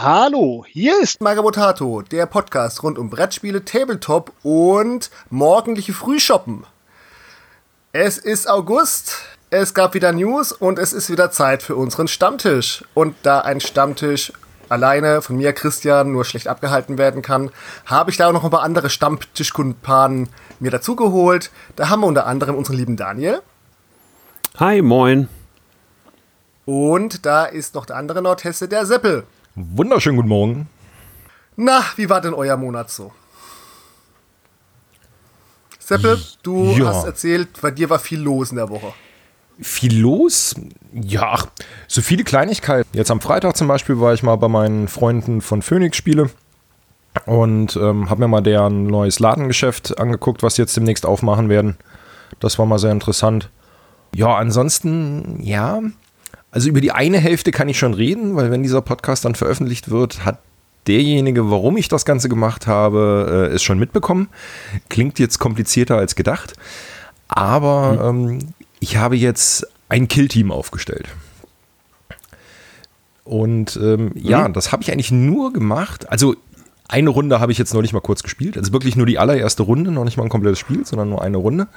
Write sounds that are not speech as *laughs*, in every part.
Hallo, hier ist Magabotato, der Podcast rund um Brettspiele, Tabletop und morgendliche Frühshoppen. Es ist August, es gab wieder News und es ist wieder Zeit für unseren Stammtisch. Und da ein Stammtisch alleine von mir, Christian, nur schlecht abgehalten werden kann, habe ich da auch noch ein paar andere Stammtischkumpanen mir dazugeholt. Da haben wir unter anderem unseren lieben Daniel. Hi, moin. Und da ist noch der andere Nordhesse, der Seppel. Wunderschönen guten Morgen. Na, wie war denn euer Monat so? Seppel, du Ja. hast erzählt, bei dir war viel los in der Woche. Viel los? Ja, so viele Kleinigkeiten. Jetzt am Freitag zum Beispiel war ich mal bei meinen Freunden von Phoenix Spiele und ähm, habe mir mal deren neues Ladengeschäft angeguckt, was sie jetzt demnächst aufmachen werden. Das war mal sehr interessant. Ja, ansonsten, ja. Also über die eine Hälfte kann ich schon reden, weil wenn dieser Podcast dann veröffentlicht wird, hat derjenige, warum ich das Ganze gemacht habe, äh, es schon mitbekommen. Klingt jetzt komplizierter als gedacht. Aber ähm, ich habe jetzt ein Kill-Team aufgestellt. Und ähm, ja, das habe ich eigentlich nur gemacht. Also eine Runde habe ich jetzt neulich mal kurz gespielt. Also wirklich nur die allererste Runde, noch nicht mal ein komplettes Spiel, sondern nur eine Runde.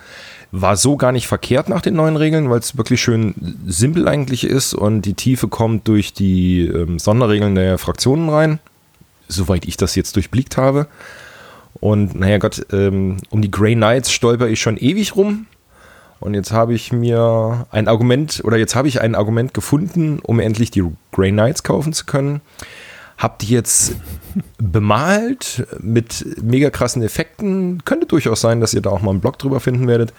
War so gar nicht verkehrt nach den neuen Regeln, weil es wirklich schön simpel eigentlich ist und die Tiefe kommt durch die ähm, Sonderregeln der Fraktionen rein. Soweit ich das jetzt durchblickt habe. Und naja Gott, ähm, um die Grey Knights stolper ich schon ewig rum. Und jetzt habe ich mir ein Argument, oder jetzt habe ich ein Argument gefunden, um endlich die Grey Knights kaufen zu können. Hab die jetzt bemalt mit mega krassen Effekten. Könnte durchaus sein, dass ihr da auch mal einen Blog drüber finden werdet.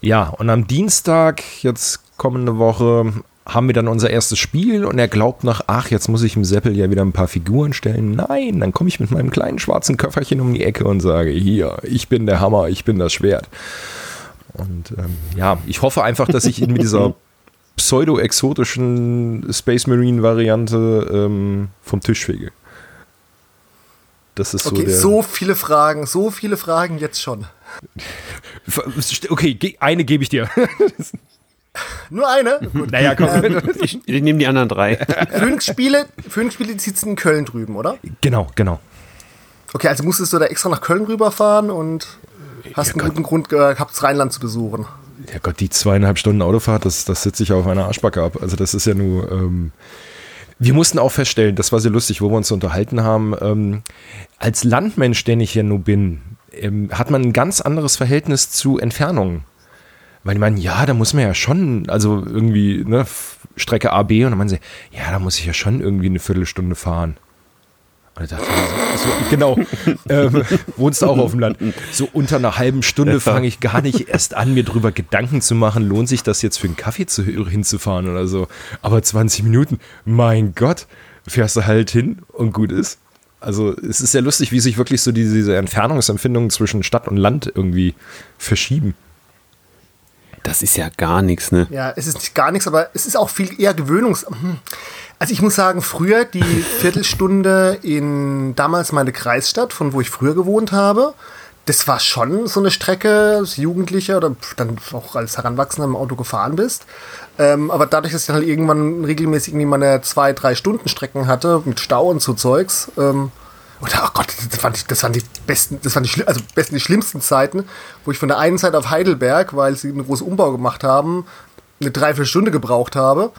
Ja, und am Dienstag, jetzt kommende Woche, haben wir dann unser erstes Spiel und er glaubt nach, ach, jetzt muss ich im Seppel ja wieder ein paar Figuren stellen. Nein, dann komme ich mit meinem kleinen schwarzen Köfferchen um die Ecke und sage, hier, ich bin der Hammer, ich bin das Schwert. Und ähm, ja, ich hoffe einfach, dass ich ihn mit dieser *laughs* pseudo-exotischen Space Marine-Variante ähm, vom Tisch fege. Das ist so Okay, so viele Fragen, so viele Fragen jetzt schon. *laughs* Okay, eine gebe ich dir. *laughs* Nur eine? Gut. naja, komm. *laughs* Ich, ich nehme die anderen drei. Phoenix-Spiele, Phoenix-Spiele, die sitzen in Köln drüben, oder? genau, genau. Okay, also musstest du da extra nach Köln rüberfahren und hast einen guten Grund gehabt, das Rheinland zu besuchen. Ja Gott, die zweieinhalb Stunden Autofahrt, das, das sitze ich auf einer Arschbacke ab. Also das ist ja nur. Ähm, wir mussten auch feststellen, das war sehr lustig, wo wir uns unterhalten haben. Ähm, als Landmensch, den ich ja nur bin, ähm, hat man ein ganz anderes Verhältnis zu Entfernungen. Weil ich meine, ja, da muss man ja schon, also irgendwie, ne, Strecke A, B, und dann meinen sie, ja, da muss ich ja schon irgendwie eine Viertelstunde fahren. Und dachte ich so, so genau, ähm, wohnst du auch auf dem Land. So unter einer halben Stunde fange ich gar nicht erst an, mir drüber Gedanken zu machen, lohnt sich das jetzt für einen Kaffee zu, hinzufahren oder so. Aber 20 Minuten, mein Gott, fährst du halt hin und gut ist. Also es ist sehr lustig, wie sich wirklich so diese, diese Entfernungsempfindungen zwischen Stadt und Land irgendwie verschieben. Das ist ja gar nichts, ne? Ja, es ist nicht gar nichts, aber es ist auch viel eher Gewöhnungs... Also ich muss sagen, früher die Viertelstunde in damals meine Kreisstadt, von wo ich früher gewohnt habe, das war schon so eine Strecke als Jugendlicher oder dann auch als Heranwachsender im Auto gefahren bist. Ähm, aber dadurch, dass ich dann halt irgendwann regelmäßig irgendwie meine zwei, drei Stunden Strecken hatte mit Stau und so Zeugs, ähm, oder, oh Gott, das waren die, das waren die besten, das waren die, also besten, die schlimmsten Zeiten, wo ich von der einen Seite auf Heidelberg, weil sie einen großen Umbau gemacht haben, eine Dreiviertelstunde gebraucht habe.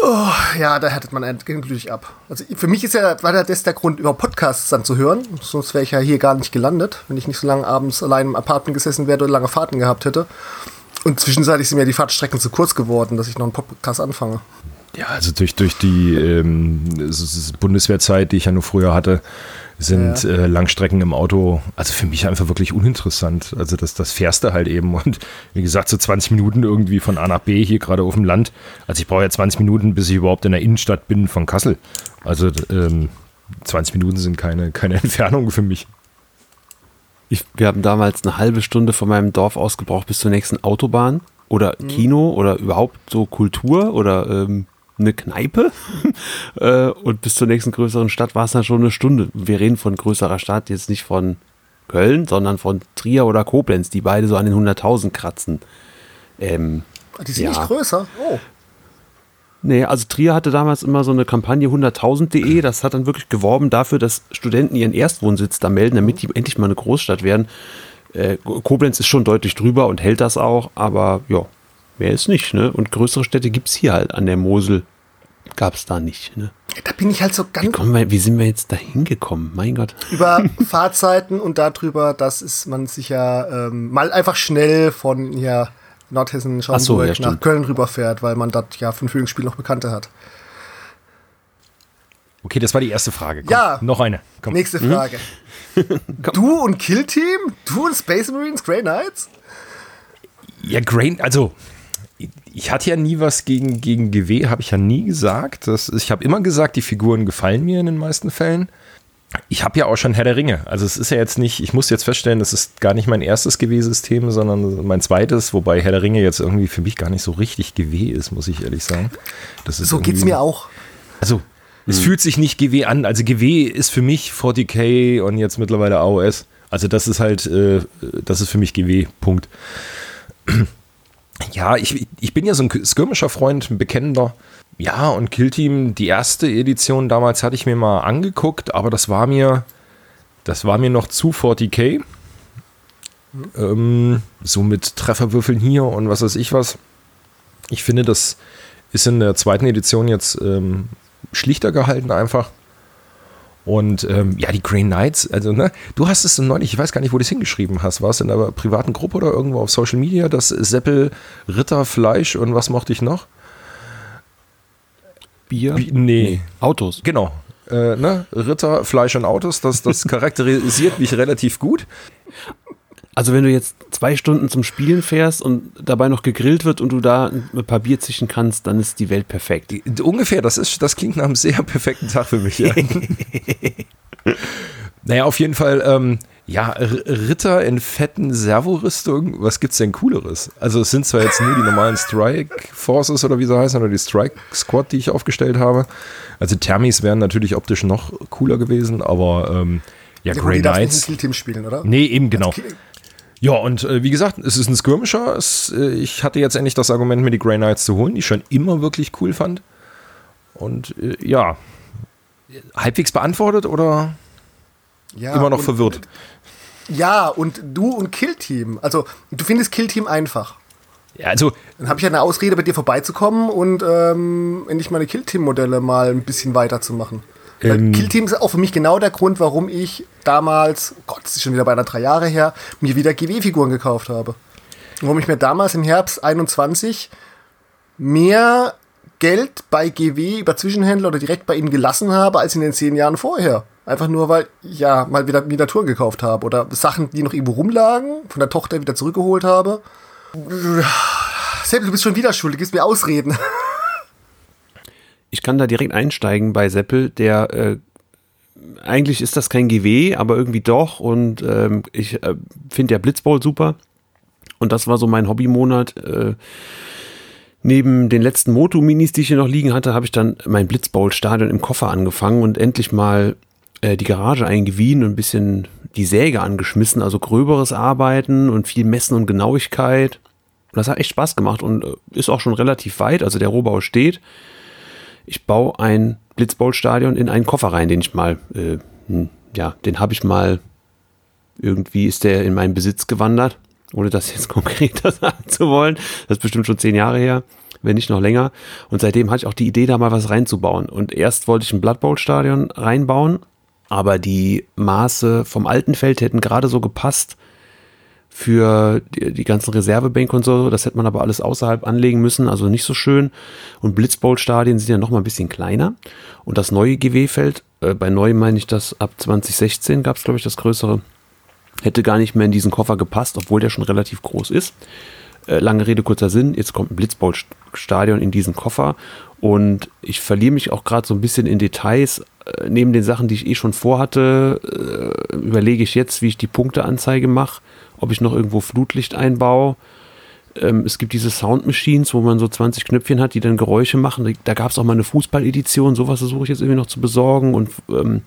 Oh, ja, da härtet man endgültig ab. Also für mich ist ja, war das der Grund, über Podcasts dann zu hören. Sonst wäre ich ja hier gar nicht gelandet, wenn ich nicht so lange abends allein im Apartment gesessen wäre oder lange Fahrten gehabt hätte. Und zwischenzeitlich sind mir die Fahrtstrecken zu kurz geworden, dass ich noch einen Podcast anfange. Ja, also durch, durch die ähm, Bundeswehrzeit, die ich ja nur früher hatte, sind Ja. äh, Langstrecken im Auto, also für mich einfach wirklich uninteressant. Also das, das fährst du halt eben. *laughs* Und wie gesagt, so 20 Minuten irgendwie von A nach B hier gerade auf dem Land. Also ich brauche ja 20 Minuten, bis ich überhaupt in der Innenstadt bin von Kassel. Also ähm, 20 Minuten sind keine, keine *laughs* Entfernung für mich. Ich, wir haben damals eine halbe Stunde von meinem Dorf aus gebraucht bis zur nächsten Autobahn oder Kino oder überhaupt so Kultur oder ähm, eine Kneipe. *laughs* äh, und bis zur nächsten größeren Stadt war es dann schon eine Stunde. Wir reden von größerer Stadt, jetzt nicht von Köln, sondern von Trier oder Koblenz, die beide so an den 100.000 kratzen. Ähm, Die sind Ja. nicht größer. Oh. Nee, also Trier hatte damals immer so eine Kampagne 100.000.de. Das hat dann wirklich geworben dafür, dass Studenten ihren Erstwohnsitz da melden, damit die endlich mal eine Großstadt werden. Äh, Koblenz ist schon deutlich drüber und hält das auch, aber ja, mehr ist nicht. Ne? Und größere Städte gibt es hier halt an der Mosel. Gab es da nicht. Ne? Da bin ich halt so ganz. Wie, wir, wie sind wir jetzt da hingekommen? Mein Gott. *laughs* Über Fahrzeiten und darüber, dass ist man sich ja ähm, mal einfach schnell von ja, Nordhessen, Schaumburg so, ja, nach stimmt. Köln rüberfährt, weil man dort ja von Frühlingsspiel noch Bekannte hat. Okay, das war die erste Frage. Komm, Ja. Noch eine. Komm. Nächste Frage. *laughs* du und Kill Team? Du und Space Marines, Grey Knights? Ja, Grain, also ich hatte ja nie was gegen, gegen GW, habe ich ja nie gesagt. Das, ich habe immer gesagt, die Figuren gefallen mir in den meisten Fällen. Ich habe ja auch schon Herr der Ringe. Also es ist ja jetzt nicht, ich muss jetzt feststellen, das ist gar nicht mein erstes GW-System, sondern mein zweites, wobei Herr der Ringe jetzt irgendwie für mich gar nicht so richtig GW ist, muss ich ehrlich sagen. Das ist So geht's irgendwie- mir auch. Also, es fühlt sich nicht GW an. Also GW ist für mich 40k und jetzt mittlerweile AOS. Also das ist halt, äh, das ist für mich GW, Punkt. Ja, ich, ich bin ja so ein skirmischer Freund, ein bekennender. Ja, und Killteam, die erste Edition damals hatte ich mir mal angeguckt, aber das war mir, das war mir noch zu 40k. Ähm, so mit Trefferwürfeln hier und was weiß ich was. Ich finde, das ist in der zweiten Edition jetzt ähm, schlichter gehalten einfach. Und ähm, ja, die Grey Knights, also ne, du hast es neulich, ich weiß gar nicht, wo du es hingeschrieben hast. War es in einer privaten Gruppe oder irgendwo auf Social Media, das Seppel, Ritter, Fleisch und was mochte ich noch? Bier? Bi- nee. Autos. Genau. Äh, ne? Ritter, Fleisch und Autos, das, das charakterisiert mich relativ gut. Also wenn du jetzt zwei Stunden zum Spielen fährst und dabei noch gegrillt wird und du da ein paar Bier zischen kannst, dann ist die Welt perfekt. Ungefähr, das, ist, das klingt nach einem sehr perfekten Tag für mich. Ja. *laughs* naja, auf jeden Fall, ähm, ja, Ritter in fetten Servorüstungen, was gibt's denn cooleres? Also es sind zwar jetzt nur die normalen Strike Forces oder wie sie heißen, oder die Strike Squad, die ich aufgestellt habe. Also Thermis wären natürlich optisch noch cooler gewesen, aber ähm, ja, Ja, Grey nicht Knights. Kill Team spielen, oder? Nee, eben genau. Kill- Ja, und äh, wie gesagt, es ist ein Skirmisher. Es, äh, ich hatte jetzt endlich das Argument, mir die Grey Knights zu holen, die ich schon immer wirklich cool fand. Und äh, ja, halbwegs beantwortet oder Ja, immer noch und- verwirrt? Ja, und du und Kill Team. Also, du findest Kill Team einfach. Ja, also, Dann habe ich ja eine Ausrede, bei dir vorbeizukommen und ähm, endlich meine Kill Team Modelle mal ein bisschen weiterzumachen. Ähm. Kill Team ist auch für mich genau der Grund, warum ich damals, Gott, das ist schon wieder beinahe drei Jahre her, mir wieder GW-Figuren gekauft habe. Und warum ich mir damals im Herbst 21 mehr Geld bei GW über Zwischenhändler oder direkt bei ihnen gelassen habe, als in den zehn Jahren vorher. Einfach nur, weil ich ja mal wieder Miniaturen gekauft habe oder Sachen, die noch irgendwo rumlagen, von der Tochter wieder zurückgeholt habe. Sepp, du bist schon wieder schuld, du gibst mir Ausreden. *laughs* Ich kann da direkt einsteigen bei Seppel, der äh, eigentlich ist das kein GW, aber irgendwie doch. Und ähm, ich äh, finde ja Blitzball super. Und das war so mein Hobbymonat. Äh, neben den letzten Moto-Minis, die ich hier noch liegen hatte, habe ich dann mein Blitzball-Stadion im Koffer angefangen und endlich mal äh, die Garage eingewiesen und ein bisschen die Säge angeschmissen. Also gröberes Arbeiten und viel Messen und Genauigkeit. Und das hat echt Spaß gemacht und äh, ist auch schon relativ weit. Also der Rohbau steht ich baue ein Blitzballstadion in einen Koffer rein, den ich mal, äh, hm, ja, den habe ich mal, irgendwie ist der in meinen Besitz gewandert, ohne das jetzt *laughs* konkreter sagen zu wollen. Das ist bestimmt schon zehn Jahre her, wenn nicht noch länger. Und seitdem hatte ich auch die Idee, da mal was reinzubauen. Und erst wollte ich ein Blood Bowl Stadion reinbauen, aber die Maße vom alten Feld hätten gerade so gepasst für die, die ganzen Reservebänke und so. Das hätte man aber alles außerhalb anlegen müssen, also nicht so schön. Und Blitzbowl-Stadien sind ja noch mal ein bisschen kleiner. Und das neue GW-Feld, äh, bei neu meine ich das ab 2016 gab es, glaube ich, das größere, hätte gar nicht mehr in diesen Koffer gepasst, obwohl der schon relativ groß ist. Äh, lange Rede, kurzer Sinn, jetzt kommt ein Blitzbowl-Stadion in diesen Koffer und ich verliere mich auch gerade so ein bisschen in Details. Äh, neben den Sachen, die ich eh schon vorhatte, äh, überlege ich jetzt, wie ich die Punkteanzeige mache, ob ich noch irgendwo Flutlicht einbaue. Ähm, es gibt diese Sound Machines, wo man so 20 Knöpfchen hat, die dann Geräusche machen. Da gab es auch mal eine Fußball-Edition, sowas versuche ich jetzt irgendwie noch zu besorgen und ähm,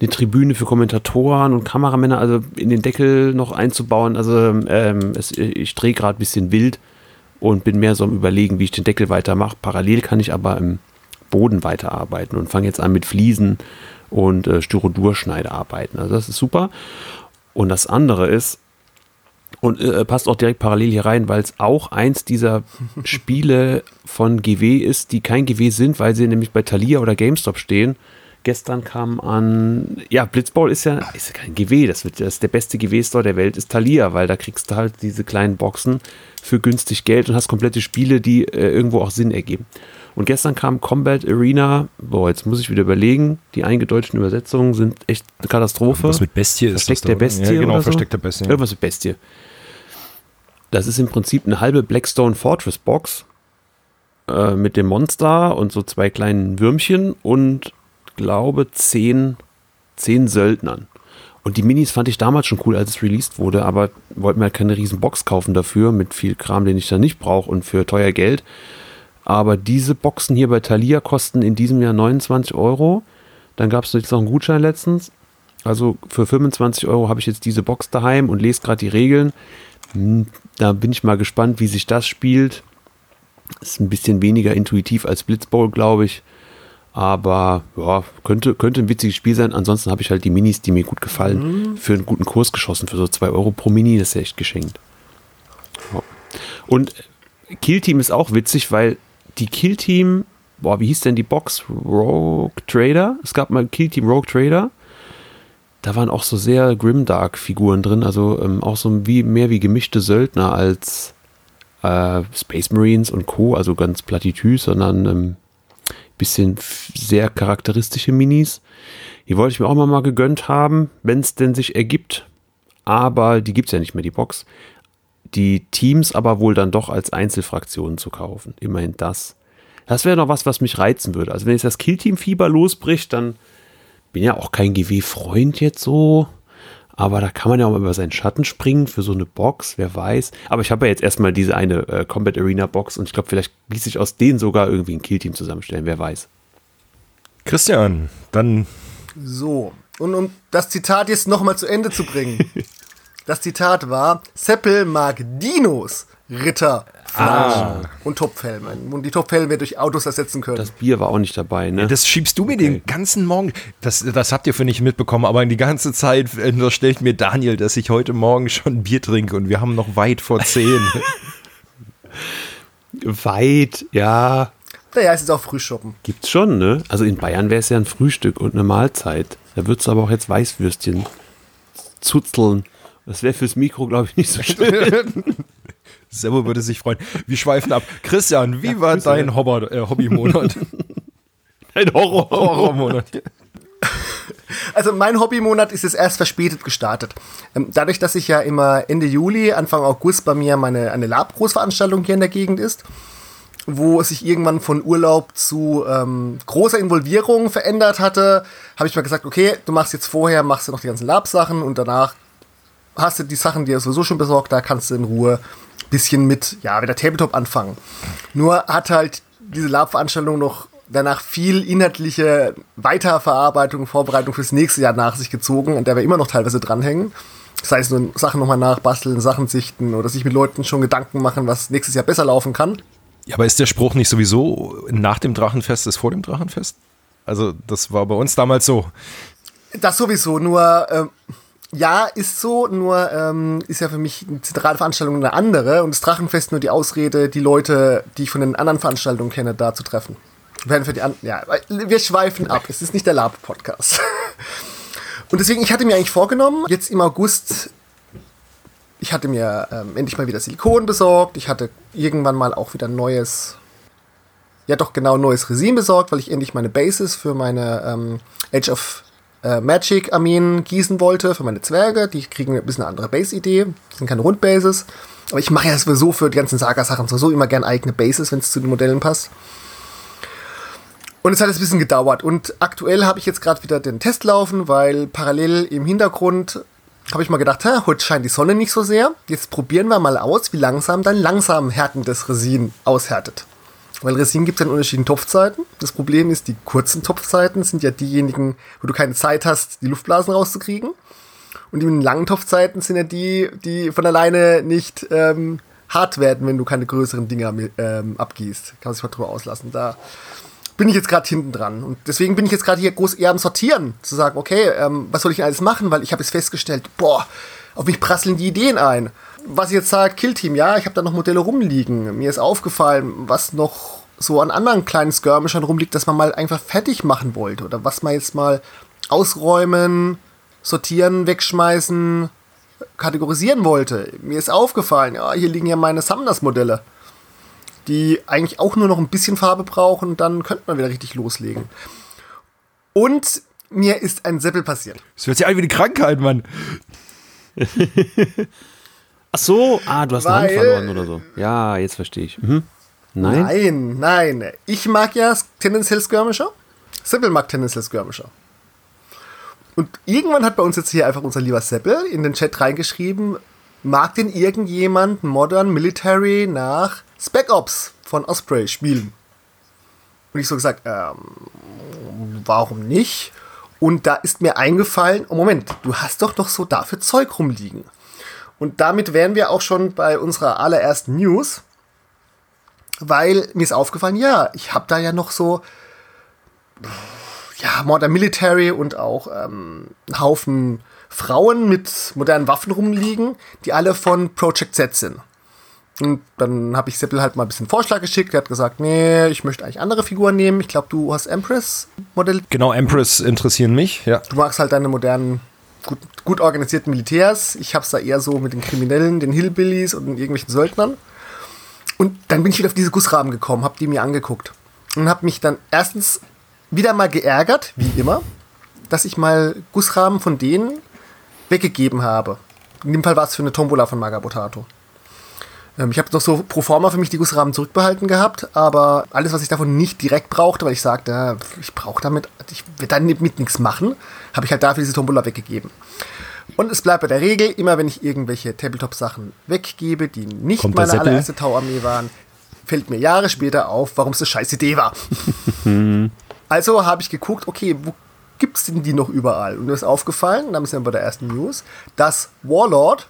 eine Tribüne für Kommentatoren und Kameramänner, also in den Deckel noch einzubauen. Also ähm, es, ich drehe gerade ein bisschen wild und bin mehr so am Überlegen, wie ich den Deckel weitermache. Parallel kann ich aber im Boden weiterarbeiten und fange jetzt an mit Fliesen und äh, Styrodurschneide arbeiten. Also das ist super. Und das andere ist, und äh, passt auch direkt parallel hier rein, weil es auch eins dieser *laughs* Spiele von GW ist, die kein GW sind, weil sie nämlich bei Thalia oder GameStop stehen. Gestern kam an, ja, Blitzball ist ja, ist ja kein GW, das, wird, das ist der beste GW-Store der Welt, ist Thalia, weil da kriegst du halt diese kleinen Boxen für günstig Geld und hast komplette Spiele, die äh, irgendwo auch Sinn ergeben. Und gestern kam Combat Arena. Boah, jetzt muss ich wieder überlegen. Die eingedeutschten Übersetzungen sind echt eine Katastrophe. Was mit Bestie ist Versteck der Bestie. Ja, genau, oder Versteck der Bestie. Irgendwas mit Bestie. Das ist im Prinzip eine halbe Blackstone Fortress Box äh, mit dem Monster und so zwei kleinen Würmchen und glaube zehn, zehn Söldnern. Und die Minis fand ich damals schon cool, als es released wurde, aber wollte mir halt keine riesen Box kaufen dafür, mit viel Kram, den ich dann nicht brauche und für teuer Geld. Aber diese Boxen hier bei Thalia kosten in diesem Jahr 29 Euro. Dann gab es jetzt noch einen Gutschein letztens. Also für 25 Euro habe ich jetzt diese Box daheim und lese gerade die Regeln. Hm, da bin ich mal gespannt, wie sich das spielt. Ist ein bisschen weniger intuitiv als Blitzball, glaube ich. Aber ja, könnte, könnte ein witziges Spiel sein. Ansonsten habe ich halt die Minis, die mir gut gefallen, mhm. für einen guten Kurs geschossen. Für so 2 Euro pro Mini, das ist ja echt geschenkt. Ja. Und Kill Team ist auch witzig, weil die Kill Team, boah, wie hieß denn die Box? Rogue Trader? Es gab mal Kill Team Rogue Trader. Da waren auch so sehr Grimdark-Figuren drin, also ähm, auch so wie, mehr wie gemischte Söldner als äh, Space Marines und Co., also ganz platitüs, sondern ähm, bisschen sehr charakteristische Minis. Die wollte ich mir auch mal, mal gegönnt haben, wenn es denn sich ergibt. Aber die gibt es ja nicht mehr, die Box die Teams aber wohl dann doch als Einzelfraktionen zu kaufen. Immerhin das. Das wäre noch was, was mich reizen würde. Also wenn jetzt das Killteam-Fieber losbricht, dann bin ja auch kein GW-Freund jetzt so. Aber da kann man ja auch mal über seinen Schatten springen für so eine Box, wer weiß. Aber ich habe ja jetzt erstmal diese eine äh, Combat Arena Box und ich glaube, vielleicht ließ sich aus denen sogar irgendwie ein Killteam zusammenstellen, wer weiß. Christian, dann. So, und um das Zitat jetzt nochmal zu Ende zu bringen. *laughs* Das Zitat war: Seppel mag Dinos, Ritter, Flaschen ah. und Topfhelme. Und die Topfhelme durch Autos ersetzen können. Das Bier war auch nicht dabei, ne? Das schiebst du mir okay. den ganzen Morgen. Das, das habt ihr für nicht mitbekommen, aber die ganze Zeit unterstellt mir Daniel, dass ich heute Morgen schon Bier trinke und wir haben noch weit vor zehn. *laughs* weit, ja. Naja, es ist auch Frühschoppen. Gibt's schon, ne? Also in Bayern wäre es ja ein Frühstück und eine Mahlzeit. Da würdest du aber auch jetzt Weißwürstchen zuzeln. Das wäre fürs Mikro, glaube ich, nicht so schön. *laughs* Servo würde sich freuen. Wir schweifen ab. Christian, wie ja, war dein äh, Hobbymonat? *laughs* Ein Horror Horrormonat. *laughs* Also mein Hobbymonat ist jetzt erst verspätet gestartet. Ähm, dadurch, dass ich ja immer Ende Juli, Anfang August bei mir meine eine Lab-Großveranstaltung hier in der Gegend ist, wo es sich irgendwann von Urlaub zu ähm, großer Involvierung verändert hatte, habe ich mal gesagt, okay, du machst jetzt vorher, machst du noch die ganzen Lab-Sachen und danach hast du die Sachen, die er sowieso schon besorgt, da kannst du in Ruhe ein bisschen mit, ja, wieder Tabletop anfangen. Nur hat halt diese Lab-Veranstaltung noch danach viel inhaltliche Weiterverarbeitung, Vorbereitung fürs nächste Jahr nach sich gezogen, an der wir immer noch teilweise dranhängen. Das heißt, nur Sachen nochmal nachbasteln, Sachen sichten oder sich mit Leuten schon Gedanken machen, was nächstes Jahr besser laufen kann. Ja, aber ist der Spruch nicht sowieso nach dem Drachenfest ist vor dem Drachenfest? Also, das war bei uns damals so. Das sowieso, nur äh, ja, ist so, nur ähm, ist ja für mich eine zentrale Veranstaltung eine andere und das Drachenfest nur die Ausrede, die Leute, die ich von den anderen Veranstaltungen kenne, da zu treffen. Werden für die an ja, wir schweifen ab. Es ist nicht der Lab-Podcast. *laughs* Und deswegen, ich hatte mir eigentlich vorgenommen, jetzt im August, ich hatte mir ähm, endlich mal wieder Silikon besorgt. Ich hatte irgendwann mal auch wieder neues, ja doch genau neues Resin besorgt, weil ich endlich meine Bases für meine ähm, Age of äh, Magic-Armeen gießen wollte für meine Zwerge. Die kriegen ein bisschen eine andere Base-Idee. Das sind keine Rundbases. Aber ich mache ja sowieso für die ganzen Saga-Sachen sowieso immer gern eigene Bases, wenn es zu den Modellen passt. Und es hat jetzt ein bisschen gedauert. Und aktuell habe ich jetzt gerade wieder den Test laufen, weil parallel im Hintergrund habe ich mal gedacht, heute scheint die Sonne nicht so sehr. Jetzt probieren wir mal aus, wie langsam dein langsam härtendes Resin aushärtet. Weil Resin gibt es ja in unterschiedlichen Topfzeiten. Das Problem ist, die kurzen Topfzeiten sind ja diejenigen, wo du keine Zeit hast, die Luftblasen rauszukriegen. Und die langen Topfzeiten sind ja die, die von alleine nicht ähm, hart werden, wenn du keine größeren Dinger ähm, abgießt. Kann man sich mal drüber auslassen. Da bin ich jetzt gerade hinten dran. Und deswegen bin ich jetzt gerade hier groß eher am Sortieren, zu sagen, okay, ähm, was soll ich alles machen? Weil ich habe jetzt festgestellt, boah, auf mich prasseln die Ideen ein. Was ich jetzt sage, Killteam, ja, ich habe da noch Modelle rumliegen. Mir ist aufgefallen, was noch so an anderen kleinen Skirmishern rumliegt, dass man mal einfach fertig machen wollte. Oder was man jetzt mal ausräumen, sortieren, wegschmeißen, kategorisieren wollte. Mir ist aufgefallen, ja, hier liegen ja meine Summoners-Modelle, die eigentlich auch nur noch ein bisschen Farbe brauchen, dann könnte man wieder richtig loslegen. Und mir ist ein Seppel passiert. Das wird ja an wie eine Krankheit, Mann. *laughs* Ach so, ah, du hast Weil, eine Hand verloren oder so. Ja, jetzt verstehe ich. Mhm. Nein? Nein, nein. Ich mag ja tendenziell Skirmisher. Seppel mag tendenziell Skirmisher. Und irgendwann hat bei uns jetzt hier einfach unser lieber Seppel in den Chat reingeschrieben, mag denn irgendjemand Modern Military nach Spec Ops von Osprey spielen? Und ich so gesagt, ähm, warum nicht? Und da ist mir eingefallen, oh Moment, du hast doch noch so dafür Zeug rumliegen. Und damit wären wir auch schon bei unserer allerersten News, weil mir ist aufgefallen, ja, ich habe da ja noch so ja, Modern Military und auch ähm, einen Haufen Frauen mit modernen Waffen rumliegen, die alle von Project Z sind. Und dann habe ich Seppel halt mal ein bisschen Vorschlag geschickt. Er hat gesagt, nee, ich möchte eigentlich andere Figuren nehmen. Ich glaube, du hast Empress-Modell. Genau, Empress interessieren mich, ja. Du magst halt deine modernen, gut, gut organisierten Militärs. Ich habe es da eher so mit den Kriminellen, den Hillbillies und irgendwelchen Söldnern. Und dann bin ich wieder auf diese Gussrahmen gekommen, habe die mir angeguckt. Und habe mich dann erstens wieder mal geärgert, wie immer, dass ich mal Gussrahmen von denen weggegeben habe. In dem Fall war es für eine Tombola von Magabotato. Ähm, ich habe noch so pro forma für mich die Gussrahmen zurückbehalten gehabt, aber alles, was ich davon nicht direkt brauchte, weil ich sagte, ich brauche damit, ich werde damit nichts machen, habe ich halt dafür diese Tombola weggegeben. Und es bleibt bei der Regel, immer wenn ich irgendwelche Tabletop-Sachen weggebe, die nicht Kommt meine allererste Tauarmee waren, fällt mir Jahre später auf, warum es eine scheiß Idee war. *laughs* Also habe ich geguckt, okay, wo gibt es denn die noch überall? Und mir ist aufgefallen, da sind wir bei der ersten News, dass Warlord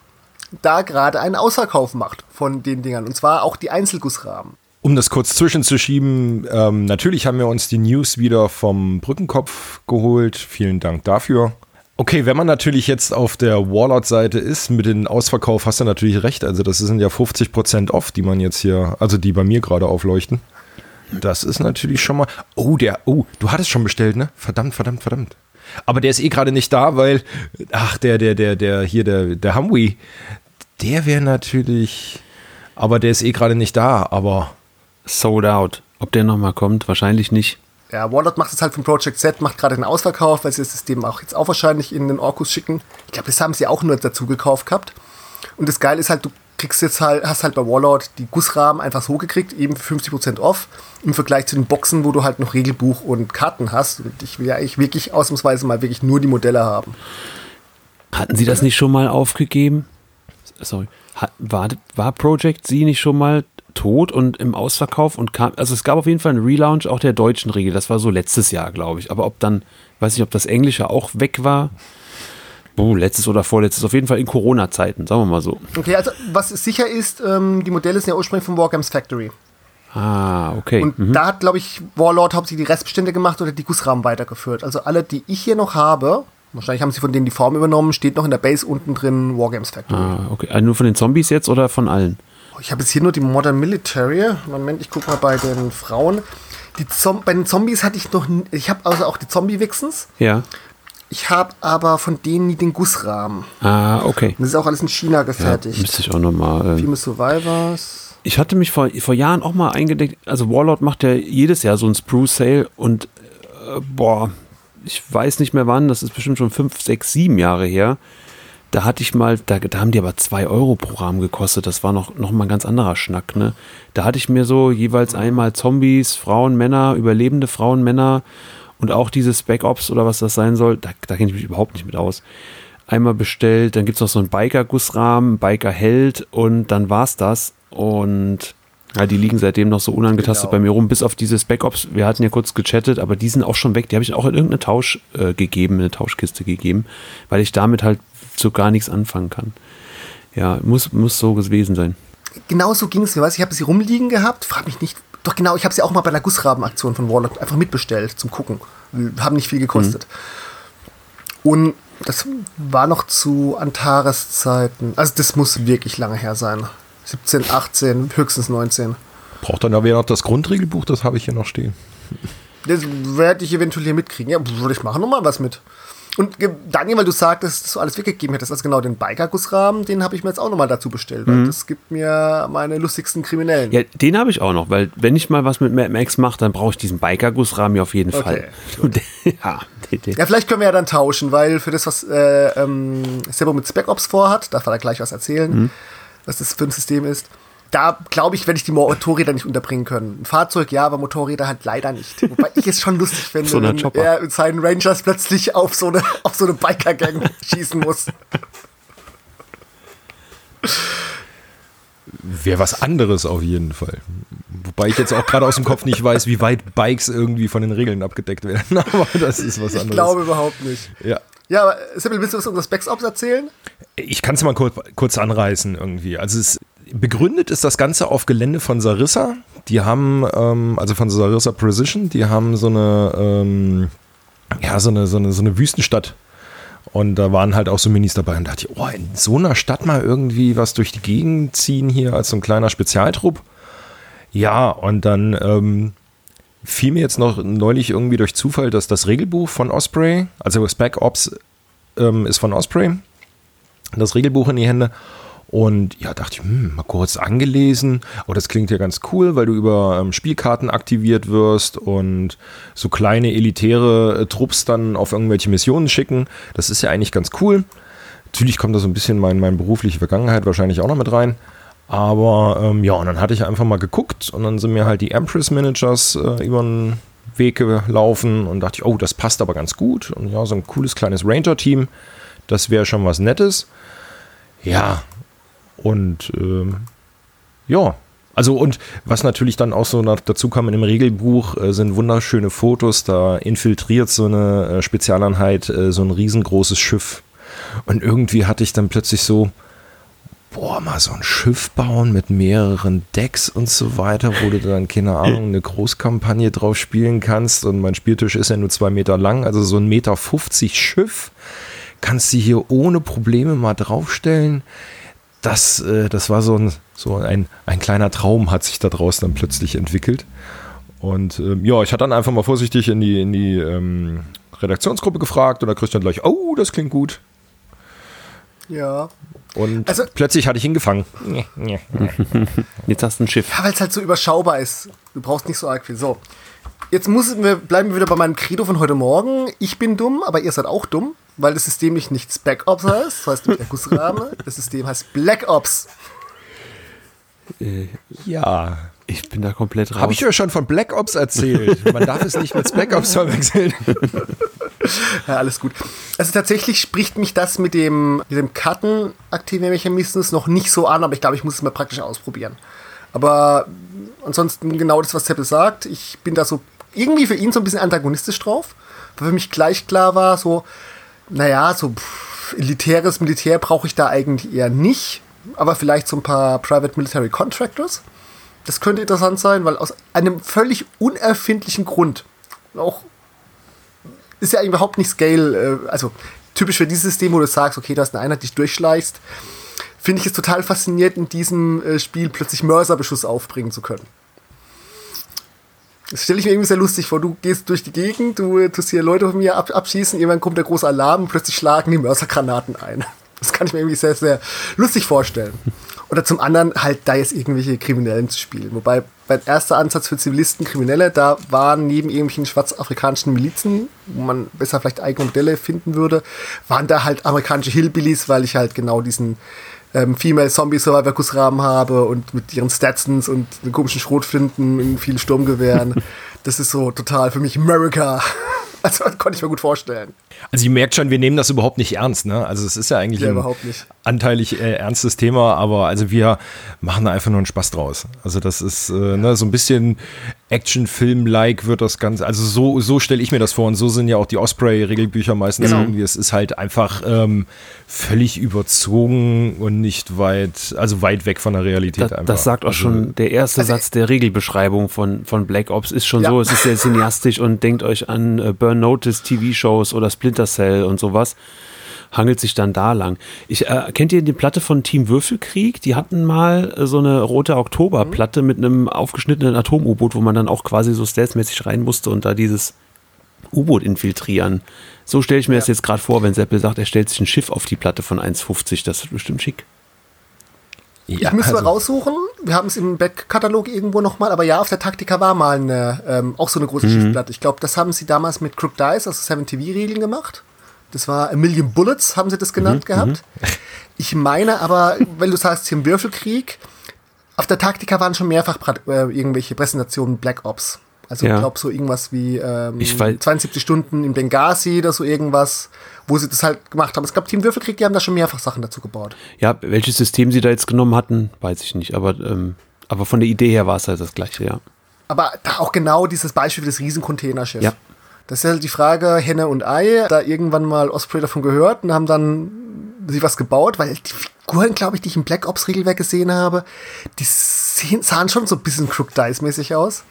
da gerade einen Ausverkauf macht von den Dingern. Und zwar auch die Einzelgussrahmen. Um das kurz zwischenzuschieben, ähm, natürlich haben wir uns die News wieder vom Brückenkopf geholt. Vielen Dank dafür. Okay, wenn man natürlich jetzt auf der Warlord-Seite ist mit dem Ausverkauf, hast du natürlich recht. Also das sind ja 50% off, die man jetzt hier, also die bei mir gerade aufleuchten. Das ist natürlich schon mal. Oh, der. Oh, du hattest schon bestellt, ne? Verdammt, verdammt, verdammt. Aber der ist eh gerade nicht da, weil. Ach, der, der, der, der, hier, der, der Humvee. Der wäre natürlich. Aber der ist eh gerade nicht da, aber. Sold out. Ob der nochmal kommt, wahrscheinlich nicht. Ja, Warlord macht es halt von Project Z, macht gerade den Ausverkauf, weil sie das System auch jetzt auch wahrscheinlich in den Orkus schicken. Ich glaube, das haben sie auch nur dazu gekauft gehabt. Und das Geile ist halt, du kriegst jetzt halt, hast halt bei Warlord die Gussrahmen einfach so gekriegt, eben für 50% off, im Vergleich zu den Boxen, wo du halt noch Regelbuch und Karten hast. Und ich will ja eigentlich wirklich ausnahmsweise mal wirklich nur die Modelle haben. Hatten Sie das nicht schon mal aufgegeben? Sorry. war, war Project Sie nicht schon mal tot und im Ausverkauf und kam, also es gab auf jeden Fall einen Relaunch auch der deutschen Regel, das war so letztes Jahr, glaube ich. Aber ob dann, weiß ich, ob das Englische auch weg war, Oh, letztes oder vorletztes, auf jeden Fall in Corona-Zeiten, sagen wir mal so. Okay, also was sicher ist, ähm, die Modelle sind ja ursprünglich von Wargames Factory. Ah, okay. Und mhm. da hat, glaube ich, Warlord hauptsächlich die Restbestände gemacht oder die Gussrahmen weitergeführt. Also alle, die ich hier noch habe, wahrscheinlich haben sie von denen die Form übernommen, steht noch in der Base unten drin Wargames Factory. Ah, okay. Also nur von den Zombies jetzt oder von allen? Ich habe jetzt hier nur die Modern Military. Moment, ich gucke mal bei den Frauen. Die bei den Zombies hatte ich noch, ich habe also auch die Zombie-Wixens. Ja. Ich habe aber von denen nie den Gussrahmen. Ah, okay. Und das ist auch alles in China gefertigt. Ja, müsste ich auch nochmal. Famous Survivors. Ich hatte mich vor, vor Jahren auch mal eingedeckt. Also Warlord macht ja jedes Jahr so ein Sprue-Sale und äh, boah, ich weiß nicht mehr wann, das ist bestimmt schon fünf, sechs, sieben Jahre her. Da hatte ich mal, da, da haben die aber zwei Euro pro Rahmen gekostet. Das war noch, noch mal ein ganz anderer Schnack, ne? Da hatte ich mir so jeweils einmal Zombies, Frauen, Männer, überlebende Frauen, Männer und auch dieses Ops oder was das sein soll, da, da kenne ich mich überhaupt nicht mit aus. Einmal bestellt, dann gibt es noch so einen Biker-Gussrahmen, Biker-Held und dann war es das. Und ja, die liegen seitdem noch so unangetastet genau. bei mir rum, bis auf diese Spec Ops. Wir hatten ja kurz gechattet, aber die sind auch schon weg. Die habe ich auch in irgendeine Tausch äh, gegeben, eine Tauschkiste gegeben, weil ich damit halt so gar nichts anfangen kann. Ja, muss, muss so gewesen sein. genau so ging es mir. Weißt, ich habe sie rumliegen gehabt, frag mich nicht. Doch genau, ich habe sie auch mal bei der Gussraben-Aktion von Warlock einfach mitbestellt zum Gucken. Haben nicht viel gekostet. Mhm. Und das war noch zu Antares Zeiten. Also das muss wirklich lange her sein. 17, 18, höchstens 19. Braucht dann aber noch das Grundregelbuch, das habe ich hier noch stehen. Das werde ich eventuell hier mitkriegen. Ja, würde ich machen, nochmal was mit. Und Daniel, weil du sagtest, dass du alles weggegeben hättest, also genau den Biker-Gussrahmen, den habe ich mir jetzt auch nochmal dazu bestellt, weil mhm. das gibt mir meine lustigsten Kriminellen. Ja, den habe ich auch noch, weil wenn ich mal was mit Mad Max mache, dann brauche ich diesen Biker-Gussrahmen ja auf jeden okay, Fall. *laughs* ja, ja, vielleicht können wir ja dann tauschen, weil für das, was äh, ähm, Sebo mit Spec Ops vorhat, darf er da gleich was erzählen, mhm. Was das für ein System ist da glaube ich, werde ich die Motorräder nicht unterbringen können. Ein Fahrzeug ja, aber Motorräder halt leider nicht. Wobei ich es schon lustig finde, so wenn er mit seinen Rangers plötzlich auf so eine, auf so eine Biker-Gang *laughs* schießen muss. Wäre was anderes auf jeden Fall. Wobei ich jetzt auch gerade aus dem Kopf nicht weiß, wie weit Bikes irgendwie von den Regeln abgedeckt werden. *laughs* Aber das ist was anderes. Ich glaube überhaupt nicht. Ja. Ja, aber Sibyl, willst du was über Specs Ops erzählen? Ich kann es mal kurz, kurz anreißen irgendwie. Also es begründet ist das Ganze auf Gelände von Sarissa. Die haben, ähm, also von Sarissa Precision, die haben so eine, ähm, ja, so eine, so eine, so eine Wüstenstadt. Und da waren halt auch so Minis dabei und dachte ich, oh, in so einer Stadt mal irgendwie was durch die Gegend ziehen hier als so ein kleiner Spezialtrupp. Ja, und dann ähm, fiel mir jetzt noch neulich irgendwie durch Zufall, dass das Regelbuch von Osprey, also Spec Ops ähm, ist von Osprey, das Regelbuch in die Hände. Und ja, dachte ich, hm, mal kurz angelesen. Oh, das klingt ja ganz cool, weil du über ähm, Spielkarten aktiviert wirst und so kleine elitäre äh, Trupps dann auf irgendwelche Missionen schicken. Das ist ja eigentlich ganz cool. Natürlich kommt da so ein bisschen mein, meine berufliche Vergangenheit wahrscheinlich auch noch mit rein. Aber ähm, ja, und dann hatte ich einfach mal geguckt und dann sind mir halt die Empress Managers äh, über den Weg gelaufen und dachte ich, oh, das passt aber ganz gut. Und ja, so ein cooles kleines Ranger-Team, das wäre schon was Nettes. Ja, und ähm, ja, also und was natürlich dann auch so dazu kam in dem Regelbuch, äh, sind wunderschöne Fotos. Da infiltriert so eine äh, Spezialeinheit äh, so ein riesengroßes Schiff. Und irgendwie hatte ich dann plötzlich so, boah, mal so ein Schiff bauen mit mehreren Decks und so weiter, wo du dann, keine Ahnung, eine Großkampagne drauf spielen kannst. Und mein Spieltisch ist ja nur zwei Meter lang, also so ein Meter 50 Schiff. Kannst du hier ohne Probleme mal draufstellen das, äh, das war so, ein, so ein, ein kleiner Traum, hat sich da draußen dann plötzlich entwickelt. Und ähm, ja, ich hatte dann einfach mal vorsichtig in die, in die ähm, Redaktionsgruppe gefragt und da kriegst du dann gleich, oh, das klingt gut. Ja. Und also, plötzlich hatte ich ihn gefangen. *laughs* Jetzt hast du ein Schiff. Ja, weil es halt so überschaubar ist. Du brauchst nicht so arg viel. So. Jetzt müssen wir, bleiben wir wieder bei meinem Credo von heute Morgen. Ich bin dumm, aber ihr seid auch dumm weil das System nicht, nicht Spec Ops heißt, das heißt nicht der Gussrahmen, das System heißt Black Ops. Äh, ja, ich bin da komplett raus. Habe ich ja schon von Black Ops erzählt. Man darf es nicht mit Spec Ops verwechseln. *laughs* *laughs* ja, alles gut. Also tatsächlich spricht mich das mit dem, mit dem Karten-Aktiviermechanismus noch nicht so an, aber ich glaube, ich muss es mal praktisch ausprobieren. Aber ansonsten genau das, was Seppel sagt. Ich bin da so irgendwie für ihn so ein bisschen antagonistisch drauf, weil für mich gleich klar war, so, naja, so pff, elitäres Militär brauche ich da eigentlich eher nicht, aber vielleicht so ein paar Private Military Contractors. Das könnte interessant sein, weil aus einem völlig unerfindlichen Grund, auch ist ja überhaupt nicht Scale, äh, also typisch für dieses System, wo du sagst, okay, du hast eine Einheit, die dich durchschleichst, finde ich es total faszinierend, in diesem äh, Spiel plötzlich Mörserbeschuss aufbringen zu können. Das stelle ich mir irgendwie sehr lustig vor. Du gehst durch die Gegend, du tust hier Leute von mir ab abschießen, irgendwann kommt der große Alarm und plötzlich schlagen die Mörsergranaten ein. Das kann ich mir irgendwie sehr, sehr lustig vorstellen. Oder zum anderen halt da jetzt irgendwelche Kriminellen zu spielen. Wobei mein erster Ansatz für Zivilisten, Kriminelle, da waren neben irgendwelchen schwarzafrikanischen Milizen, wo man besser vielleicht eigene Modelle finden würde, waren da halt amerikanische Hillbillies, weil ich halt genau diesen ähm, Female Zombie Survivor Gussrahmen habe und mit ihren Statsons und den komischen Schrotflinten in vielen Sturmgewehren. *laughs* das ist so total für mich America. *laughs* Also das konnte ich mir gut vorstellen. Also ihr merkt schon, wir nehmen das überhaupt nicht ernst, ne? Also es ist ja eigentlich ja, ein anteilig äh, ernstes Thema, aber also wir machen da einfach nur einen Spaß draus. Also das ist äh, ne, so ein bisschen Actionfilm-like wird das Ganze. Also so, so stelle ich mir das vor. Und so sind ja auch die Osprey-Regelbücher meistens Genau. irgendwie. Es ist halt einfach ähm, völlig überzogen und nicht weit, also weit weg von der Realität Das, einfach. das sagt auch Also, schon der erste Satz der Regelbeschreibung von, von Black Ops ist schon Ja. so, es ist sehr cineastisch und denkt euch an äh, Burn Notice TV-Shows oder Splinter Cell und sowas. Hangelt sich dann da lang. Ich, äh, kennt ihr die Platte von Team Würfelkrieg? Die hatten mal äh, so eine rote Oktober-Platte mit einem aufgeschnittenen Atom-U-Boot, wo man dann auch quasi so stealthmäßig rein musste und da dieses U-Boot infiltrieren. So stelle ich mir das jetzt gerade vor, wenn Seppel sagt, er stellt sich ein Schiff auf die Platte von 1,50. Das ist bestimmt schick. ja, ich müsste also, mal raussuchen. Wir haben es im Backkatalog irgendwo nochmal, aber ja, auf der Taktika war mal eine, ähm, auch so eine große Schiffplatte. Ich glaube, das haben sie damals mit Crook Dice, also 7 TV-Regeln gemacht. Das war A Million Bullets, haben sie das genannt gehabt. Ich meine aber, weil du sagst, hier im Würfelkrieg, auf der Taktika waren schon mehrfach äh, irgendwelche Präsentationen Black Ops. Also Ja. ich glaube so irgendwas wie ähm, Ich weiß- 72 Stunden in Benghazi oder so irgendwas, wo sie das halt gemacht haben. Es gab Team Würfelkrieg, die haben da schon mehrfach Sachen dazu gebaut. Ja, welches System sie da jetzt genommen hatten, weiß ich nicht. Aber, ähm, aber von der Idee her war es halt das gleiche, ja. Aber da auch genau dieses Beispiel für das Riesencontainerschiff. Ja. Das ist halt die Frage Henne und Ei. Da irgendwann mal Osprey davon gehört und haben dann sich was gebaut, weil die Figuren, glaube ich, die ich im Black Ops Regelwerk gesehen habe, die sehen, sahen schon so ein bisschen Crook Dice mäßig aus.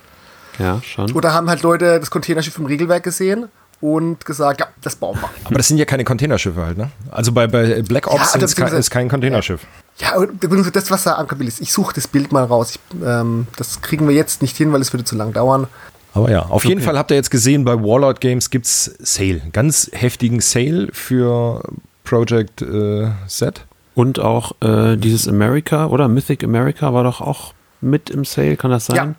Ja, schon. Oder haben halt Leute das Containerschiff im Regelwerk gesehen und gesagt, ja, das bauen wir. aber das sind ja keine Containerschiffe halt, ne? Also bei, bei Black Ja, Ops also sind's kein, ist kein Containerschiff. Ja, und das, was da angebildet ist. Ich suche das Bild mal raus. Ich, ähm, das kriegen wir jetzt nicht hin, weil es würde zu lang dauern. Aber ja, auf jeden Fall habt ihr jetzt gesehen, bei Warlord Games gibt's Sale. Ganz heftigen Sale für Project äh, Z. Und auch äh, dieses America oder Mythic America war doch auch mit im Sale, kann das sein? Ja.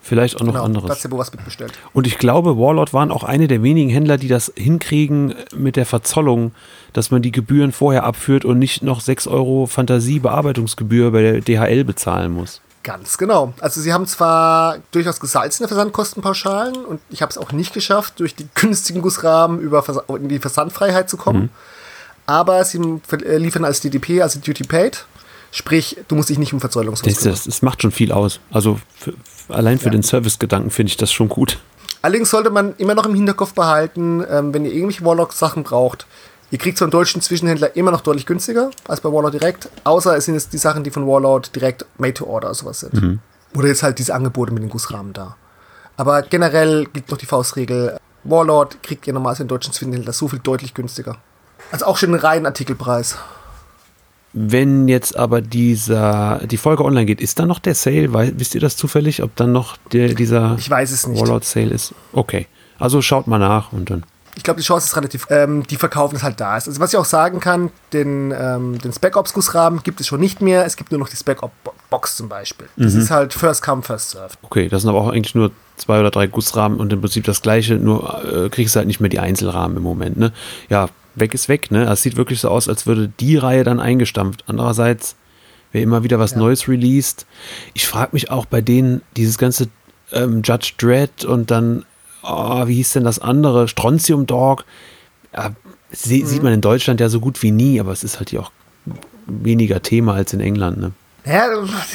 Vielleicht auch noch Genau, anderes. ja was mitbestellt. Und ich glaube, Warlord waren auch eine der wenigen Händler, die das hinkriegen mit der Verzollung, dass man die Gebühren vorher abführt und nicht noch 6 Euro Fantasiebearbeitungsgebühr bei der DHL bezahlen muss. Ganz genau. Also sie haben zwar durchaus gesalzene Versandkostenpauschalen und ich habe es auch nicht geschafft, durch die günstigen Gussrahmen über Vers in die Versandfreiheit zu kommen. Aber sie äh, liefern als DDP, also Duty Paid. Sprich, du musst dich nicht um Verzollung Das, das, das macht schon viel aus. Also für, allein für Ja. den Servicegedanken finde ich das schon gut. Allerdings sollte man immer noch im Hinterkopf behalten, ähm, wenn ihr irgendwelche Warlock-Sachen braucht, ihr kriegt so einen deutschen Zwischenhändler immer noch deutlich günstiger als bei Warlord direkt, außer es sind jetzt die Sachen, die von Warlord direkt made to order oder sowas sind. Oder jetzt halt diese Angebote mit den Gussrahmen da. Aber generell gilt noch die Faustregel, Warlord kriegt ihr normalerweise den deutschen Zwischenhändler so viel deutlich günstiger. Also auch schon einen reinen Artikelpreis. Wenn jetzt aber dieser, die Folge online geht, ist da noch der Sale? Wisst ihr das zufällig, ob dann noch der, dieser Ich weiß es nicht. Warlord Sale ist? Okay. Also schaut mal nach und dann. Ich glaube, die Chance ist relativ, ähm, die verkaufen es halt da ist. Also was ich auch sagen kann, den, ähm, den Spec Ops Gussrahmen gibt es schon nicht mehr. Es gibt nur noch die Spec Ops Box zum Beispiel. Das ist halt First Come, First Served. Okay, das sind aber auch eigentlich nur zwei oder drei Gussrahmen und im Prinzip das gleiche, nur äh, kriegst du halt nicht mehr die Einzelrahmen im Moment, ne? Ja, weg ist weg, ne? Es sieht wirklich so aus, als würde die Reihe dann eingestampft. Andererseits, wer immer wieder was Neues released, ich frage mich auch bei denen, dieses ganze ähm, Judge Dredd und dann, oh, wie hieß denn das andere? Strontium Dog. Ja, sie, Sieht man in Deutschland ja so gut wie nie, aber es ist halt hier auch weniger Thema als in England, ne? Ja,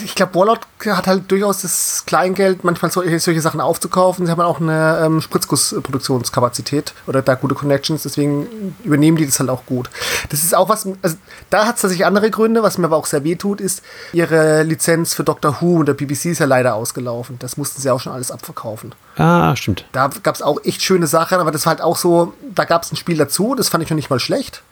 ich glaube, Warlord hat halt durchaus das Kleingeld, manchmal solche, solche Sachen aufzukaufen. Sie haben auch eine ähm, Spritzgussproduktionskapazität oder da gute Connections, deswegen übernehmen die das halt auch gut. Das ist auch was, also da hat es tatsächlich andere Gründe, was mir aber auch sehr weh tut, ist, ihre Lizenz für Doctor Who und der BBC ist ja leider ausgelaufen. Das mussten sie auch schon alles abverkaufen. Ah, stimmt. Da gab es auch echt schöne Sachen, aber das war halt auch so, da gab es ein Spiel dazu, das fand ich noch nicht mal schlecht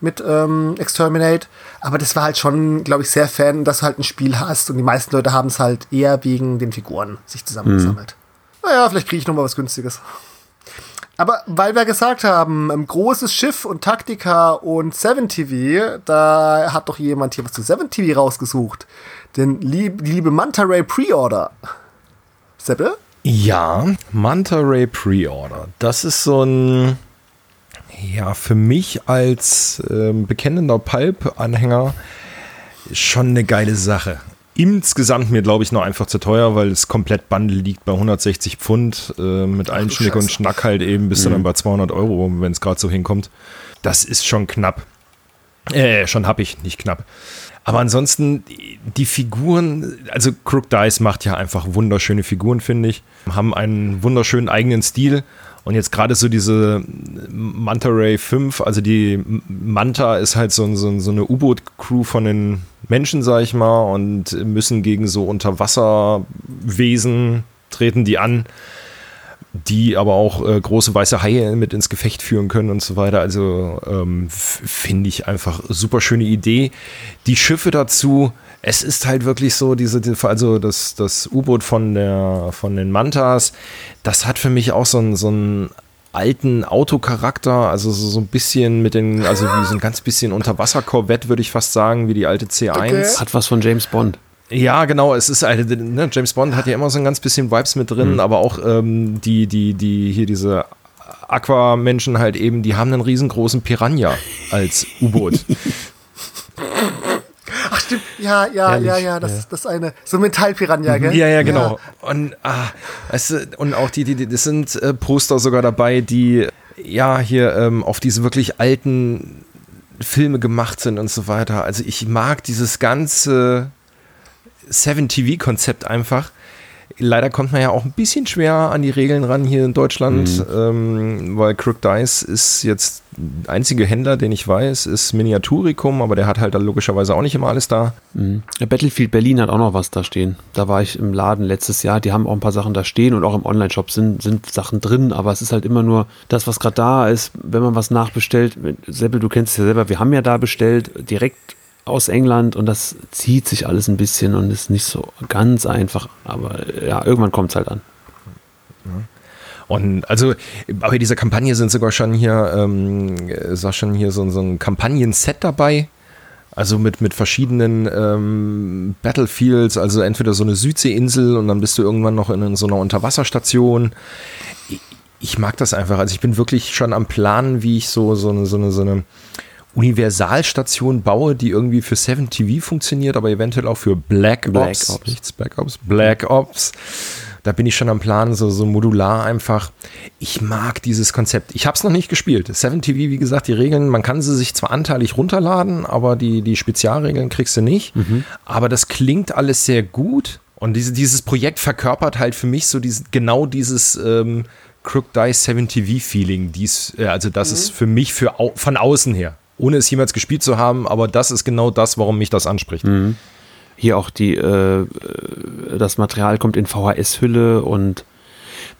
mit ähm, Exterminate, aber das war halt schon, glaube ich, sehr Fan, dass du halt ein Spiel hast und die meisten Leute haben es halt eher wegen den Figuren sich zusammengesammelt. Naja, vielleicht kriege ich noch mal was Günstiges. Aber weil wir gesagt haben, ein großes Schiff und Taktika und 7TV, da hat doch jemand hier was zu 7TV rausgesucht. Denn lieb, die liebe Manta Ray Pre-Order. Seppe? Ja, Manta Ray Pre-Order. Das ist so ein, ja, für mich als ähm, bekennender Pulp-Anhänger schon eine geile Sache. Insgesamt mir, glaube ich, noch einfach zu teuer, weil das komplett Bundle liegt bei 160 Pfund. Äh, mit allen Schnick und. Schnack halt eben bist du dann bei 200 Euro, wenn es gerade so hinkommt. Das ist schon knapp. Äh, schon hab ich, nicht knapp. Aber ansonsten, die Figuren, also Crook Dice macht ja einfach wunderschöne Figuren, finde ich. Haben einen wunderschönen eigenen Stil. Und jetzt gerade so diese Manta Ray 5, also die Manta ist halt so, so, so eine U-Boot-Crew von den Menschen, sag ich mal, und müssen gegen so Unterwasserwesen treten die an die aber auch äh, große weiße Haie mit ins Gefecht führen können und so weiter. Also ähm, finde ich einfach super schöne Idee. Die Schiffe dazu, es ist halt wirklich so, diese, also das, das U-Boot von, von den Mantas, das hat für mich auch so einen, so einen alten Autocharakter, also so, so ein bisschen mit den, also wie so ein ganz bisschen Unterwasser-Korvette, würde ich fast sagen, wie die alte C1. Okay. Hat was von James Bond. Ja, genau. Es ist halt, ne, James Bond hat ja immer so ein ganz bisschen Vibes mit drin, mhm. aber auch ähm, die, die, die, hier diese Aquamenschen halt eben, die haben einen riesengroßen Piranha als U-Boot. *laughs* Stimmt, ja, ja, Herrlich, ja, ja, das, ja. das eine, so Metallpiranha, gell? Ja, ja, genau. Ja. Und, ah, weißt du, und auch die, die, die das sind äh, Poster sogar dabei, die ja hier ähm, auf diese wirklich alten Filme gemacht sind und so weiter. Also ich mag dieses ganze 7-TV-Konzept einfach. Leider kommt man ja auch ein bisschen schwer an die Regeln ran hier in Deutschland, mhm. ähm, weil Crook Dice ist jetzt der einzige Händler, den ich weiß, ist Miniaturicum, aber der hat halt dann logischerweise auch nicht immer alles da. Mhm. Battlefield Berlin hat auch noch was da stehen. Da war ich im Laden letztes Jahr, die haben auch ein paar Sachen da stehen und auch im Online-Shop sind, sind Sachen drin, aber es ist halt immer nur das, was gerade da ist, wenn man was nachbestellt. Seppel, du kennst es ja selber, wir haben ja da bestellt, direkt aus England und das zieht sich alles ein bisschen und ist nicht so ganz einfach, aber ja, irgendwann kommt es halt an. Und also bei dieser Kampagne sind sogar schon hier, ähm, ist auch schon hier so, so ein Kampagnen-Set dabei. Also mit, mit verschiedenen ähm, Battlefields, also entweder so eine Südseeinsel und dann bist du irgendwann noch in, so einer Unterwasserstation. Ich, ich, mag das einfach. Also ich bin wirklich schon am Plan, wie ich so, so eine, so eine, so eine Universalstation baue, die irgendwie für 7 TV funktioniert, aber eventuell auch für Black, Black Ops. Ops. Nichts Black Ops, Black Ops. Da bin ich schon am Plan, so, so modular einfach. Ich mag dieses Konzept. Ich habe es noch nicht gespielt. 7 TV, wie gesagt, die Regeln, man kann sie sich zwar anteilig runterladen, aber die, die Spezialregeln kriegst du nicht. Mhm. Aber das klingt alles sehr gut. Und diese, dieses Projekt verkörpert halt für mich so dieses, genau dieses ähm, Crook Dice 7 TV Feeling. Dies, äh, also das mhm. ist für mich für, von außen her ohne es jemals gespielt zu haben, aber das ist genau das, warum mich das anspricht. Mhm. Hier auch die, äh, das Material kommt in VHS-Hülle und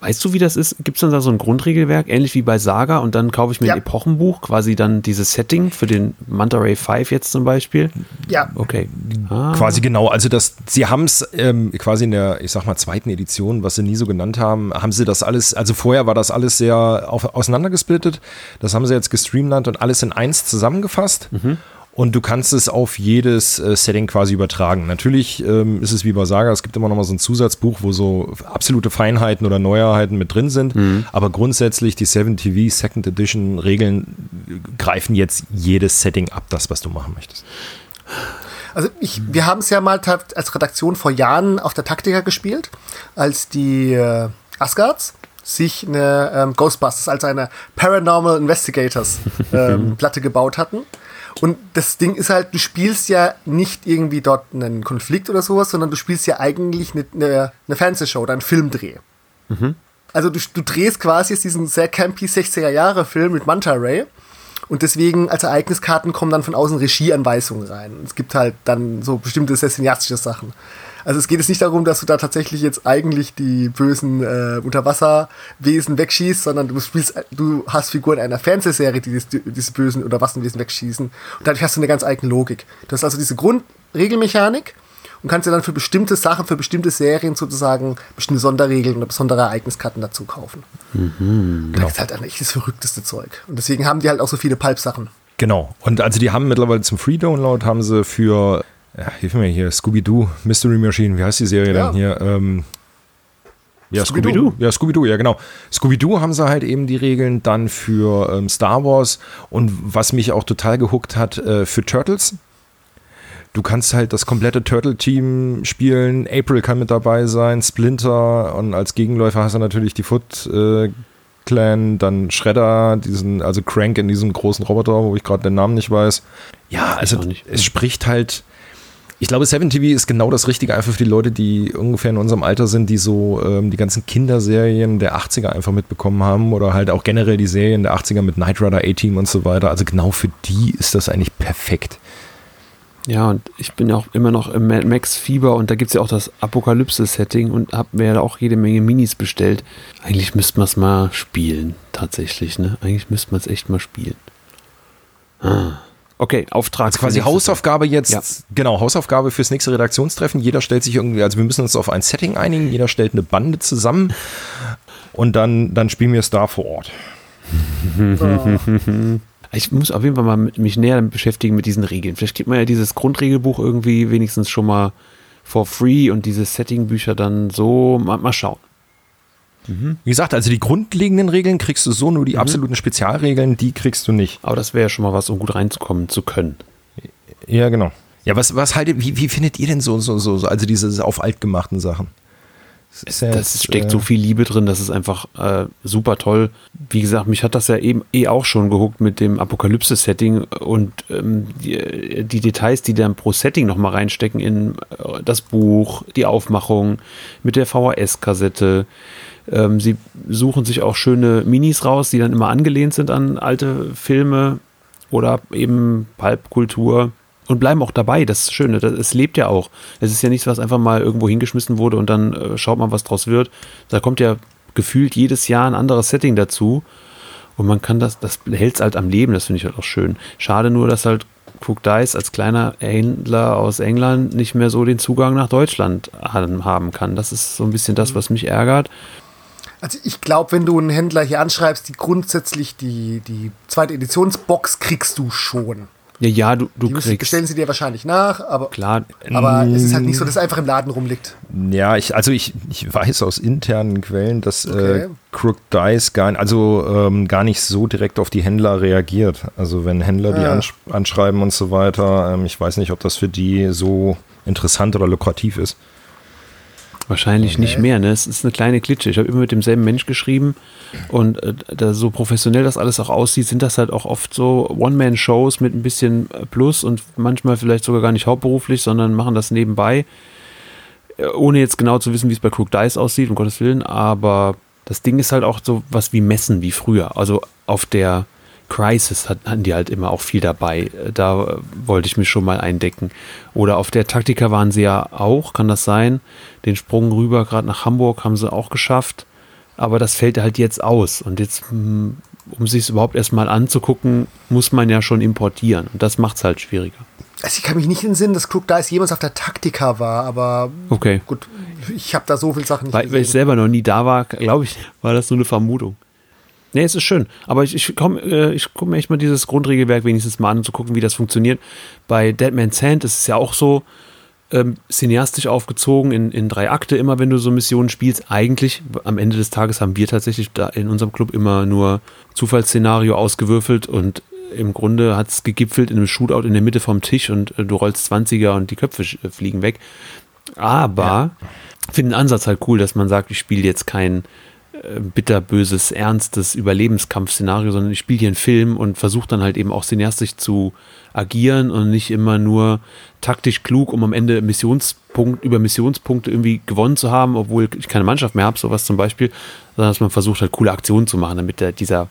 Weißt du, wie das ist? Gibt es dann da so ein Grundregelwerk, ähnlich wie bei Saga, und dann kaufe ich mir ja. ein Epochenbuch, quasi dann dieses Setting für den Manta Ray 5 jetzt zum Beispiel? Ja. Okay. Ah. Quasi genau. Also das, sie haben es ähm, quasi in der, ich sag mal, zweiten Edition, was sie nie so genannt haben, haben sie das alles, also vorher war das alles sehr auf, auseinandergesplittet. Das haben sie jetzt gestreamlined und alles in eins zusammengefasst. Mhm und du kannst es auf jedes äh, Setting quasi übertragen. Natürlich ähm, ist es wie bei Saga, es gibt immer noch mal so ein Zusatzbuch, wo so absolute Feinheiten oder Neuerheiten mit drin sind, mhm. aber grundsätzlich die 7TV Second Edition Regeln greifen jetzt jedes Setting ab, das, was du machen möchtest. Also ich, wir haben es ja mal als Redaktion vor Jahren auf der Taktika gespielt, als die äh, Asgards sich eine ähm, Ghostbusters, als eine Paranormal Investigators *laughs* ähm, Platte gebaut hatten. Und das Ding ist halt, du spielst ja nicht irgendwie dort einen Konflikt oder sowas, sondern du spielst ja eigentlich eine, eine, eine Fernsehshow oder einen Filmdreh. Mhm. Also du, du drehst quasi jetzt diesen sehr campy 60er-Jahre-Film mit Manta Ray. Und deswegen als Ereigniskarten kommen dann von außen Regieanweisungen rein. Es gibt halt dann so bestimmte sehr cineastische Sachen. Also es geht jetzt nicht darum, dass du da tatsächlich jetzt eigentlich die bösen äh, Unterwasserwesen wegschießt, sondern du spielst, du hast Figuren einer Fernsehserie, die diese, diese bösen Unterwasserwesen wegschießen. Und dadurch hast du eine ganz eigene Logik. Du hast also diese Grundregelmechanik und kannst dir dann für bestimmte Sachen, für bestimmte Serien sozusagen bestimmte Sonderregeln oder besondere Ereigniskarten dazu kaufen. Mhm, genau. Das ist halt eigentlich das verrückteste Zeug. Und deswegen haben die halt auch so viele Pulp-Sachen. Genau. Und also die haben mittlerweile zum Free-Download haben sie für ja, hilf mir hier, Scooby-Doo, Mystery Machine, wie heißt die Serie ja. denn hier? Ähm, ja, Scooby-Doo. Scooby ja, Scooby-Doo, ja, genau. Scooby-Doo haben sie halt eben die Regeln dann für ähm, Star Wars und was mich auch total gehuckt hat, äh, für Turtles. Du kannst halt das komplette Turtle-Team spielen. April kann mit dabei sein, Splinter und als Gegenläufer hast du natürlich die Foot äh, Clan, dann Shredder, diesen, also Crank in diesem großen Roboter, wo ich gerade den Namen nicht weiß. Ja, also es spricht halt Ich glaube, 7 TV ist genau das Richtige, einfach für die Leute, die ungefähr in unserem Alter sind, die so ähm, die ganzen Kinderserien der 80er einfach mitbekommen haben oder halt auch generell die Serien der 80er mit Knight Rider A-Team und so weiter. Also genau für die ist das eigentlich perfekt. Ja, und ich bin ja auch immer noch im Max Fieber und da gibt es ja auch das Apokalypse-Setting und habe mir da auch jede Menge Minis bestellt. Eigentlich müsste man es mal spielen, tatsächlich, ne? Eigentlich müsste man es echt mal spielen. Ah. Okay, Auftrag. Also quasi Hausaufgabe jetzt, ja. genau, Hausaufgabe fürs nächste Redaktionstreffen. Jeder stellt sich irgendwie, also wir müssen uns auf ein Setting einigen, jeder stellt eine Bande zusammen und dann, dann spielen wir es da vor Ort. *laughs* Ich muss auf jeden Fall mal mit, mich näher beschäftigen mit diesen Regeln. Vielleicht gibt man ja dieses Grundregelbuch irgendwie wenigstens schon mal for free und diese Setting-Bücher dann so. Mal, mal schauen. Mhm. Wie gesagt, also die grundlegenden Regeln kriegst du so, nur die mhm. absoluten Spezialregeln, die kriegst du nicht. Aber das wäre ja schon mal was, um gut reinzukommen zu können. Ja, genau. Ja, was, was haltet, wie, wie findet ihr denn so, so, so, also diese auf alt gemachten Sachen? Das, ja das steckt äh, so viel Liebe drin, das ist einfach äh, super toll. Wie gesagt, mich hat das ja eben eh auch schon gehuckt mit dem Apokalypse-Setting und ähm, die, die, Details, die dann pro Setting nochmal reinstecken in äh, das Buch, die Aufmachung mit der VHS-Kassette, ähm, sie suchen sich auch schöne Minis raus, die dann immer angelehnt sind an alte Filme oder eben Pulpkultur und bleiben auch dabei. Das ist schön. Es lebt ja auch. Es ist ja nichts, was einfach mal irgendwo hingeschmissen wurde und dann äh, schaut man, was draus wird. Da kommt ja gefühlt jedes Jahr ein anderes Setting dazu. Und man kann das, das hält es halt am Leben, das finde ich halt auch schön. Schade nur, dass halt Cook Dice als kleiner Händler aus England nicht mehr so den Zugang nach Deutschland haben kann. Das ist so ein bisschen das, was mich ärgert. Also ich glaube, wenn du einen Händler hier anschreibst, die grundsätzlich die, die zweite Editionsbox kriegst du schon. Ja, ja, du, du die kriegst. Bestellen sie dir wahrscheinlich nach, aber, Klar. aber es ist halt nicht so, dass es einfach im Laden rumliegt. Ja, ich, also ich, ich weiß aus internen Quellen, dass äh, okay. äh, Crook Dice gar, also, ähm, gar nicht so direkt auf die Händler reagiert. Also wenn Händler die ah. anschreiben und so weiter, ähm, ich weiß nicht, ob das für die so interessant oder lukrativ ist. Wahrscheinlich okay. nicht mehr, ne? Es ist eine kleine Klitsche. Ich habe immer mit demselben Mensch geschrieben und äh, da so professionell das alles auch aussieht, sind das halt auch oft so One-Man-Shows mit ein bisschen Plus und manchmal vielleicht sogar gar nicht hauptberuflich, sondern machen das nebenbei, äh, ohne jetzt genau zu wissen, wie es bei Crook Dice aussieht, um Gottes Willen, aber das Ding ist halt auch so was wie Messen wie früher. Also auf der Crisis hatten die halt immer auch viel dabei. Da wollte ich mich schon mal eindecken. Oder auf der Taktika waren sie ja auch, kann das sein? Den Sprung rüber, gerade nach Hamburg, haben sie auch geschafft. Aber das fällt halt jetzt aus. Und jetzt, hm, um sich es überhaupt erstmal anzugucken, muss man ja schon importieren. Und das macht es halt schwieriger. Also ich kann mich nicht in den Sinn, dass Crook Dice jemals auf der Taktika war, aber okay. gut, ich habe da so viele Sachen nicht weil, Weil ich selber noch nie da war, glaube ich, war das nur eine Vermutung. Nee, es ist schön. Aber ich, ich komme äh, ich guck mir echt mal dieses Grundregelwerk wenigstens mal an, um zu gucken, wie das funktioniert. Bei Dead Man's Hand ist es ja auch so ähm, cineastisch aufgezogen, in, in drei Akte, immer wenn du so Missionen spielst. Eigentlich, am Ende des Tages haben wir tatsächlich da in unserem Club immer nur Zufallsszenario ausgewürfelt und im Grunde hat es gegipfelt in einem Shootout in der Mitte vom Tisch und äh, du rollst 20er und die Köpfe äh, fliegen weg. Aber ja. finde den Ansatz halt cool, dass man sagt, ich spiele jetzt kein bitterböses, ernstes Überlebenskampfszenario, sondern ich spiele hier einen Film und versuche dann halt eben auch cineastisch zu agieren und nicht immer nur taktisch klug, um am Ende Missionspunkt, über Missionspunkte irgendwie gewonnen zu haben, obwohl ich keine Mannschaft mehr habe, sowas zum Beispiel, sondern dass man versucht halt coole Aktionen zu machen, damit der, dieser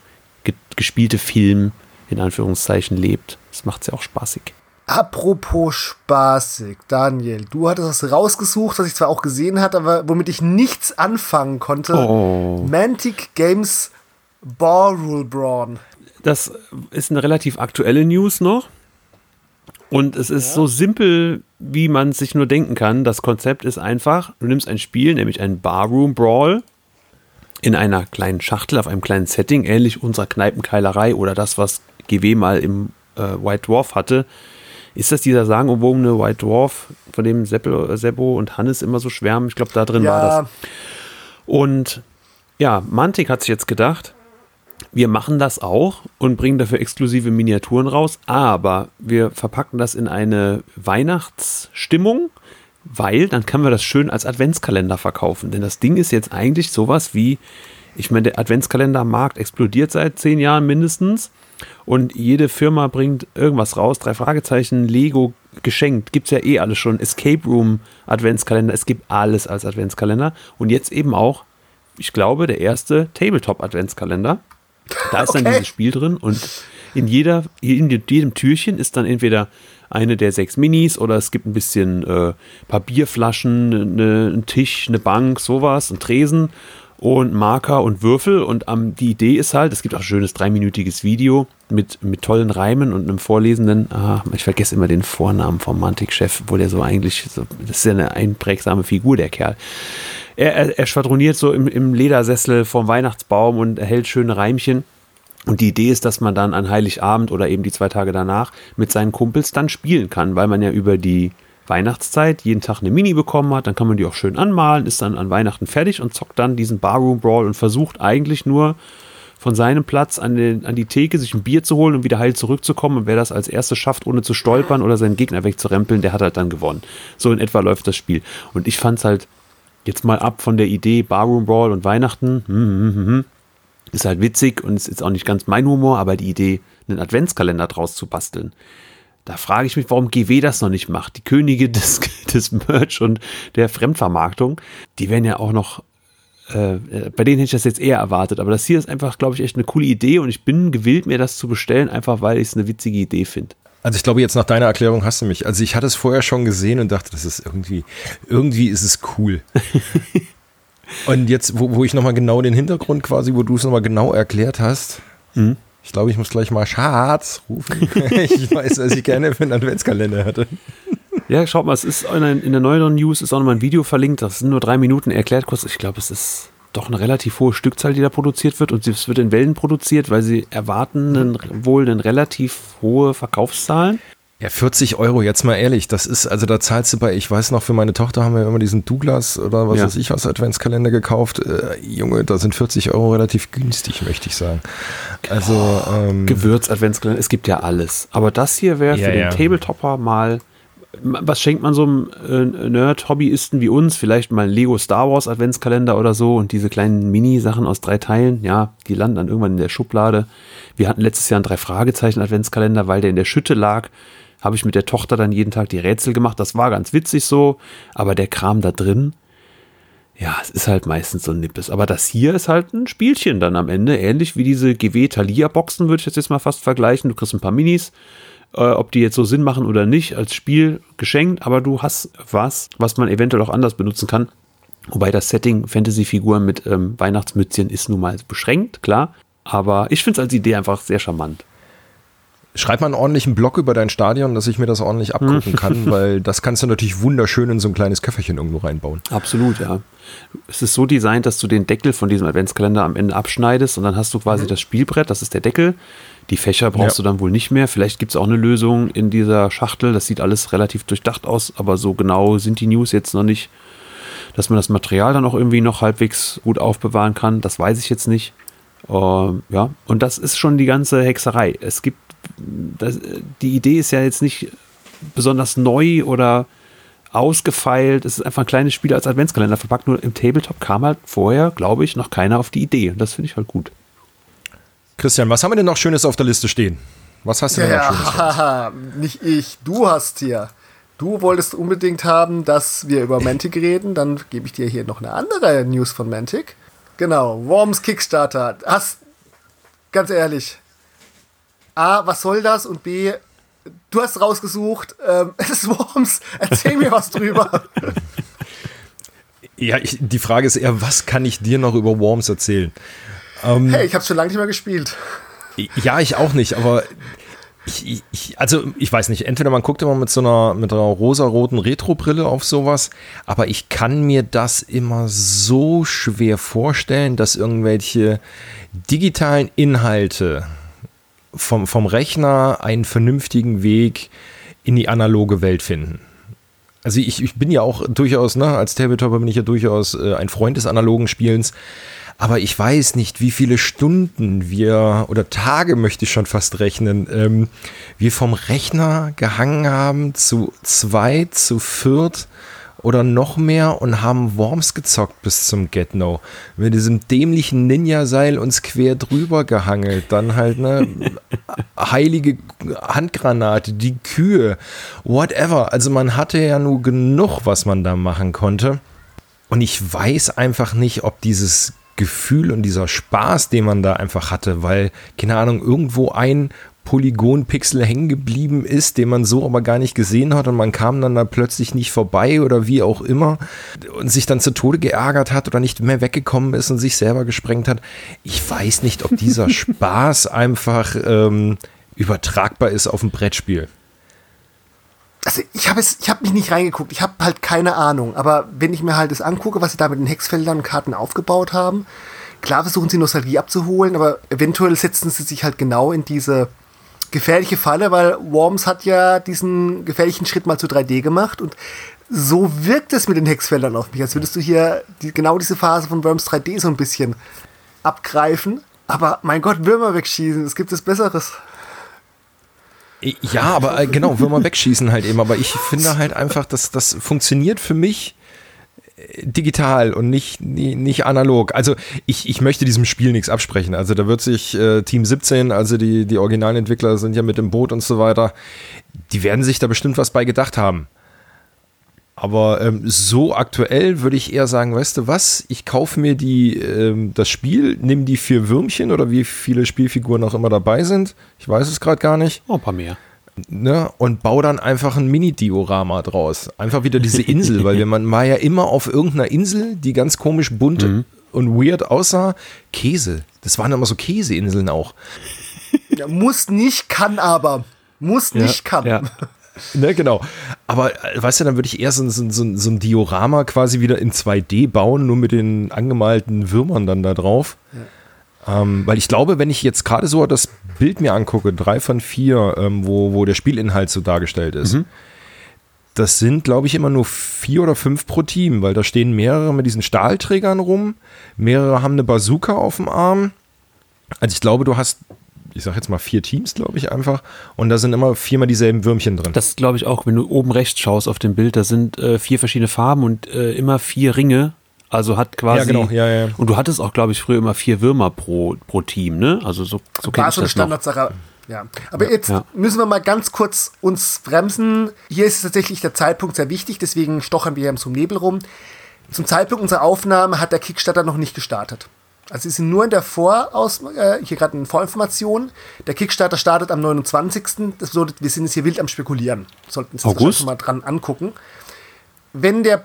gespielte Film in Anführungszeichen lebt. Das macht es ja auch spaßig. Apropos spaßig, Daniel, du hattest was rausgesucht, was ich zwar auch gesehen hatte, aber womit ich nichts anfangen konnte. Oh. Mantic Games Bar Rule Brawn. Das ist eine relativ aktuelle News noch. Und es ist ja. so simpel, wie man sich nur denken kann. Das Konzept ist einfach, du nimmst ein Spiel, nämlich ein Barroom Brawl, in einer kleinen Schachtel, auf einem kleinen Setting, ähnlich unserer Kneipenkeilerei oder das, was GW mal im äh, White Dwarf hatte ist das dieser sagenumwogene White Dwarf, von dem Seppel, Seppo und Hannes immer so schwärmen? Ich glaube, da drin ja. war das. Und ja, Mantic hat sich jetzt gedacht, wir machen das auch und bringen dafür exklusive Miniaturen raus, aber wir verpacken das in eine Weihnachtsstimmung, weil dann können wir das schön als Adventskalender verkaufen. Denn das Ding ist jetzt eigentlich sowas wie, ich meine, der Adventskalendermarkt explodiert seit zehn Jahren mindestens und jede Firma bringt irgendwas raus. Drei Fragezeichen, Lego geschenkt. Gibt es ja eh alles schon. Escape Room Adventskalender. Es gibt alles als Adventskalender. Und jetzt eben auch, ich glaube, der erste Tabletop Adventskalender. Da ist okay. dann dieses Spiel drin und in, jeder, in jedem Türchen ist dann entweder eine der sechs Minis oder es gibt ein bisschen äh, paar Bierflaschen, eine, ein Tisch, eine Bank, sowas, ein Tresen und Marker und Würfel. Und ähm, die Idee ist halt, es gibt auch ein schönes dreiminütiges Video mit, mit tollen Reimen und einem Vorlesenden. Ah, ich vergesse immer den Vornamen vom Mantik-Chef, wo der so eigentlich, so, das ist ja eine einprägsame Figur, der Kerl. Er, er, er schwadroniert so im, im Ledersessel vorm Weihnachtsbaum und erhält schöne Reimchen. Und die Idee ist, dass man dann an Heiligabend oder eben die zwei Tage danach mit seinen Kumpels dann spielen kann, weil man ja über die Weihnachtszeit jeden Tag eine Mini bekommen hat, dann kann man die auch schön anmalen, ist dann an Weihnachten fertig und zockt dann diesen Barroom Brawl und versucht eigentlich nur von seinem Platz an, den, an die Theke sich ein Bier zu holen und wieder heil zurückzukommen. Und wer das als erstes schafft, ohne zu stolpern oder seinen Gegner wegzurempeln, der hat halt dann gewonnen. So in etwa läuft das Spiel. Und ich fand es halt jetzt mal ab von der Idee Barroom Brawl und Weihnachten. Hm, hm, hm, hm ist halt witzig und ist auch nicht ganz mein Humor, aber die Idee, einen Adventskalender draus zu basteln. Da frage ich mich, warum GW das noch nicht macht. Die Könige des, *laughs* des Merch und der Fremdvermarktung, die werden ja auch noch, äh, bei denen hätte ich das jetzt eher erwartet. Aber das hier ist einfach, glaube ich, echt eine coole Idee und ich bin gewillt, mir das zu bestellen, einfach weil ich es eine witzige Idee finde. Also ich glaube, jetzt nach deiner Erklärung hast du mich. Also ich hatte es vorher schon gesehen und dachte, das ist irgendwie, irgendwie ist es cool. *laughs* Und jetzt, wo, wo ich nochmal genau den Hintergrund quasi, wo du es nochmal genau erklärt hast, mhm. Ich glaube, ich muss gleich mal Schatz rufen. *laughs* ich weiß, was ich gerne für einen Adventskalender hatte. Ja, schaut mal, es ist in, in der neueren News ist auch nochmal ein Video verlinkt, das sind nur drei Minuten erklärt kurz. Ich glaube, es ist doch eine relativ hohe Stückzahl, die da produziert wird und es wird in Wellen produziert, weil sie erwarten einen, wohl eine relativ hohe Verkaufszahlen. Ja, 40 Euro, jetzt mal ehrlich, das ist, also da zahlst du bei, ich weiß noch, für meine Tochter haben wir immer diesen Douglas oder was ja. weiß ich was Adventskalender gekauft. Äh, Junge, da sind 40 Euro relativ günstig, möchte ich sagen. Also oh, ähm, Gewürz-Adventskalender, es gibt ja alles. Aber das hier wäre ja, für ja. den Tabletopper mal, was schenkt man so einem äh, Nerd-Hobbyisten wie uns? Vielleicht mal ein Lego Star Wars Adventskalender oder so und diese kleinen Mini-Sachen aus drei Teilen, ja, die landen dann irgendwann in der Schublade. Wir hatten letztes Jahr einen drei Fragezeichen Adventskalender, weil der in der Schütte lag habe ich mit der Tochter dann jeden Tag die Rätsel gemacht. Das war ganz witzig so, aber der Kram da drin, ja, es ist halt meistens so ein Nippes. Aber das hier ist halt ein Spielchen dann am Ende, ähnlich wie diese GW Thalia Boxen, würde ich jetzt mal fast vergleichen. Du kriegst ein paar Minis, äh, ob die jetzt so Sinn machen oder nicht, als Spiel geschenkt, aber du hast was, was man eventuell auch anders benutzen kann. Wobei das Setting Fantasy-Figuren mit ähm, Weihnachtsmützchen ist nun mal beschränkt, klar. Aber ich finde es als Idee einfach sehr charmant. Schreib mal einen ordentlichen Blog über dein Stadion, dass ich mir das ordentlich abgucken kann, *laughs* weil das kannst du natürlich wunderschön in so ein kleines Köfferchen irgendwo reinbauen. Absolut, ja. Es ist so designt, dass du den Deckel von diesem Adventskalender am Ende abschneidest und dann hast du quasi mhm. das Spielbrett, das ist der Deckel. Die Fächer brauchst ja. du dann wohl nicht mehr. Vielleicht gibt es auch eine Lösung in dieser Schachtel. Das sieht alles relativ durchdacht aus, aber so genau sind die News jetzt noch nicht, dass man das Material dann auch irgendwie noch halbwegs gut aufbewahren kann. Das weiß ich jetzt nicht. Uh, ja, und das ist schon die ganze Hexerei. Es gibt das, die Idee ist ja jetzt nicht besonders neu oder ausgefeilt. Es ist einfach ein kleines Spiel als Adventskalender verpackt. Nur im Tabletop kam halt vorher, glaube ich, noch keiner auf die Idee. Und das finde ich halt gut. Christian, was haben wir denn noch Schönes auf der Liste stehen? Was hast du denn ja, noch Schönes? Ja, *laughs* nicht ich, du hast hier. Du wolltest unbedingt haben, dass wir über Mantic reden. Dann gebe ich dir hier noch eine andere News von Mantic. Genau, Worms Kickstarter. Hast, ganz ehrlich, A, was soll das? Und B, du hast rausgesucht, ähm, *laughs* es ist Worms, erzähl mir was drüber. Ja, ich, die Frage ist eher, was kann ich dir noch über Worms erzählen? Ähm, hey, ich habe schon lange nicht mehr gespielt. Ja, ich auch nicht, aber ich, ich, also ich weiß nicht, entweder man guckt immer mit so einer, mit einer rosaroten Retro-Brille auf sowas, aber ich kann mir das immer so schwer vorstellen, dass irgendwelche digitalen Inhalte vom, vom Rechner einen vernünftigen Weg in die analoge Welt finden. Also ich, ich bin ja auch durchaus, ne, als Tabletopper bin ich ja durchaus äh, ein Freund des analogen Spielens. Aber ich weiß nicht, wie viele Stunden wir, oder Tage möchte ich schon fast rechnen, ähm, wir vom Rechner gehangen haben, zu zwei, zu viert oder noch mehr und haben Worms gezockt bis zum Get No. Mit diesem dämlichen Ninja-Seil uns quer drüber gehangelt. Dann halt eine *laughs* heilige Handgranate, die Kühe, whatever. Also man hatte ja nur genug, was man da machen konnte. Und ich weiß einfach nicht, ob dieses Gefühl und dieser Spaß, den man da einfach hatte, weil, keine Ahnung, irgendwo ein Polygon-Pixel hängen geblieben ist, den man so aber gar nicht gesehen hat und man kam dann da plötzlich nicht vorbei oder wie auch immer und sich dann zu Tode geärgert hat oder nicht mehr weggekommen ist und sich selber gesprengt hat. Ich weiß nicht, ob dieser *laughs* Spaß einfach ähm, übertragbar ist auf ein Brettspiel. Also ich habe hab mich nicht reingeguckt, ich habe halt keine Ahnung, aber wenn ich mir halt das angucke, was sie da mit den Hexfeldern und Karten aufgebaut haben, klar versuchen sie Nostalgie abzuholen, aber eventuell setzen sie sich halt genau in diese gefährliche Falle, weil Worms hat ja diesen gefährlichen Schritt mal zu 3D gemacht und so wirkt es mit den Hexfeldern auf mich, als würdest du hier die, genau diese Phase von Worms 3D so ein bisschen abgreifen. Aber mein Gott, Würmer wegschießen, es gibt es Besseres. Ja, aber äh, genau, Würmer wegschießen halt eben. Aber ich finde halt einfach, dass das funktioniert für mich digital und nicht, nicht analog. Also ich, ich möchte diesem Spiel nichts absprechen. Also da wird sich äh, Team 17, also die, die Originalentwickler sind ja mit dem Boot und so weiter, die werden sich da bestimmt was bei gedacht haben. Aber ähm, so aktuell würde ich eher sagen, weißt du was, ich kaufe mir die, ähm, das Spiel, nimm die vier Würmchen oder wie viele Spielfiguren auch immer dabei sind. Ich weiß es gerade gar nicht. Oh, ein paar mehr ne, und baue dann einfach ein Mini-Diorama draus. Einfach wieder diese Insel, weil *laughs* man war ja immer auf irgendeiner Insel, die ganz komisch bunt mhm. und weird aussah. Käse. Das waren immer so Käseinseln auch. Ja, muss nicht, kann aber. Muss nicht, ja, kann. Ja. Ne, genau. Aber äh, weißt du, dann würde ich eher so, so, so, so, ein Diorama quasi wieder in 2D bauen, nur mit den angemalten Würmern dann da drauf. Ja. Ähm, weil ich glaube, wenn ich jetzt gerade so das Bild mir angucke, drei von vier, ähm, wo, wo der Spielinhalt so dargestellt ist, mhm. das sind, glaube ich, immer nur vier oder fünf pro Team, weil da stehen mehrere mit diesen Stahlträgern rum, mehrere haben eine Bazooka auf dem Arm. Also ich glaube, du hast ich sag jetzt mal vier Teams, glaube ich einfach. Und da sind immer viermal dieselben Würmchen drin. Das glaube ich auch, wenn du oben rechts schaust auf dem Bild, da sind äh, vier verschiedene Farben und äh, immer vier Ringe also hat quasi. Ja, genau, ja, ja. Und du hattest auch, glaube ich, früher immer vier Würmer pro, pro Team, ne? Also so, so War so eine Standardsache. Ja. Aber ja, jetzt ja. müssen wir mal ganz kurz uns bremsen. Hier ist tatsächlich der Zeitpunkt sehr wichtig, deswegen stochern wir hier zum Nebel rum. Zum Zeitpunkt unserer Aufnahme hat der Kickstarter noch nicht gestartet. Also sie sind nur in der Voraus, äh, hier gerade in Vorinformation. Der Kickstarter startet am 29. Das bedeutet, wir sind jetzt hier wild am Spekulieren. Sollten uns das schon mal dran angucken. Wenn der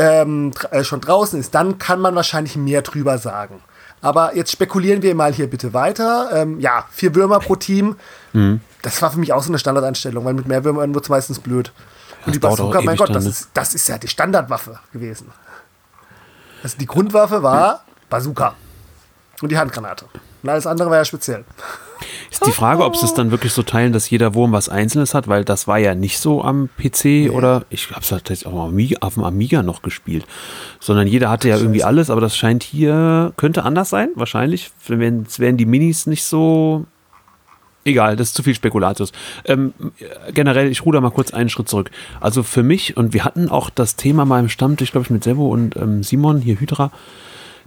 ähm, äh, schon draußen ist, dann kann man wahrscheinlich mehr drüber sagen. Aber jetzt spekulieren wir mal hier bitte weiter. Ähm, ja, vier Würmer pro Team. Mhm. Das war für mich auch so eine Standardeinstellung, weil mit mehr Würmern wird es meistens blöd. Und das die Bazooka, mein Gott, das ist, das ist ja die Standardwaffe gewesen. Also die Grundwaffe war Bazooka. Und die Handgranate. Und alles andere war ja speziell. Ist die Frage, ob sie es dann wirklich so teilen, dass jeder Wurm was Einzelnes hat, weil das war ja nicht so am PC nee. oder ich habe es tatsächlich auch auf dem Amiga noch gespielt, sondern jeder hatte ja irgendwie alles, aber das scheint hier, könnte anders sein, wahrscheinlich. Wenn, wären die Minis nicht so Egal, das ist zu viel Spekulatius. Ähm, generell, ich ruder mal kurz einen Schritt zurück. Also für mich, und wir hatten auch das Thema mal im Stammtisch, glaube ich, mit Servo und ähm, Simon, hier Hydra,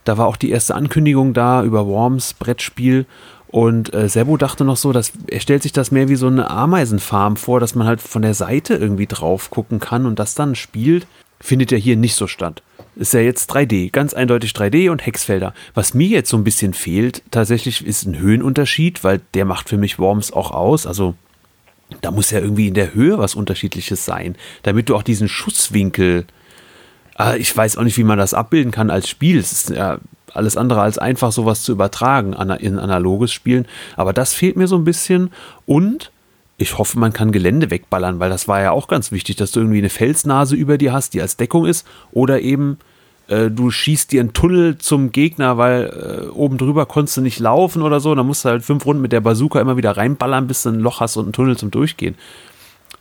da war auch die erste Ankündigung da über Worms Brettspiel und äh, Sebo dachte noch so, dass er stellt sich das mehr wie so eine Ameisenfarm vor, dass man halt von der Seite irgendwie drauf gucken kann und das dann spielt. Findet ja hier nicht so statt. Ist ja jetzt 3D, ganz eindeutig 3D und Hexfelder. Was mir jetzt so ein bisschen fehlt, tatsächlich ist ein Höhenunterschied, weil der macht für mich Worms auch aus. Also da muss ja irgendwie in der Höhe was Unterschiedliches sein, damit du auch diesen Schusswinkel. Äh, ich weiß auch nicht, wie man das abbilden kann als Spiel. Es ist ja alles andere als einfach sowas zu übertragen in analoges Spielen. Aber das fehlt mir so ein bisschen. Und ich hoffe, man kann Gelände wegballern, weil das war ja auch ganz wichtig, dass du irgendwie eine Felsnase über dir hast, die als Deckung ist. Oder eben äh, du schießt dir einen Tunnel zum Gegner, weil äh, oben drüber konntest du nicht laufen oder so. Dann musst du halt fünf Runden mit der Bazooka immer wieder reinballern, bis du ein Loch hast und einen Tunnel zum Durchgehen.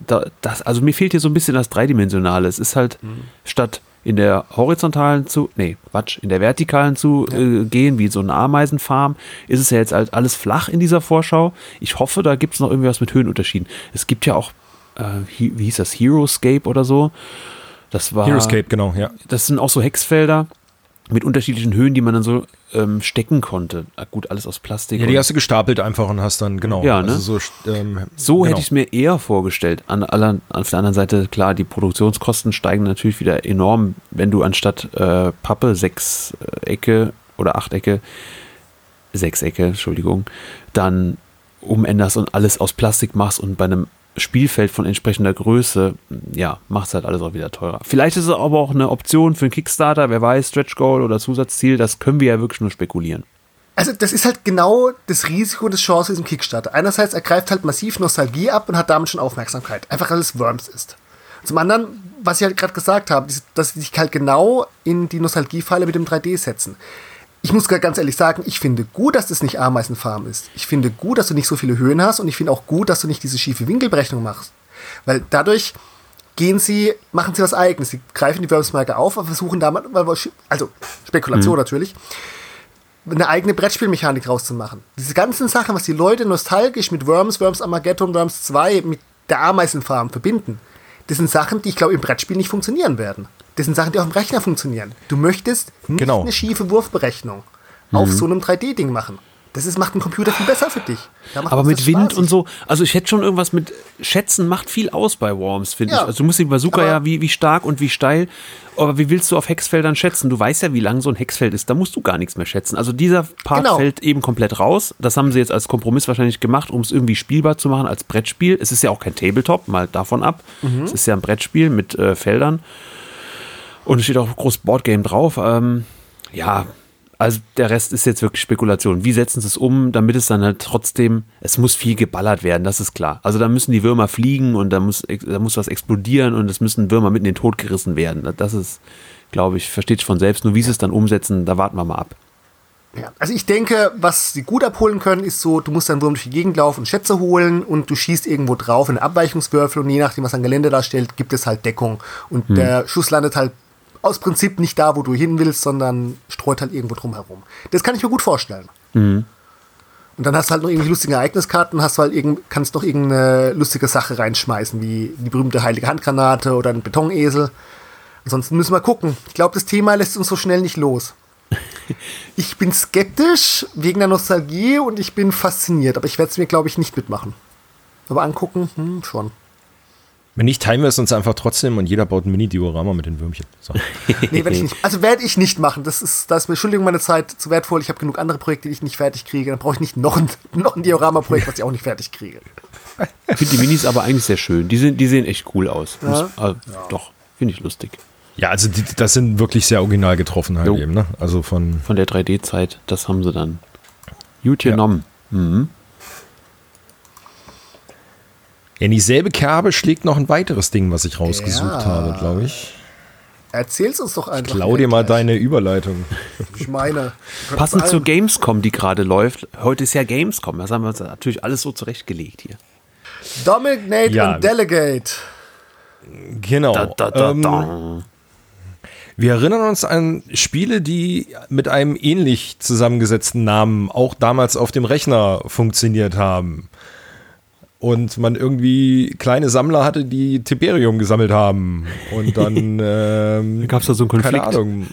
Da, das, also mir fehlt hier so ein bisschen das Dreidimensionale. Es ist halt mhm. statt in der horizontalen zu, nee, Quatsch, in der vertikalen zu ja. äh, gehen, wie so eine Ameisenfarm, ist es ja jetzt halt alles flach in dieser Vorschau. Ich hoffe, da gibt es noch irgendwie was mit Höhenunterschieden. Es gibt ja auch, äh, wie hieß das, Heroescape oder so. Das war. Heroescape, genau, ja. Das sind auch so Hexfelder mit unterschiedlichen Höhen, die man dann so ähm, stecken konnte. Ah, gut, alles aus Plastik. Ja, die hast du gestapelt einfach und hast dann, genau. Ja, ne? Also so ähm, so genau. hätte ich es mir eher vorgestellt. An, aller, auf der anderen Seite, klar, die Produktionskosten steigen natürlich wieder enorm, wenn du anstatt äh, Pappe sechs äh, Ecke oder acht Ecke, sechs Ecke, Entschuldigung, dann umänderst und alles aus Plastik machst und bei einem Spielfeld von entsprechender Größe, ja, macht es halt alles auch wieder teurer. Vielleicht ist es aber auch eine Option für einen Kickstarter, wer weiß, Stretch Goal oder Zusatzziel, das können wir ja wirklich nur spekulieren. Also das ist halt genau das Risiko des Chance diesem Kickstarter. Einerseits ergreift halt massiv Nostalgie ab und hat damit schon Aufmerksamkeit. Einfach weil es Worms ist. Zum anderen, was ich halt gerade gesagt habe, dass sie sich halt genau in die Nostalgiefalle mit dem 3D setzen. Ich muss ganz ehrlich sagen, ich finde gut, dass das nicht Ameisenfarm ist. Ich finde gut, dass du nicht so viele Höhen hast und ich finde auch gut, dass du nicht diese schiefe Winkelberechnung machst. Weil dadurch gehen sie, machen sie was eigenes. Sie greifen die Worms-Marke auf, aber versuchen damit, also Spekulation natürlich, eine eigene Brettspielmechanik rauszumachen. Diese ganzen Sachen, was die Leute nostalgisch mit Worms, Worms Armageddon, Worms 2, mit der Ameisenfarm verbinden, das sind Sachen, die ich glaube im Brettspiel nicht funktionieren werden. Das sind Sachen, die auch im Rechner funktionieren. Du möchtest nicht Genau. eine schiefe Wurfberechnung auf so einem 3D-Ding machen. Das ist, macht ein Computer viel besser für dich. Aber mit Wind spaßig. und so, also ich hätte schon irgendwas mit Schätzen macht viel aus bei Worms, finde Ja. ich. Also du musst die Bazooka Aber- ja wie, wie stark und wie steil, aber wie willst du auf Hexfeldern schätzen? Du weißt ja, wie lang so ein Hexfeld ist, da musst du gar nichts mehr schätzen. Also dieser Part Genau. fällt eben komplett raus. Das haben sie jetzt als Kompromiss wahrscheinlich gemacht, um es irgendwie spielbar zu machen als Brettspiel. Es ist ja auch kein Tabletop, mal davon ab. Mhm. Es ist ja ein Brettspiel mit äh, Feldern. Und es steht auch groß Boardgame drauf. Ähm, ja, also der Rest ist jetzt wirklich Spekulation. Wie setzen sie es um, damit es dann halt trotzdem, es muss viel geballert werden, das ist klar. Also da müssen die Würmer fliegen und da muss, da muss was explodieren und es müssen Würmer mitten in den Tod gerissen werden. Das ist, glaube ich, versteht sich von selbst. Nur wie sie es dann umsetzen, da warten wir mal ab. Ja, also ich denke, was sie gut abholen können, ist so, du musst deinen Wurm durch die Gegend laufen und Schätze holen und du schießt irgendwo drauf in Abweichungswürfel und je nachdem, was ein Gelände darstellt, gibt es halt Deckung. Und der Schuss landet halt aus Prinzip nicht da, wo du hin willst, sondern streut halt irgendwo drum herum. Das kann ich mir gut vorstellen. Und dann hast du halt noch irgendwie lustige Ereigniskarten, hast du halt irgend, kannst noch irgendeine lustige Sache reinschmeißen, wie die berühmte heilige Handgranate oder ein Betonesel. Ansonsten müssen wir gucken. Ich glaube, das Thema lässt uns so schnell nicht los. *laughs* Ich bin skeptisch wegen der Nostalgie und ich bin fasziniert, aber ich werde es mir, glaube ich, nicht mitmachen. Aber angucken, hm, schon. Wenn nicht, teilen wir es uns einfach trotzdem und jeder baut ein Mini-Diorama mit den Würmchen. So. *laughs* Nee, werde ich nicht. Also werde ich nicht machen. Das ist, da ist mir, Entschuldigung, meine Zeit zu wertvoll. Ich habe genug andere Projekte, die ich nicht fertig kriege. Dann brauche ich nicht noch ein, *laughs* noch ein Diorama-Projekt, was ich auch nicht fertig kriege. Ich finde die Minis aber eigentlich sehr schön. Die, sind, die sehen echt cool aus. Muss, äh, Doch, finde ich lustig. Ja, also die, das sind wirklich sehr original getroffen halt Jo. eben, ne? Also von, Von der 3D-Zeit, das haben sie dann gut genommen. Mhm. ja, in dieselbe Kerbe schlägt noch ein weiteres Ding, was ich rausgesucht Ja. habe, glaube ich. Erzähl's uns doch einfach. Klau dir mal gleich. deine Überleitung. Ich meine. *laughs* Passend allem- Gamescom, die gerade läuft. Heute ist ja Gamescom. Das haben wir uns natürlich alles so zurechtgelegt hier. Dominate Ja. und Delegate. Genau. Da, da, da, ähm, da. Wir erinnern uns an Spiele, die mit einem ähnlich zusammengesetzten Namen auch damals auf dem Rechner funktioniert haben. Und man irgendwie kleine Sammler hatte, die Tiberium gesammelt haben. Und dann *laughs* ähm, Gab es da so einen Konflikt? Keine Ahnung.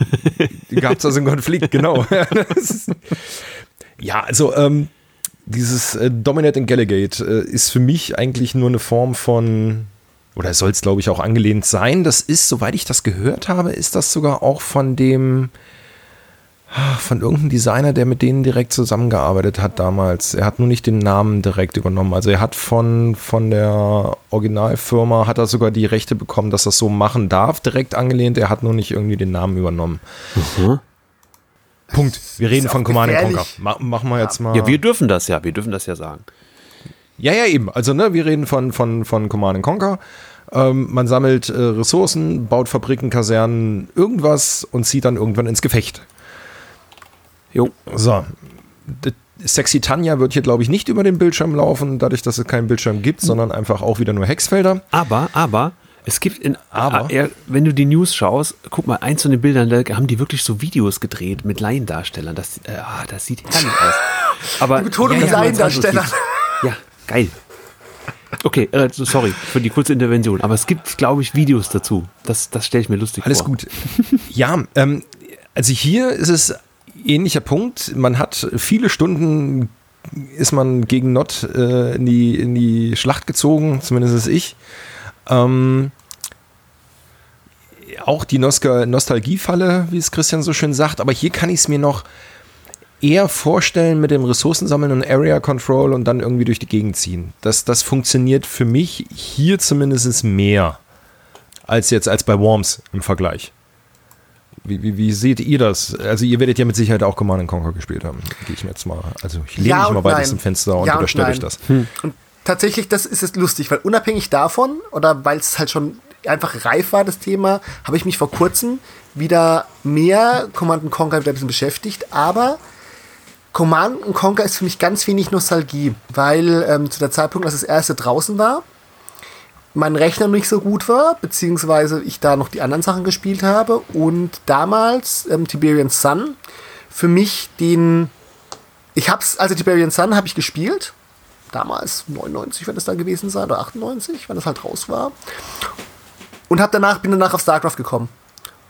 Gab es *laughs* da so einen Konflikt, genau. Ist- ja, also ähm, dieses äh, Dominate and Galigate äh, ist für mich eigentlich nur eine Form von, oder soll es glaube ich auch angelehnt sein. Das ist, soweit ich das gehört habe, ist das sogar auch von dem, von irgendeinem Designer, der mit denen direkt zusammengearbeitet hat damals. Er hat nur nicht den Namen direkt übernommen. Also er hat von, von der Originalfirma, hat er sogar die Rechte bekommen, dass er das so machen darf, direkt angelehnt. Er hat nur nicht irgendwie den Namen übernommen. Punkt. Wir reden von Command and Conquer. Ma machen wir jetzt mal. Ja, wir dürfen das ja. Wir dürfen das ja sagen. Ja, ja, eben. Also, ne, wir reden von, von, von Command and Conquer. Ähm, man sammelt äh, Ressourcen, baut Fabriken, Kasernen, irgendwas und zieht dann irgendwann ins Gefecht. Jo. So. Sexy Tanja wird hier, glaube ich, nicht über den Bildschirm laufen, dadurch, dass es keinen Bildschirm gibt, sondern einfach auch wieder nur Hexfelder. Aber, aber, es gibt in, Aber? AR, wenn du die News schaust, guck mal, eins von den Bildern, da haben die wirklich so Videos gedreht mit Laiendarstellern. Das, äh, ah, das sieht herrlich aus. Aber, Die Betonung ja, mit ja, Laiendarstellern. Ja, geil. Okay, äh, sorry für die kurze Intervention, aber es gibt, glaube ich, Videos dazu. Das, das stelle ich mir lustig Alles vor. gut. Ja, ähm, also hier ist es ähnlicher Punkt. Man hat viele Stunden ist man gegen Not äh, in, die, in die Schlacht gezogen, zumindest ich. Ähm, auch die Nostal Nostalgiefalle, wie es Christian so schön sagt, aber hier kann ich es mir noch eher vorstellen mit dem Ressourcensammeln und Area Control und dann irgendwie durch die Gegend ziehen. Das, das funktioniert für mich hier zumindest mehr als jetzt als bei Worms im Vergleich. Wie, wie, wie, seht ihr das? Also ihr werdet ja mit Sicherheit auch Command Conquer gespielt haben, gehe ich mir jetzt mal. Also ich lehne Ja mich mal weit aus dem Fenster und Ja unterstelle euch das. Und tatsächlich, das ist es lustig, weil unabhängig davon, oder weil es halt schon einfach reif war, das Thema, habe ich mich vor kurzem wieder mehr Command Conquer wieder ein bisschen beschäftigt, aber Command Conquer ist für mich ganz wenig Nostalgie, weil ähm, zu der Zeitpunkt, als das erste draußen war, mein Rechner nicht so gut war, beziehungsweise ich da noch die anderen Sachen gespielt habe und damals ähm, Tiberian Sun für mich den ich hab's, also Tiberian Sun habe ich gespielt. Damals, 99 wird das dann gewesen sein, oder 98, wenn das halt raus war. Und hab danach, bin danach auf StarCraft gekommen.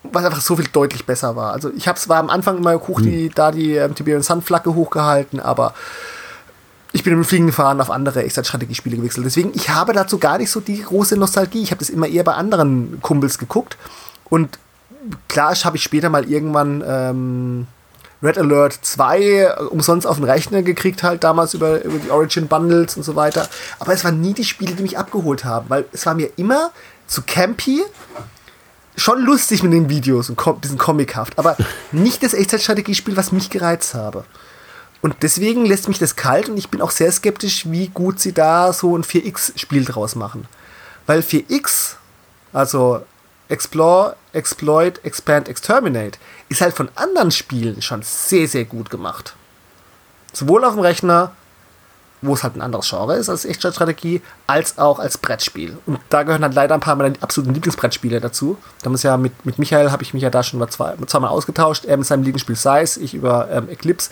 Was einfach so viel deutlich besser war. Also ich habe zwar am Anfang immer hoch die, da die ähm, Tiberian Sun Flagge hochgehalten, aber ich bin im fliegenden Fahren auf andere Echtzeitstrategiespiele gewechselt. Deswegen, ich habe dazu gar nicht so die große Nostalgie. Ich habe das immer eher bei anderen Kumpels geguckt. Und klar habe ich später mal irgendwann ähm, Red Alert 2 umsonst auf den Rechner gekriegt, halt damals über, über die Origin Bundles und so weiter. Aber es waren nie die Spiele, die mich abgeholt haben, weil es war mir immer zu campy, schon lustig mit den Videos und kom bisschen comichaft, aber *laughs* nicht das Echtzeitstrategiespiel, was mich gereizt habe. Und deswegen lässt mich das kalt und ich bin auch sehr skeptisch, wie gut sie da so ein 4X-Spiel draus machen. Weil 4X, also Explore, Exploit, Expand, Exterminate, ist halt von anderen Spielen schon sehr, sehr gut gemacht. Sowohl auf dem Rechner, wo es halt ein anderes Genre ist als Echtzeitstrategie, als auch als Brettspiel. Und da gehören halt leider ein paar meiner absoluten Lieblingsbrettspiele dazu. Da muss ja mit, mit Michael habe ich mich ja da schon mal zwei, zweimal ausgetauscht. Er mit seinem Lieblingsspiel Size, ich über ähm, Eclipse.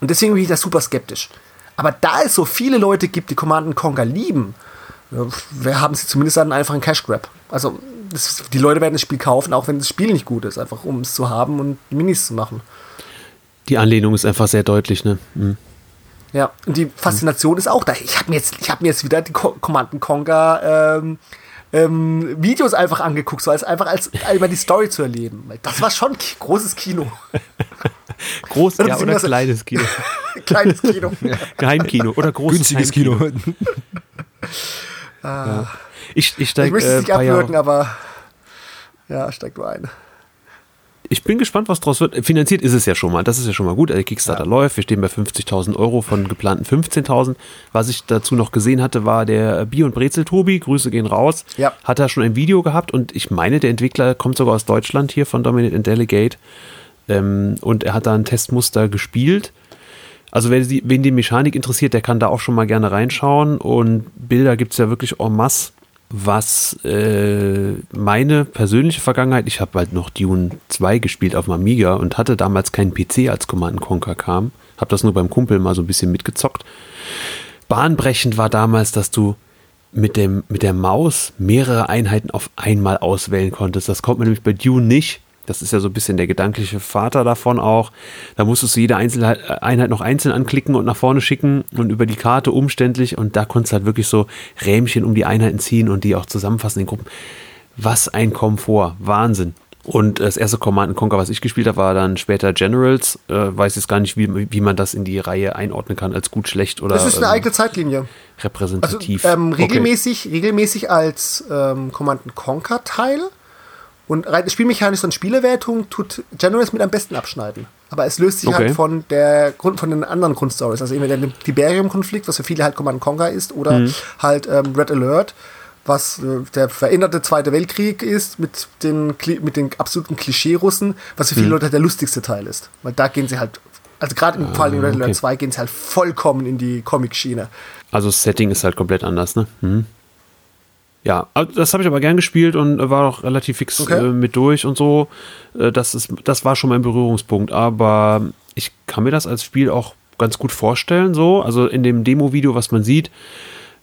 Und deswegen bin ich da super skeptisch. Aber da es so viele Leute gibt, die Command Conquer lieben, ja, wir haben sie zumindest einen einfachen Cash Grab. Also das, die Leute werden das Spiel kaufen, auch wenn das Spiel nicht gut ist, einfach um es zu haben und Minis zu machen. Die Anlehnung ist einfach sehr deutlich, ne? Mhm. Ja, und die Faszination ist auch da. Ich habe mir, jetzt- ich hab mir jetzt wieder die Co Command Conquer ähm, ähm, Videos einfach angeguckt, so als einfach als einmal die Story zu erleben. Das war schon ki- großes Kino. *laughs* Groß Oder ja, oder kleines Kino. *laughs* Kleines Kino. *laughs* Geheimkino oder großes Günstiges. Kino. *laughs* Ich, ich Ich steige möchte es äh, nicht Jahre- abwürgen, aber ja, steigt nur ein. Ich bin gespannt, was draus wird. Finanziert ist es ja schon mal. Das ist ja schon mal gut. Der Kickstarter läuft. Wir stehen bei 50.000 Euro von geplanten 15.000. Was ich dazu noch gesehen hatte, war der Bier- und Brezel-Tobi. Grüße gehen raus. Ja. Hat da schon ein Video gehabt und ich meine, der Entwickler kommt sogar aus Deutschland hier von Dominate and Delegate. Ähm, und er hat da ein Testmuster gespielt. Also wer die, wen die Mechanik interessiert, der kann da auch schon mal gerne reinschauen. Und Bilder gibt es ja wirklich en masse. Was äh, meine persönliche Vergangenheit, ich habe halt noch Dune 2 gespielt auf dem Amiga und hatte damals keinen PC, als Command Conquer kam. Habe das nur beim Kumpel mal so ein bisschen mitgezockt. Bahnbrechend war damals, dass du mit, dem, mit der Maus mehrere Einheiten auf einmal auswählen konntest. Das kommt man nämlich bei Dune nicht. Das ist ja so ein bisschen der gedankliche Vater davon auch. Da musstest du jede Einzelheit, Einheit noch einzeln anklicken und nach vorne schicken und über die Karte umständlich. Und da konntest du halt wirklich so Rähmchen um die Einheiten ziehen und die auch zusammenfassen in Gruppen. Was ein Komfort. Wahnsinn. Und das erste Command Conquer, was ich gespielt habe, war dann später Generals. Äh, weiß jetzt gar nicht, wie, wie man das in die Reihe einordnen kann, als gut, schlecht oder Das ist eine ähm, eigene Zeitlinie. Also repräsentativ. ähm, Okay. regelmäßig, regelmäßig als ähm, Command Conquer Teil. Und rein Spielmechanik und Spielewertung tut Generals mit am besten abschneiden. Aber es löst sich Okay. halt von der Grund, von den anderen Grundstories. Also entweder der Tiberium-Konflikt, was für viele halt Command Conquer ist, oder Mhm. halt ähm, Red Alert, was äh, der veränderte Zweite Weltkrieg ist mit den, mit den absoluten Klischee-Russen, was für viele Mhm. Leute der lustigste Teil ist. Weil da gehen sie halt, also gerade im Fall in Red okay. Alert 2 gehen sie halt vollkommen in die Comic-Schiene. Also das Setting ist halt komplett anders, ne? Mhm. Ja, das habe ich aber gern gespielt und äh, war auch relativ fix Okay. äh, mit durch und so. Äh, das, ist, das war schon mein Berührungspunkt. Aber ich kann mir das als Spiel auch ganz gut vorstellen, so. Also in dem Demo-Video, was man sieht,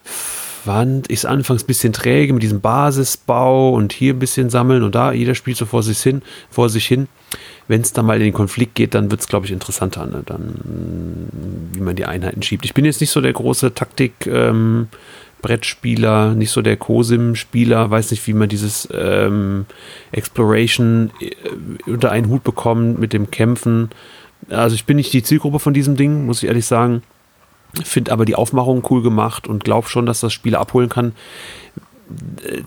fand ich es anfangs ein bisschen träge mit diesem Basisbau und hier ein bisschen sammeln und da, jeder spielt so vor sich hin, vor sich hin. Wenn es dann mal in den Konflikt geht, dann wird es, glaube ich, interessanter, ne? dann, wie man die Einheiten schiebt. Ich bin jetzt nicht so der große Taktik, ähm, Brettspieler, nicht so der COSIM-Spieler, weiß nicht, wie man dieses ähm, Exploration äh, unter einen Hut bekommt mit dem Kämpfen. Also ich bin nicht die Zielgruppe von diesem Ding, muss ich ehrlich sagen. Finde aber die Aufmachung cool gemacht und glaube schon, dass das Spiel abholen kann.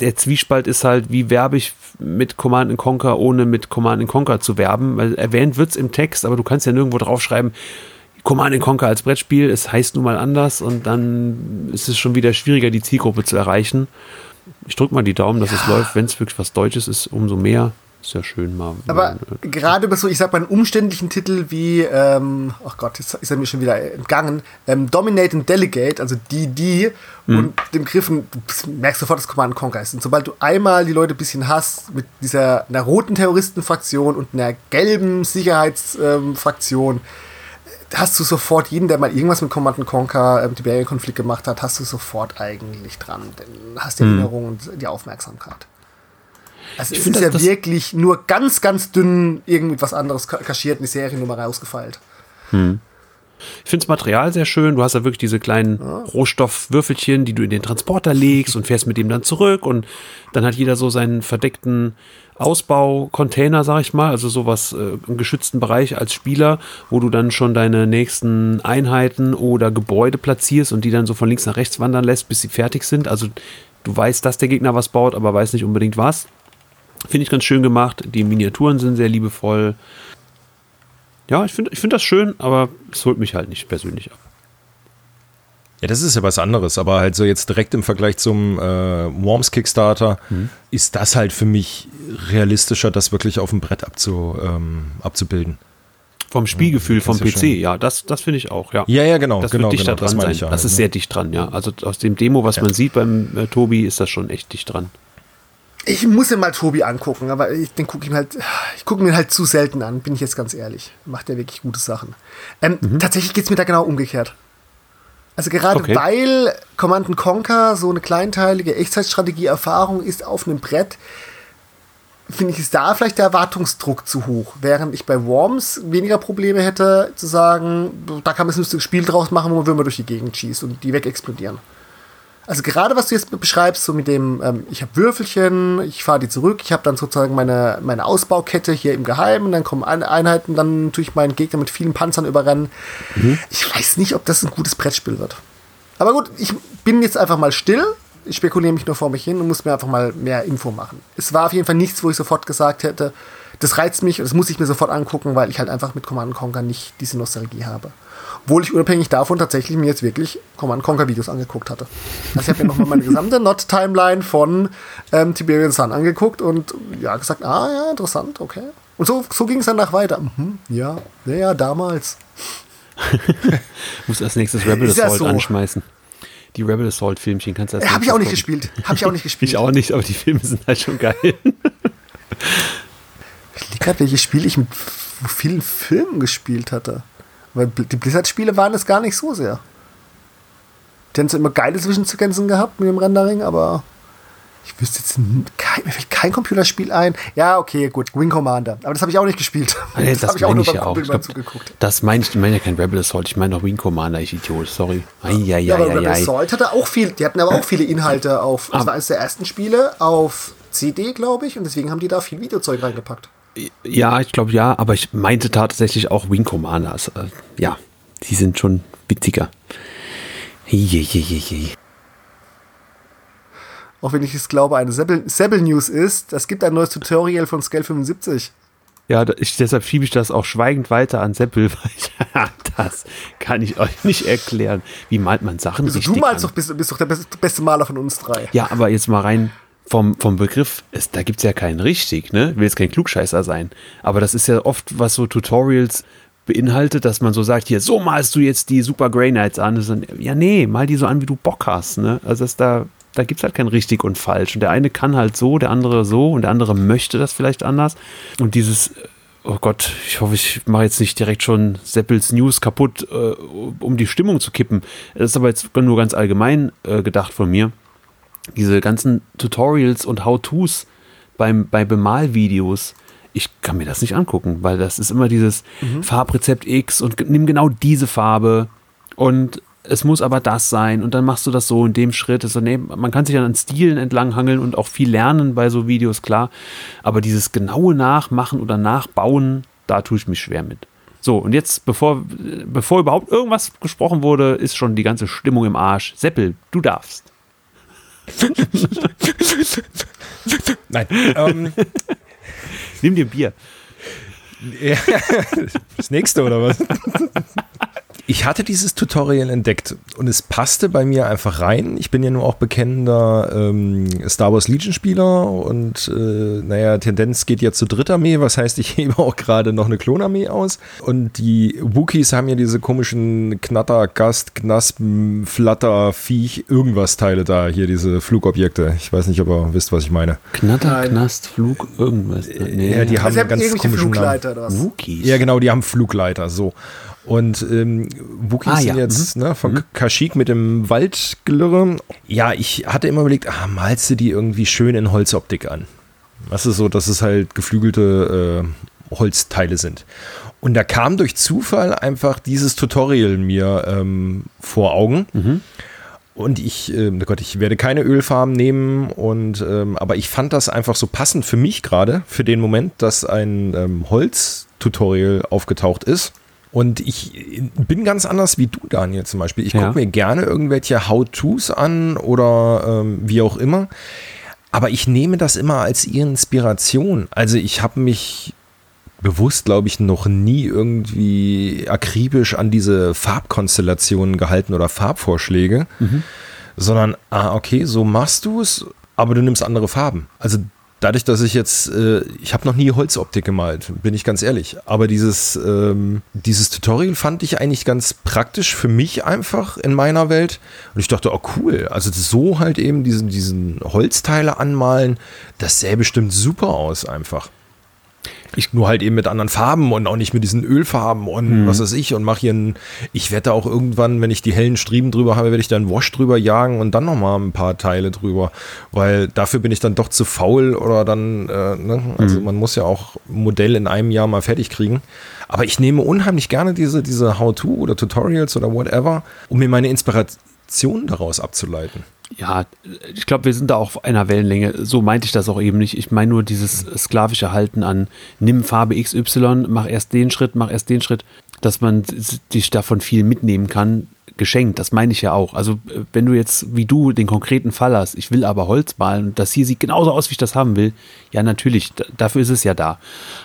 Der Zwiespalt ist halt, wie werbe ich mit Command Conquer, ohne mit Command Conquer zu werben. Weil erwähnt wird es im Text, aber du kannst ja nirgendwo draufschreiben, Command Conquer als Brettspiel, es heißt nun mal anders und dann ist es schon wieder schwieriger, die Zielgruppe zu erreichen. Ich drücke mal die Daumen, dass ja. es läuft. Wenn es wirklich was Deutsches ist, umso mehr. Ist ja schön mal. Aber äh, gerade bei so, ich sag mal, einen umständlichen Titel wie, ähm, ach Gott, jetzt ist er mir schon wieder entgangen, ähm, Dominate and Delegate, also die, die mhm. und dem Griffen, du merkst sofort, dass Command Conquer ist. Und sobald du einmal die Leute ein bisschen hast mit dieser einer roten Terroristenfraktion und einer gelben Sicherheitsfraktion, ähm, hast du sofort jeden, der mal irgendwas mit Command Conquer, ähm, Tiberian-Konflikt gemacht hat, hast du sofort eigentlich dran. Denn hast die mhm. Erinnerung und die Aufmerksamkeit. Also ich es ist ja wirklich nur ganz, ganz dünn irgendwie was anderes kaschiert in die Seriennummer rausgefeilt. Hm. Ich finde das Material sehr schön. Du hast ja wirklich diese kleinen ja. Rohstoffwürfelchen, die du in den Transporter legst und fährst mit dem dann zurück. Und dann hat jeder so seinen verdeckten Ausbaucontainer, sag ich mal, also sowas äh, im geschützten Bereich als Spieler, wo du dann schon deine nächsten Einheiten oder Gebäude platzierst und die dann so von links nach rechts wandern lässt, bis sie fertig sind. Also du weißt, dass der Gegner was baut, aber weiß nicht unbedingt was. Finde ich ganz schön gemacht. Die Miniaturen sind sehr liebevoll. Ja, ich finde ich find das schön, aber es holt mich halt nicht persönlich ab. Ja, das ist ja was anderes, aber halt so jetzt direkt im Vergleich zum äh, Worms Kickstarter mhm. ist das halt für mich realistischer, das wirklich auf dem Brett abzu, ähm, abzubilden. Vom Spielgefühl ja, vom PC, ja, ja das, das finde ich auch, ja. Ja, ja, genau. Das genau, wird dichter genau, dran sein. Ja das ist ne? sehr dicht dran, ja. Also aus dem Demo, was man sieht beim äh, Tobi, ist das schon echt dicht dran. Ich muss mir mal Tobi angucken, aber ich, den gucke ich mir halt, ich gucke mir halt zu selten an, bin ich jetzt ganz ehrlich. Macht er wirklich gute Sachen. Ähm, mhm. Tatsächlich geht es mir da genau umgekehrt. Also gerade okay. weil Command Conquer so eine kleinteilige Echtzeitstrategie-Erfahrung ist auf einem Brett, finde ich, ist da vielleicht der Erwartungsdruck zu hoch. Während ich bei Worms weniger Probleme hätte, zu sagen, da kann man ein lustiges Spiel draus machen, wo man Würmer durch die Gegend schießt und die wegexplodieren. Also gerade was du jetzt beschreibst, so mit dem, ähm, ich habe Würfelchen, ich fahre die zurück, ich habe dann sozusagen meine, meine Ausbaukette hier im Geheimen, dann kommen Einheiten, dann natürlich meinen Gegner mit vielen Panzern überrennen. Mhm. Ich weiß nicht, ob das ein gutes Brettspiel wird. Aber gut, ich bin jetzt einfach mal still, ich spekuliere mich nur vor mich hin und muss mir einfach mal mehr Info machen. Es war auf jeden Fall nichts, wo ich sofort gesagt hätte, das reizt mich, das muss ich mir sofort angucken, weil ich halt einfach mit Command Conquer nicht diese Nostalgie habe. Obwohl ich unabhängig davon tatsächlich mir jetzt wirklich Command Conquer Videos angeguckt hatte. Also ich habe mir nochmal meine gesamte *laughs* Not-Timeline von ähm, Tiberian Sun angeguckt und ja, gesagt, ah ja, interessant, okay. Und so, so ging es danach weiter. Mhm, ja, ja, ja, damals. *laughs* Muss als nächstes Rebel Assault so. anschmeißen. Die Rebel Assault Filmchen kannst du als ja, Habe ich auch nicht gespielt. Habe ich auch nicht gespielt. ich auch nicht, aber die Filme sind halt schon geil. ich liege gerade, welches Spiel ich mit vielen Filmen gespielt hatte. Weil die Blizzard-Spiele waren es gar nicht so sehr. Die haben so immer geile Zwischensequenzen gehabt mit dem Rendering, aber ich wüsste jetzt kein, mir fällt kein Computerspiel ein. Ja, okay, gut, Wing Commander. Aber das habe ich auch nicht gespielt. *laughs* Nee, das, das habe ich auch nur beim ja Kumpel mal zugeguckt. Das meine ich, meine ja kein Rebel Assault, ich meine noch Wing Commander, ich Idiot, sorry. Ai, ai, ja, aber Rebel Assault hatte auch viel, die hatten aber auch viele Inhalte auf, das war eines der ersten Spiele auf CD, glaube ich, und deswegen haben die da viel Videozeug reingepackt. Ja, ich glaube ja, aber ich meinte tatsächlich auch Wing Commanders. Äh, ja, die sind schon witziger. Hehehehe. Auch wenn ich es glaube, eine Sebel News ist, es gibt ein neues Tutorial von Scale 75. Ja, ich, deshalb schiebe ich das auch schweigend weiter an Seppel, *laughs* weil ich, das kann ich euch nicht erklären. Wie malt man Sachen also richtig Du malst doch, bist, bist doch der beste Maler von uns drei. Ja, aber jetzt mal rein vom, vom Begriff, es, da gibt es ja keinen richtig, ne? Will jetzt kein Klugscheißer sein. Aber das ist ja oft, was so Tutorials beinhaltet, dass man so sagt, hier, so malst du jetzt die Super Grey Knights an. Dann, ja, nee, mal die so an, wie du Bock hast, ne? Also das da, da gibt es halt kein richtig und falsch. Und der eine kann halt so, der andere so und der andere möchte das vielleicht anders. Und dieses, oh Gott, ich hoffe, ich mache jetzt nicht direkt schon Seppels News kaputt, äh, um die Stimmung zu kippen. Das ist aber jetzt nur ganz allgemein äh, gedacht von mir diese ganzen Tutorials und How-Tos beim, bei Bemalvideos, ich kann mir das nicht angucken, weil das ist immer dieses mhm. Farbrezept X und nimm genau diese Farbe und es muss aber das sein und dann machst du das so in dem Schritt. Also, nee, man kann sich dann an Stilen entlanghangeln und auch viel lernen bei so Videos, klar. Aber dieses genaue Nachmachen oder Nachbauen, da tue ich mich schwer mit. So, und jetzt, bevor, bevor überhaupt irgendwas gesprochen wurde, ist schon die ganze Stimmung im Arsch. Seppel, du darfst. Nein. Ähm, Nimm dir ein Bier. *laughs* das nächste oder was? Ich hatte dieses Tutorial entdeckt und es passte bei mir einfach rein. Ich bin ja nur auch bekennender ähm, Star Wars Legion Spieler und äh, naja, Tendenz geht ja zu Drittarmee, was heißt, ich *laughs* hebe auch gerade noch eine Klonarmee aus. Und die Wookies haben ja diese komischen Knatter, Gast, Knaspen, Flatter, Viech, irgendwas Teile da, hier diese Flugobjekte. Ich weiß nicht, ob ihr wisst, was ich meine. Knatter, Nein. Knast, Flug, irgendwas. Nee. Ja, die also haben ganz komischen Flugleiter. Namen. Wookies. Ja, genau, die haben Flugleiter, so. Und ähm, Wookies ah, ja. sind jetzt mhm. ne, von mhm. Kashyyyk mit dem Waldgelirre. Ja, ich hatte immer überlegt, ah, malst du die irgendwie schön in Holzoptik an? Das ist so, dass es halt geflügelte äh, Holzteile sind. Und da kam durch Zufall einfach dieses Tutorial mir ähm, vor Augen. Mhm. Und ich, äh, Gott, ich werde keine Ölfarben nehmen und ähm, aber ich fand das einfach so passend für mich gerade, für den Moment, dass ein ähm, Holz-Tutorial aufgetaucht ist. Und ich bin ganz anders wie du, Daniel, zum Beispiel. Ich ja. gucke mir gerne irgendwelche How-Tos an oder ähm, wie auch immer. Aber ich nehme das immer als Inspiration. Also ich habe mich bewusst, glaube ich, noch nie irgendwie akribisch an diese Farbkonstellationen gehalten oder Farbvorschläge, mhm. sondern, ah, okay, so machst du es, aber du nimmst andere Farben. Also dadurch, dass ich jetzt, äh, ich habe noch nie Holzoptik gemalt, bin ich ganz ehrlich. Aber dieses, ähm, dieses Tutorial fand ich eigentlich ganz praktisch für mich einfach in meiner Welt. Und ich dachte, oh cool, also so halt eben diesen, diesen Holzteile anmalen, das sähe bestimmt super aus einfach. Ich nur halt eben mit anderen Farben und auch nicht mit diesen Ölfarben und mhm. was weiß ich und mache hier ein, ich werde auch irgendwann, wenn ich die hellen Striemen drüber habe, werde ich da einen Wash drüber jagen und dann nochmal ein paar Teile drüber, weil dafür bin ich dann doch zu faul oder dann, äh, ne? also mhm. man muss ja auch ein Modell in einem Jahr mal fertig kriegen. Aber ich nehme unheimlich gerne diese, diese How-To oder Tutorials oder whatever, um mir meine Inspiration daraus abzuleiten. Ja, ich glaube, wir sind da auch auf einer Wellenlänge. So meinte ich das auch eben nicht. Ich meine nur dieses sklavische Halten an, nimm Farbe XY, mach erst den Schritt, mach erst den Schritt, dass man sich davon viel mitnehmen kann, geschenkt. Das meine ich ja auch. Also, äh, wenn du jetzt wie du den konkreten Fall hast, ich will aber Holz malen das hier sieht genauso aus, wie ich das haben will, ja, natürlich, dafür ist es ja da.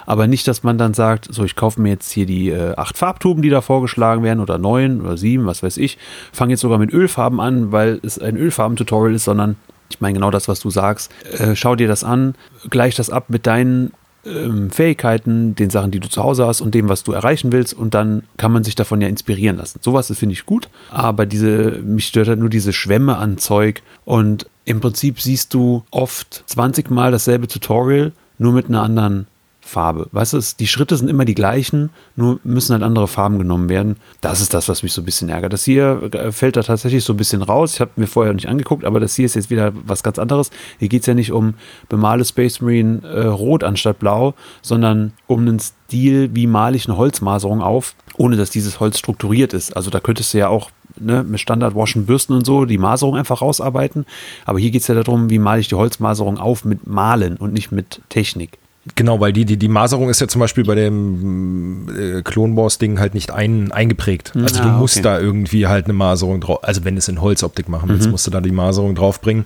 Aber nicht, dass man dann sagt, so, ich kaufe mir jetzt hier die äh, acht Farbtuben, die da vorgeschlagen werden, oder neun oder sieben, was weiß ich, fange jetzt sogar mit Ölfarben an, weil es ein Ölfarben-Tutorial ist, sondern ich meine genau das, was du sagst. Äh, schau dir das an, gleich das ab mit deinen ähm, Fähigkeiten, den Sachen, die du zu Hause hast und dem, was du erreichen willst. Und dann kann man sich davon ja inspirieren lassen. Sowas finde ich gut. Aber diese, mich stört halt nur diese Schwämme an Zeug. Und im Prinzip siehst du oft 20 Mal dasselbe Tutorial, nur mit einer anderen Farbe. Weißt du, die Schritte sind immer die gleichen, nur müssen halt andere Farben genommen werden. Das ist das, was mich so ein bisschen ärgert. Das hier äh, fällt da tatsächlich so ein bisschen raus. Ich habe mir vorher nicht angeguckt, aber das hier ist jetzt wieder was ganz anderes. Hier geht es ja nicht um bemale Space Marine äh, rot anstatt blau, sondern um einen Stil, wie male ich eine Holzmaserung auf, ohne dass dieses Holz strukturiert ist. Also da könntest du ja auch ne, mit Standardwaschen, Bürsten und so die Maserung einfach rausarbeiten. Aber hier geht es ja darum, wie male ich die Holzmaserung auf mit Malen und nicht mit Technik. Genau, weil die, die, die Maserung ist ja zum Beispiel bei dem äh, Clone Wars-Ding halt nicht ein, eingeprägt. Hm. Also ah, du musst okay. da irgendwie halt eine Maserung drauf, also wenn du es in Holzoptik machen willst, mhm. musst du da die Maserung draufbringen.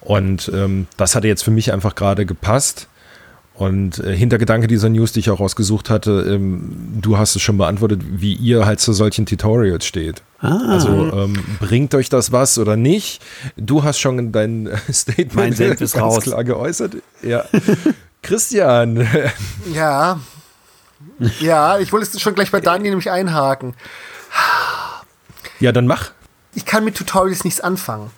Und ähm, das hatte jetzt für mich einfach gerade gepasst. Und äh, Hintergedanke dieser News, die ich auch rausgesucht hatte, ähm, du hast es schon beantwortet, wie ihr halt zu solchen Tutorials steht. Ah. Also ähm, bringt euch das was oder nicht? Du hast schon dein *laughs* Statement mein *laughs* ganz raus. klar geäußert. Ja. *laughs* Christian. *laughs* Ja. Ja, ich wollte es schon gleich bei Daniel nämlich einhaken. Ja, dann mach. Ich kann mit Tutorials nichts anfangen.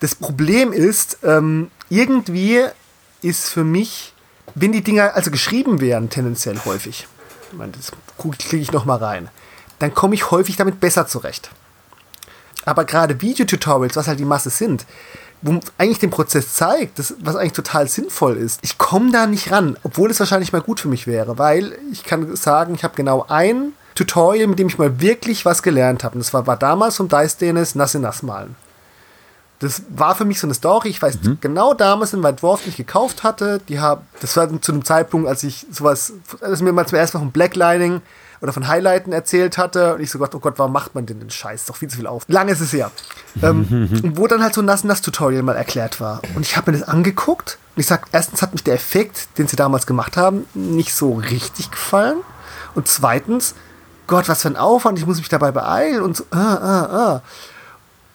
Das Problem ist, ähm, irgendwie ist für mich, wenn die Dinger also geschrieben werden, tendenziell häufig, ich meine, das klicke ich nochmal rein, dann komme ich häufig damit besser zurecht. Aber gerade Videotutorials, was halt die Masse sind, wo eigentlich den Prozess zeigt, das, was eigentlich total sinnvoll ist. Ich komme da nicht ran, obwohl es wahrscheinlich mal gut für mich wäre, weil ich kann sagen, ich habe genau ein Tutorial, mit dem ich mal wirklich was gelernt habe. Und das war, war damals vom Dice Dennis Nasse Nass malen. Das war für mich so eine Story. Ich weiß mhm. genau damals, in mein Dwarf nicht gekauft hatte. Die haben, das war zu einem Zeitpunkt, als ich sowas, als mir mal zum ersten Mal von Blacklining oder von Highlighten erzählt hatte. Und ich so, Gott, oh Gott, warum macht man denn den Scheiß? Ist doch viel zu viel auf. Lange ist es her. ähm, und *laughs* wo dann halt so ein Nass-Nass-Tutorial mal erklärt war. Und ich habe mir das angeguckt. Und ich sag, erstens hat mich der Effekt, den sie damals gemacht haben, nicht so richtig gefallen. Und zweitens, Gott, was für ein Aufwand, ich muss mich dabei beeilen und so, ah, ah, ah.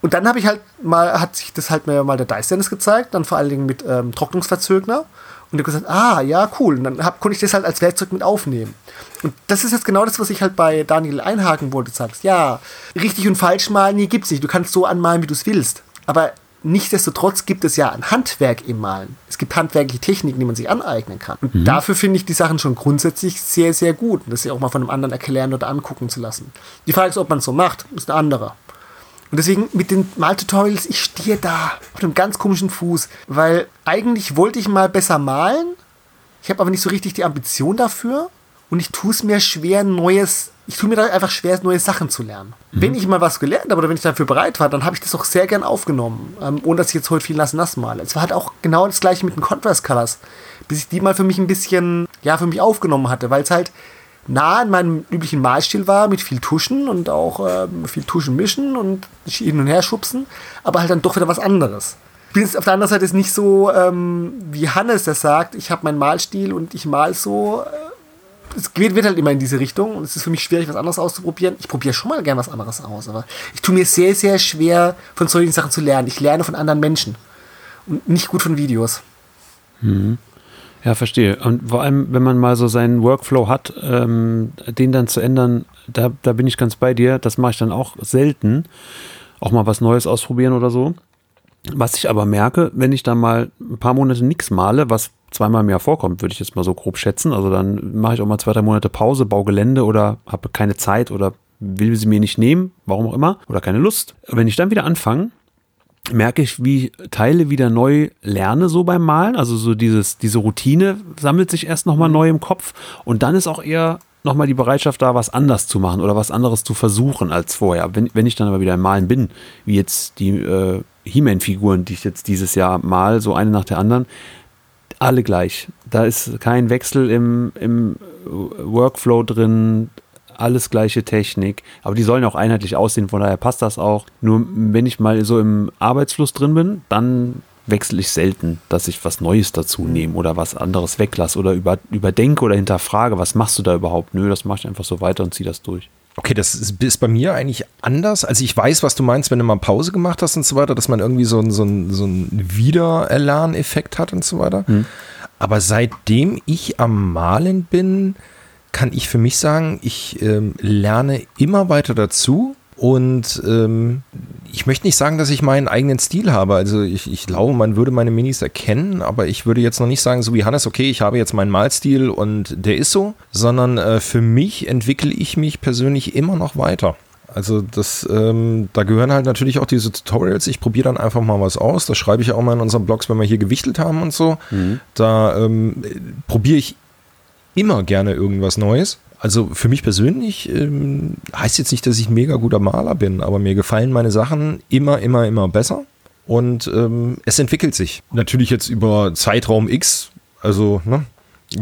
Und dann habe ich halt mal, hat sich das halt mir mal der Dice Dennis gezeigt, dann vor allen Dingen mit ähm, Trocknungsverzögner. Und ich habe gesagt, ah, ja, cool. Und dann hab, konnte ich das halt als Werkzeug mit aufnehmen. Und das ist jetzt genau das, was ich halt bei Daniel einhaken wollte. Du sagst, ja, richtig und falsch malen, nee, gibt's nicht. Du kannst so anmalen, wie du es willst. Aber nichtsdestotrotz gibt es ja ein Handwerk im Malen. Es gibt handwerkliche Techniken, die man sich aneignen kann. Und mhm. dafür finde ich die Sachen schon grundsätzlich sehr, sehr gut. Und das ja auch mal von einem anderen erklären oder angucken zu lassen. Die Frage ist, ob man es so macht, ist eine andere. Und deswegen mit den Maltutorials, ich stehe da auf einem ganz komischen Fuß, weil eigentlich wollte ich mal besser malen. Ich habe aber nicht so richtig die Ambition dafür. Und ich tue es mir schwer, Neues, ich tue mir da einfach schwer, neue Sachen zu lernen. Mhm. Wenn ich mal was gelernt habe oder wenn ich dafür bereit war, dann habe ich das auch sehr gern aufgenommen, ähm, ohne dass ich jetzt heute viel nass nass male. Es war halt auch genau das gleiche mit den Contrast Colors, bis ich die mal für mich ein bisschen, ja, für mich aufgenommen hatte, weil es halt nah an meinem üblichen Malstil war, mit viel Tuschen und auch äh, viel Tuschen mischen und hin und her schubsen, aber halt dann doch wieder was anderes. Ich bin jetzt auf der anderen Seite nicht so ähm, wie Hannes, der sagt, ich habe meinen Malstil und ich mal so. Äh, es geht, wird halt immer in diese Richtung und es ist für mich schwierig, was anderes auszuprobieren. Ich probiere schon mal gern was anderes aus, aber ich tue mir sehr, sehr schwer, von solchen Sachen zu lernen. Ich lerne von anderen Menschen und nicht gut von Videos. Mhm. Ja, verstehe. Und vor allem, wenn man mal so seinen Workflow hat, ähm, den dann zu ändern, da, da bin ich ganz bei dir. Das mache ich dann auch selten. Auch mal was Neues ausprobieren oder so. Was ich aber merke, wenn ich dann mal ein paar Monate nichts male, was zweimal im Jahr vorkommt, würde ich jetzt mal so grob schätzen. Also dann mache ich auch mal zwei, drei Monate Pause, baue Gelände oder habe keine Zeit oder will sie mir nicht nehmen, warum auch immer, oder keine Lust. Wenn ich dann wieder anfange, merke ich, wie Teile wieder neu lerne so beim Malen. Also so dieses, diese Routine sammelt sich erst nochmal neu im Kopf und dann ist auch eher nochmal die Bereitschaft da, was anders zu machen oder was anderes zu versuchen als vorher. Wenn, wenn ich dann aber wieder im Malen bin, wie jetzt die äh, He-Man-Figuren, die ich jetzt dieses Jahr mal, so eine nach der anderen, alle gleich. Da ist kein Wechsel im, im Workflow drin alles gleiche Technik, aber die sollen auch einheitlich aussehen, von daher passt das auch. Nur wenn ich mal so im Arbeitsfluss drin bin, dann wechsle ich selten, dass ich was Neues dazu nehme oder was anderes weglasse oder über, überdenke oder hinterfrage, was machst du da überhaupt? Nö, das mache ich einfach so weiter und ziehe das durch. Okay, das ist, ist, bei mir eigentlich anders. Also ich weiß, was du meinst, wenn du mal Pause gemacht hast und so weiter, dass man irgendwie so, ein, so, so einen Wiedererlerneffekt hat und so weiter. Hm. Aber seitdem ich am Malen bin, kann ich für mich sagen, ich ähm, lerne immer weiter dazu. Und ähm, ich möchte nicht sagen, dass ich meinen eigenen Stil habe. Also ich, ich glaube, man würde meine Minis erkennen, aber ich würde jetzt noch nicht sagen, so wie Hannes, okay, ich habe jetzt meinen Malstil und der ist so, sondern äh, für mich entwickle ich mich persönlich immer noch weiter. Also das, ähm, da gehören halt natürlich auch diese Tutorials. Ich probiere dann einfach mal was aus. Das schreibe ich auch mal in unseren Blogs, wenn wir hier gewichtelt haben und so. Mhm. Da ähm, probiere ich immer gerne irgendwas Neues. Also für mich persönlich ähm, heißt jetzt nicht, dass ich ein mega guter Maler bin, aber mir gefallen meine Sachen immer, immer, immer besser. Und ähm, es entwickelt sich. Natürlich jetzt über Zeitraum X, also ne,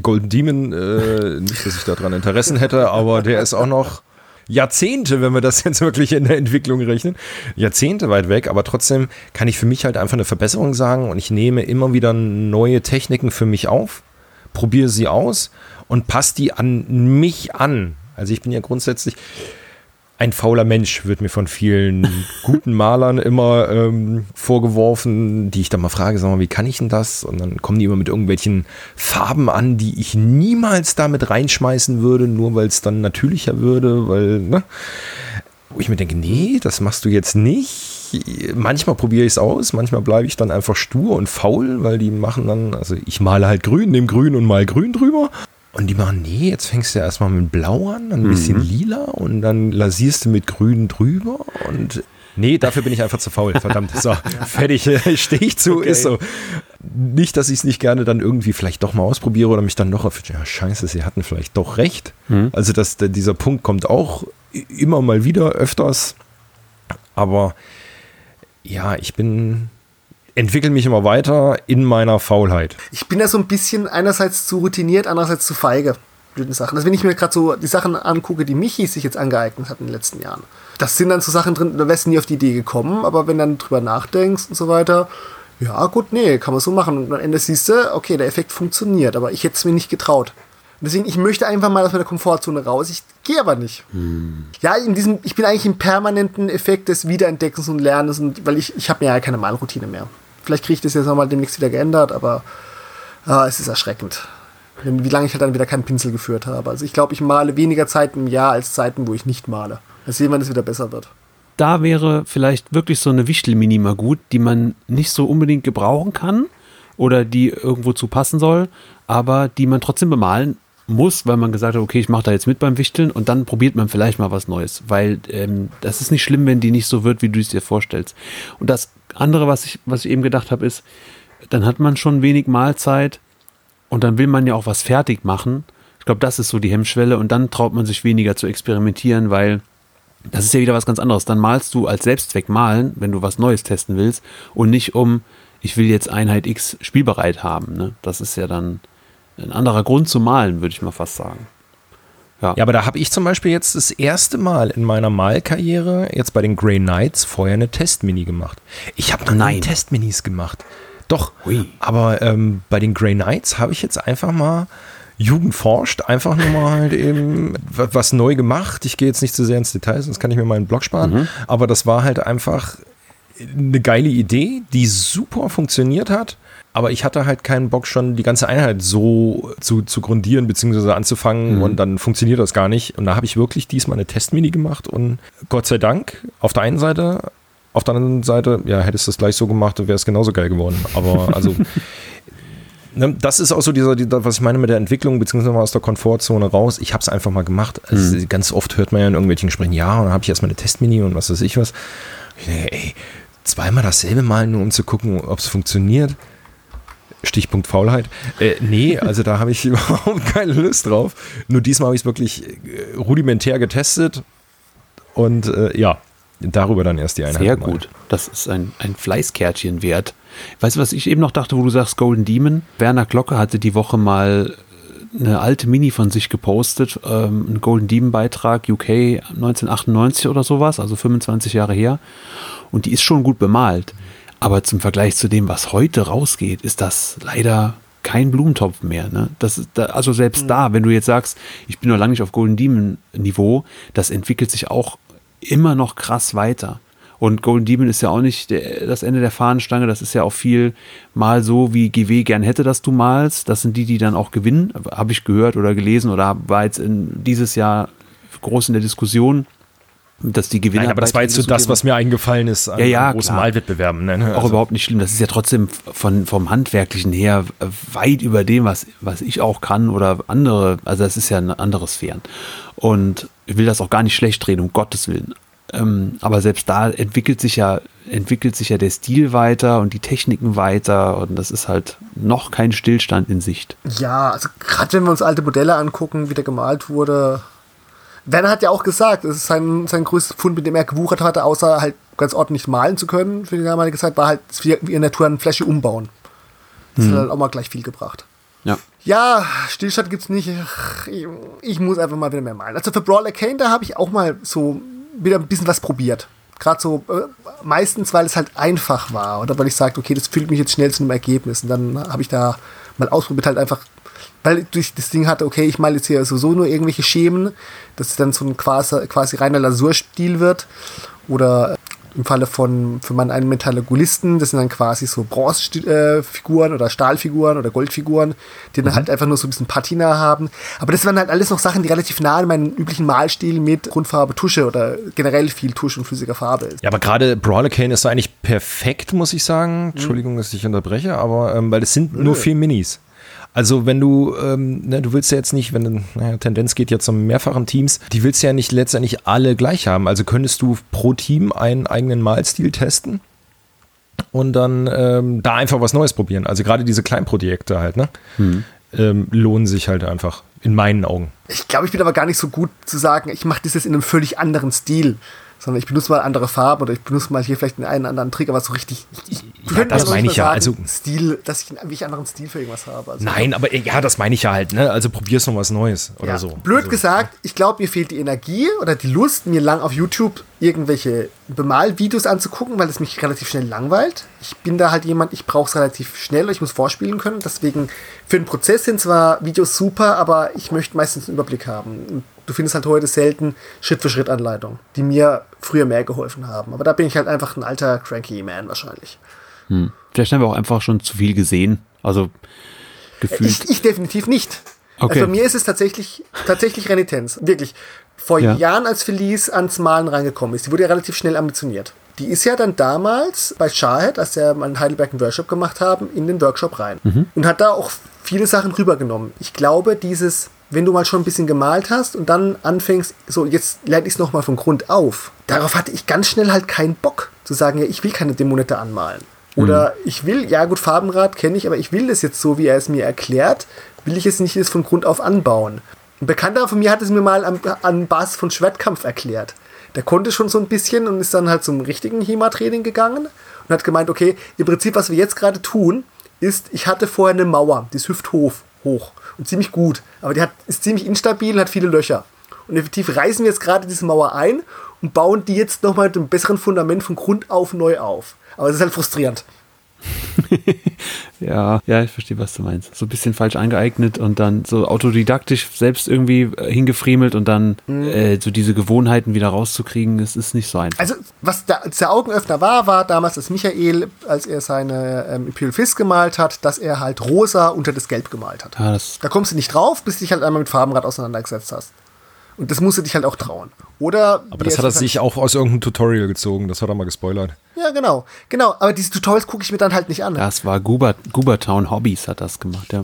Golden Demon, äh, *laughs* nicht, dass ich daran Interessen hätte, aber der ist auch noch Jahrzehnte, wenn wir das jetzt wirklich in der Entwicklung rechnen, Jahrzehnte weit weg, aber trotzdem kann ich für mich halt einfach eine Verbesserung sagen und ich nehme immer wieder neue Techniken für mich auf, probiere sie aus und passt die an mich an. Also ich bin ja grundsätzlich ein fauler Mensch, wird mir von vielen *laughs* guten Malern immer ähm, vorgeworfen, die ich dann mal frage, sag mal, wie kann ich denn das? Und dann kommen die immer mit irgendwelchen Farben an, die ich niemals damit reinschmeißen würde, nur weil es dann natürlicher würde, weil, ne? Wo ich mir denke, nee, das machst du jetzt nicht. Manchmal probiere ich es aus, manchmal bleibe ich dann einfach stur und faul, weil die machen dann, also ich male halt grün, nehme grün und mal grün drüber. Und die machen, nee, jetzt fängst du erstmal mit Blau an, dann ein bisschen mhm. lila und dann lasierst du mit Grün drüber und Nee, dafür bin ich einfach zu faul. Verdammt. So, *laughs* fertig. *laughs* Stehe ich zu, okay. ist so. Nicht, dass ich es nicht gerne dann irgendwie vielleicht doch mal ausprobiere oder mich dann noch auf, ja, scheiße, sie hatten vielleicht doch recht. Hm. Also, dass dieser Punkt kommt auch immer mal wieder öfters. Aber ja, ich bin, entwickle mich immer weiter in meiner Faulheit. Ich bin ja so ein bisschen einerseits zu routiniert, andererseits zu feige. Sachen. Also wenn ich mir gerade so die Sachen angucke, die Michi sich jetzt angeeignet hat in den letzten Jahren, das sind dann so Sachen drin, da wärst du nie auf die Idee gekommen, aber wenn dann drüber nachdenkst und so weiter, ja gut, nee, kann man so machen. Und am Ende siehst du, okay, der Effekt funktioniert, aber ich hätte es mir nicht getraut. Deswegen, ich möchte einfach mal aus meiner Komfortzone raus. Ich gehe aber nicht. Hm. Ja, in diesem, ich bin eigentlich im permanenten Effekt des Wiederentdeckens und Lernens, und, weil ich, ich habe mir ja keine Malroutine mehr. Vielleicht kriege ich das jetzt nochmal demnächst wieder geändert, aber ah, es ist erschreckend. Wie lange ich halt dann wieder keinen Pinsel geführt habe. Also ich glaube, ich male weniger Zeiten im Jahr als Zeiten, wo ich nicht male. Mal sehen, wann es wieder besser wird. Da wäre vielleicht wirklich so eine Wichtelmini mal gut, die man nicht so unbedingt gebrauchen kann oder die irgendwo zu passen soll, aber die man trotzdem bemalen muss, weil man gesagt hat, okay, ich mache da jetzt mit beim Wichteln und dann probiert man vielleicht mal was Neues, weil ähm, das ist nicht schlimm, wenn die nicht so wird, wie du es dir vorstellst. Und das andere, was ich, was ich eben gedacht habe, ist, dann hat man schon wenig Mahlzeit und dann will man ja auch was fertig machen. Ich glaube, das ist so die Hemmschwelle und dann traut man sich weniger zu experimentieren, weil das ist ja wieder was ganz anderes. Dann malst du als Selbstzweck malen, wenn du was Neues testen willst und nicht um, ich will jetzt Einheit X spielbereit haben. Ne? Das ist ja dann ein anderer Grund zu malen, würde ich mal fast sagen. Ja. ja, aber da habe ich zum Beispiel jetzt das erste Mal in meiner Malkarriere jetzt bei den Grey Knights vorher eine Testmini gemacht. Ich habe noch nie Testminis gemacht. Doch, Hui. aber ähm, bei den Grey Knights habe ich jetzt einfach mal Jugend forscht, einfach nur mal halt eben was neu gemacht. Ich gehe jetzt nicht zu sehr ins Detail, sonst kann ich mir meinen Blog sparen. Mhm. Aber das war halt einfach eine geile Idee, die super funktioniert hat aber ich hatte halt keinen Bock, schon die ganze Einheit so zu, zu grundieren bzw. anzufangen mhm. und dann funktioniert das gar nicht. Und da habe ich wirklich diesmal eine Testmini gemacht und Gott sei Dank auf der einen Seite, auf der anderen Seite, ja, hättest du es gleich so gemacht, wäre es genauso geil geworden. Aber *laughs* also. Ne, das ist auch so dieser, was ich meine mit der Entwicklung, beziehungsweise mal aus der Komfortzone raus. Ich habe es einfach mal gemacht. Also mhm. Ganz oft hört man ja in irgendwelchen Gesprächen, ja, und dann habe ich erstmal eine Testmini und was weiß ich was. Ey, zweimal dasselbe malen, nur um zu gucken, ob es funktioniert. Stichpunkt Faulheit. Äh, nee, also da habe ich *laughs* überhaupt keine Lust drauf. Nur diesmal habe ich es wirklich äh, rudimentär getestet und äh, ja, darüber dann erst die Einheit. Sehr gut. Das ist ein, ein Fleißkärtchen wert. Weißt du, was ich eben noch dachte, wo du sagst Golden Demon? Werner Glocke hatte die Woche mal eine alte Mini von sich gepostet, ähm, ein Golden Demon Beitrag UK 1998 oder sowas, also 25 Jahre her. Und die ist schon gut bemalt. Aber zum Vergleich zu dem, was heute rausgeht, ist das leider kein Blumentopf mehr. Ne? Das ist da, also selbst mhm. da, wenn du jetzt sagst, ich bin noch lange nicht auf Golden Demon Niveau, das entwickelt sich auch immer noch krass weiter. Und Golden Demon ist ja auch nicht der, das Ende der Fahnenstange, das ist ja auch viel mal so, wie GW gern hätte, dass du malst. Das sind die, die dann auch gewinnen, habe ich gehört oder gelesen oder war jetzt in dieses Jahr groß in der Diskussion dass die Gewinner. Nein, aber das war jetzt so das, was mir eingefallen ist an ja, ja, großen Wahlwettbewerben. Ne? Auch also. überhaupt nicht schlimm. Das ist ja trotzdem von, vom Handwerklichen her weit über dem, was, was ich auch kann oder andere. Also das ist ja ein anderes Sphären. Und ich will das auch gar nicht schlecht drehen, um Gottes Willen. Ähm, aber selbst da entwickelt sich ja entwickelt sich ja der Stil weiter und die Techniken weiter und das ist halt noch kein Stillstand in Sicht. Ja, also gerade wenn wir uns alte Modelle angucken, wie der gemalt wurde, Werner hat ja auch gesagt, es ist sein, sein größtes Fund, mit dem er gewuchert hatte, außer halt ganz ordentlich malen zu können, für die damalige Zeit, war halt wie in Natur eine Fläche umbauen. Das mhm. hat halt auch mal gleich viel gebracht. Ja. Ja, Stillstand gibt's nicht. Ich, ich, muss einfach mal wieder mehr malen. Also für Brawler Kane, da habe ich auch mal so wieder ein bisschen was probiert. Gerade so, äh, meistens, weil es halt einfach war oder weil ich sagte, okay, das fühlt mich jetzt schnell zu einem Ergebnis. Und dann habe ich da mal ausprobiert, halt einfach weil ich das Ding hatte, okay, ich male jetzt hier sowieso nur irgendwelche Schemen, dass es dann so ein quasi, quasi reiner Lasurstil wird. Oder im Falle von für meinen einen Metallogulisten, das sind dann quasi so Bronzefiguren oder Stahlfiguren oder Goldfiguren, die dann mhm. halt einfach nur so ein bisschen Patina haben. Aber das waren halt alles noch Sachen, die relativ nah an meinen üblichen Malstil mit Grundfarbe, Tusche oder generell viel Tusche und flüssiger Farbe ist. Ja, aber gerade Brawler Cane ist eigentlich perfekt, muss ich sagen. Mhm. Entschuldigung, dass ich unterbreche, aber ähm, weil es sind nur vier Minis. Also wenn du, ähm, ne, du willst ja jetzt nicht, wenn du, naja, Tendenz geht ja zum mehrfachen Teams, die willst ja nicht letztendlich alle gleich haben. Also könntest du pro Team einen eigenen Malstil testen und dann ähm, da einfach was Neues probieren. Also gerade diese Kleinprojekte halt, ne? Hm. Ähm, lohnen sich halt einfach, in meinen Augen. Ich glaube, ich bin aber gar nicht so gut zu sagen, ich mache das jetzt in einem völlig anderen Stil sondern ich benutze mal andere Farben oder ich benutze mal hier vielleicht einen anderen Trick, aber so richtig. Ich, ja, das meine ich ja. also Stil, dass ich einen anderen Stil für irgendwas habe. Also nein, aber ja, das meine ich ja halt. Ne? Also probier's noch was Neues oder ja. so. Blöd also, gesagt, ich glaube, mir fehlt die Energie oder die Lust, mir lang auf YouTube irgendwelche Bemalvideos anzugucken, weil es mich relativ schnell langweilt. Ich bin da halt jemand, ich brauche es relativ schnell, ich muss vorspielen können. Deswegen für den Prozess sind zwar Videos super, aber ich möchte meistens einen Überblick haben. Du findest halt heute selten Schritt-für-Schritt-Anleitungen, die mir früher mehr geholfen haben. Aber da bin ich halt einfach ein alter cranky Man wahrscheinlich. Hm. Vielleicht haben wir auch einfach schon zu viel gesehen. Also gefühlt. Ich, ich definitiv nicht. Okay. Also bei mir ist es tatsächlich, tatsächlich Renitenz. Wirklich. Vor ja. Jahren, als Felice ans Malen reingekommen ist, die wurde ja relativ schnell ambitioniert. Die ist ja dann damals bei Shahed, als wir in Heidelberg einen Workshop gemacht haben, in den Workshop rein. Mhm. Und hat da auch viele Sachen rübergenommen. Ich glaube, dieses wenn du mal schon ein bisschen gemalt hast und dann anfängst, so jetzt lerne ich es nochmal von Grund auf. Darauf hatte ich ganz schnell halt keinen Bock zu sagen, ja, ich will keine Dämonette anmalen. Oder mhm. ich will, ja gut, Farbenrad kenne ich, aber ich will das jetzt so, wie er es mir erklärt, will ich es nicht jetzt von Grund auf anbauen. Ein Bekannter von mir hat es mir mal an, an Basis von Schwertkampf erklärt. Der konnte schon so ein bisschen und ist dann halt zum richtigen HEMA-Training gegangen und hat gemeint, okay, im Prinzip, was wir jetzt gerade tun, ist, ich hatte vorher eine Mauer, die ist hüfthoch, hoch und ziemlich gut. Aber die hat, ist ziemlich instabil und hat viele Löcher. Und effektiv reißen wir jetzt gerade diese Mauer ein und bauen die jetzt nochmal mit einem besseren Fundament von Grund auf neu auf. Aber es ist halt frustrierend. *laughs* ja, ja, ich verstehe, was du meinst. So ein bisschen falsch angeeignet und dann so autodidaktisch selbst irgendwie äh, hingefriemelt und dann mhm. äh, so diese Gewohnheiten wieder rauszukriegen, das ist nicht so einfach. Also, was der, der Augenöffner war, war damals, dass Michael, als er seine ähm, Imperial Fist gemalt hat, dass er halt rosa unter das Gelb gemalt hat. Ah, da kommst du nicht drauf, bis du dich halt einmal mit Farbenrad auseinandergesetzt hast. Und das musst du dich halt auch trauen. Oder. Aber das hat er sich auch aus irgendeinem Tutorial gezogen. Das hat er mal gespoilert. Ja, genau. Genau. Aber diese Tutorials gucke ich mir dann halt nicht an. Das war Goober, Goobertown Hobbies hat das gemacht, ja.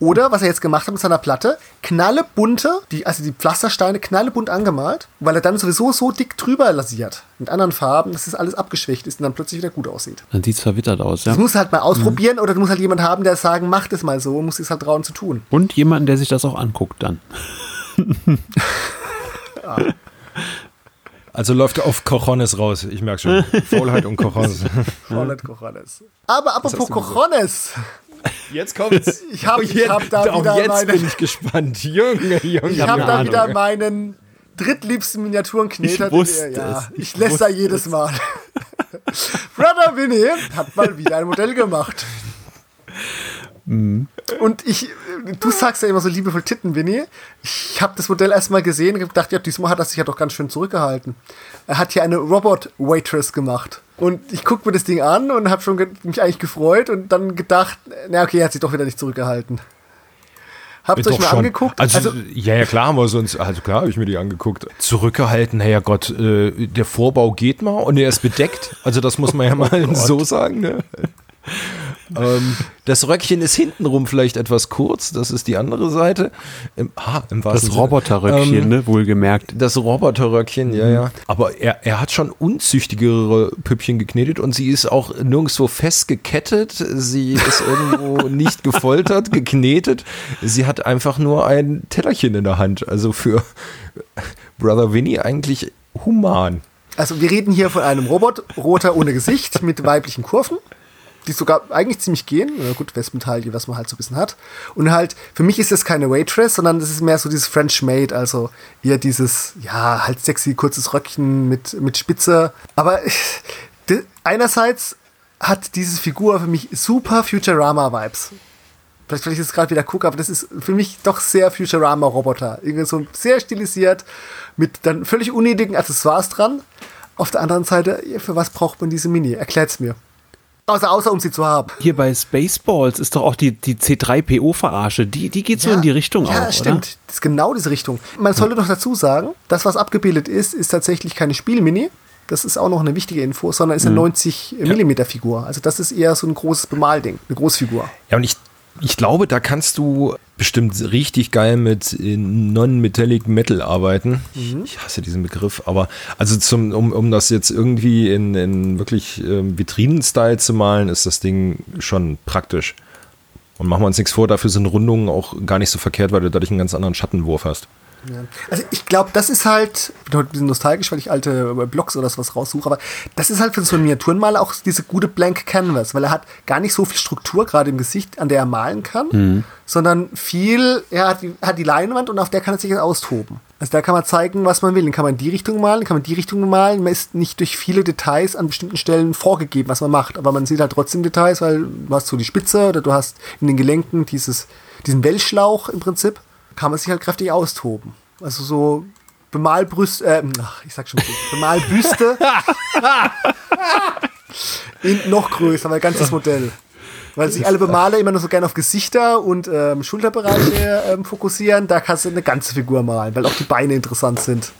Oder, was er jetzt gemacht hat mit seiner Platte, knallebunte, die, also die Pflastersteine knallebunt angemalt, weil er dann sowieso so dick drüber lasiert. Mit anderen Farben, dass das alles abgeschwächt ist und dann plötzlich wieder gut aussieht. Dann sieht es verwittert aus, ja. Das musst du halt mal ausprobieren mhm. oder du musst halt jemanden haben, der sagen, mach das mal so und musst es halt trauen zu tun. Und jemanden, der sich das auch anguckt dann. *laughs* Also läuft auf Cojones raus, ich merke schon. Faulheit und Cojones. Faulheit, Cojones. Aber apropos Cojones. Jetzt kommt's. *laughs* Ich habe hab da wieder jetzt meine, bin ich gespannt. Junge, Junge. Ich habe da wieder meinen drittliebsten Miniaturenkneter. Ich wusste ja, es. Ich, ich lässt da jedes Mal. *laughs* Brother Winnie hat mal wieder ein Modell gemacht. Mhm. Und ich, du sagst ja immer so liebevoll Titten, Winnie. Ich habe das Modell erstmal gesehen und gedacht, ja, diesmal hat er sich ja doch ganz schön zurückgehalten. Er hat hier eine Robot-Waitress gemacht. Und ich gucke mir das Ding an und habe schon mich eigentlich gefreut und dann gedacht, na okay, er hat sich doch wieder nicht zurückgehalten. Habt ihr euch mal schon. angeguckt? Also, also, ja, ja, klar haben wir uns, also klar habe ich mir die angeguckt. Zurückgehalten, naja Gott, äh, der Vorbau geht mal und er ist bedeckt. Also das muss man ja mal oh so sagen. Ne? Ähm, das Röckchen ist hintenrum vielleicht etwas kurz, das ist die andere Seite. Im, ah, im das Roboterröckchen, ähm, ne, wohlgemerkt. Das Roboterröckchen, ja, ja. Aber er, er hat schon unzüchtigere Püppchen geknetet und sie ist auch nirgendwo festgekettet. Sie ist irgendwo *laughs* nicht gefoltert, geknetet. Sie hat einfach nur ein Tellerchen in der Hand. Also für Brother Winnie eigentlich human. Also wir reden hier von einem Robot, roter ohne Gesicht, mit weiblichen Kurven die sogar eigentlich ziemlich gehen. Ja, gut, Westmetallier, was man halt so ein bisschen hat. Und halt, für mich ist das keine Waitress, sondern das ist mehr so dieses French Maid, also eher dieses, ja, halt sexy, kurzes Röckchen mit, mit Spitze. Aber *laughs* einerseits hat diese Figur für mich super Futurama-Vibes. Vielleicht, weil ich jetzt gerade wieder gucke, aber das ist für mich doch sehr Futurama-Roboter. Irgendwie so sehr stilisiert, mit dann völlig unnötigen Accessoires dran. Auf der anderen Seite, für was braucht man diese Mini? Erklärt's mir. Außer, außer um sie zu haben. Hier bei Spaceballs ist doch auch die, die C3PO-Verarsche. Die, die geht so in die Richtung ja, auch. Ja, stimmt. Oder? Das ist genau diese Richtung. Man sollte noch dazu sagen, das, was abgebildet ist, ist tatsächlich keine Spielmini. Das ist auch noch eine wichtige Info, sondern ist eine mhm. 90 mm Figur. Also das ist eher so ein großes Bemalding, eine Großfigur. Ja, und ich Ich glaube, da kannst du bestimmt richtig geil mit äh, Non-Metallic Metal arbeiten. Mhm. Ich, hasse diesen Begriff, aber also zum, um, um das jetzt irgendwie in, in wirklich ähm, Vitrinen-Style zu malen, ist das Ding schon praktisch. Und machen wir uns nichts vor, dafür sind Rundungen auch gar nicht so verkehrt, weil du dadurch einen ganz anderen Schattenwurf hast. Ja. Also ich glaube, das ist halt, ich bin heute ein bisschen nostalgisch, weil ich alte Blogs oder sowas raussuche, aber das ist halt für so einen Miniaturenmaler auch diese gute Blank Canvas, weil er hat gar nicht so viel Struktur gerade im Gesicht, an der er malen kann, mhm. sondern viel, er hat die, hat die Leinwand und auf der kann er sich jetzt austoben. Also da kann man zeigen, was man will. Dann kann man in die Richtung malen, kann man in die Richtung malen. Man ist nicht durch viele Details an bestimmten Stellen vorgegeben, was man macht. Aber man sieht halt trotzdem Details, weil du hast so die Spitze oder du hast in den Gelenken dieses, diesen Wellschlauch im Prinzip kann man sich halt kräftig austoben. Also so Bemalbrüste, äh, ach, ich sag schon, Bemalbüste *laughs* in noch größer, weil ganzes Modell. Weil sich alle Bemaler immer nur so gerne auf Gesichter und ähm, Schulterbereiche ähm, fokussieren, da kannst du eine ganze Figur malen, weil auch die Beine interessant sind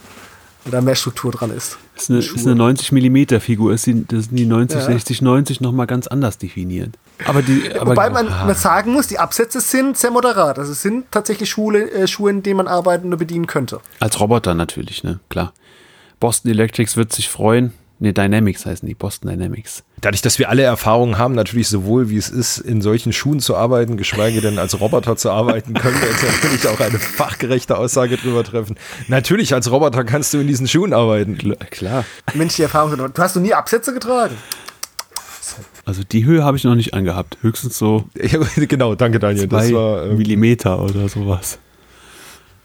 und da mehr Struktur dran ist. Das ist eine, ist eine 90 mm Figur, das sind die 90, ja. 60, 90 nochmal ganz anders definiert. Aber die, aber, Wobei man, ah. man, sagen muss, die Absätze sind sehr moderat. Also es sind tatsächlich Schule, äh, Schuhe, in denen man arbeiten oder bedienen könnte. Als Roboter natürlich, ne? Klar. Boston Electrics wird sich freuen. Ne, Dynamics heißen die, Boston Dynamics. Dadurch, dass wir alle Erfahrungen haben, natürlich sowohl wie es ist, in solchen Schuhen zu arbeiten, geschweige denn als Roboter zu arbeiten, können wir jetzt natürlich auch eine fachgerechte Aussage drüber treffen. Natürlich, als Roboter kannst du in diesen Schuhen arbeiten. Klar. Mensch, die Erfahrung, du hast noch nie Absätze getragen. Also die Höhe habe ich noch nicht angehabt. Höchstens so. *laughs* Genau, danke Daniel. Zwei das war, ähm, Millimeter oder sowas.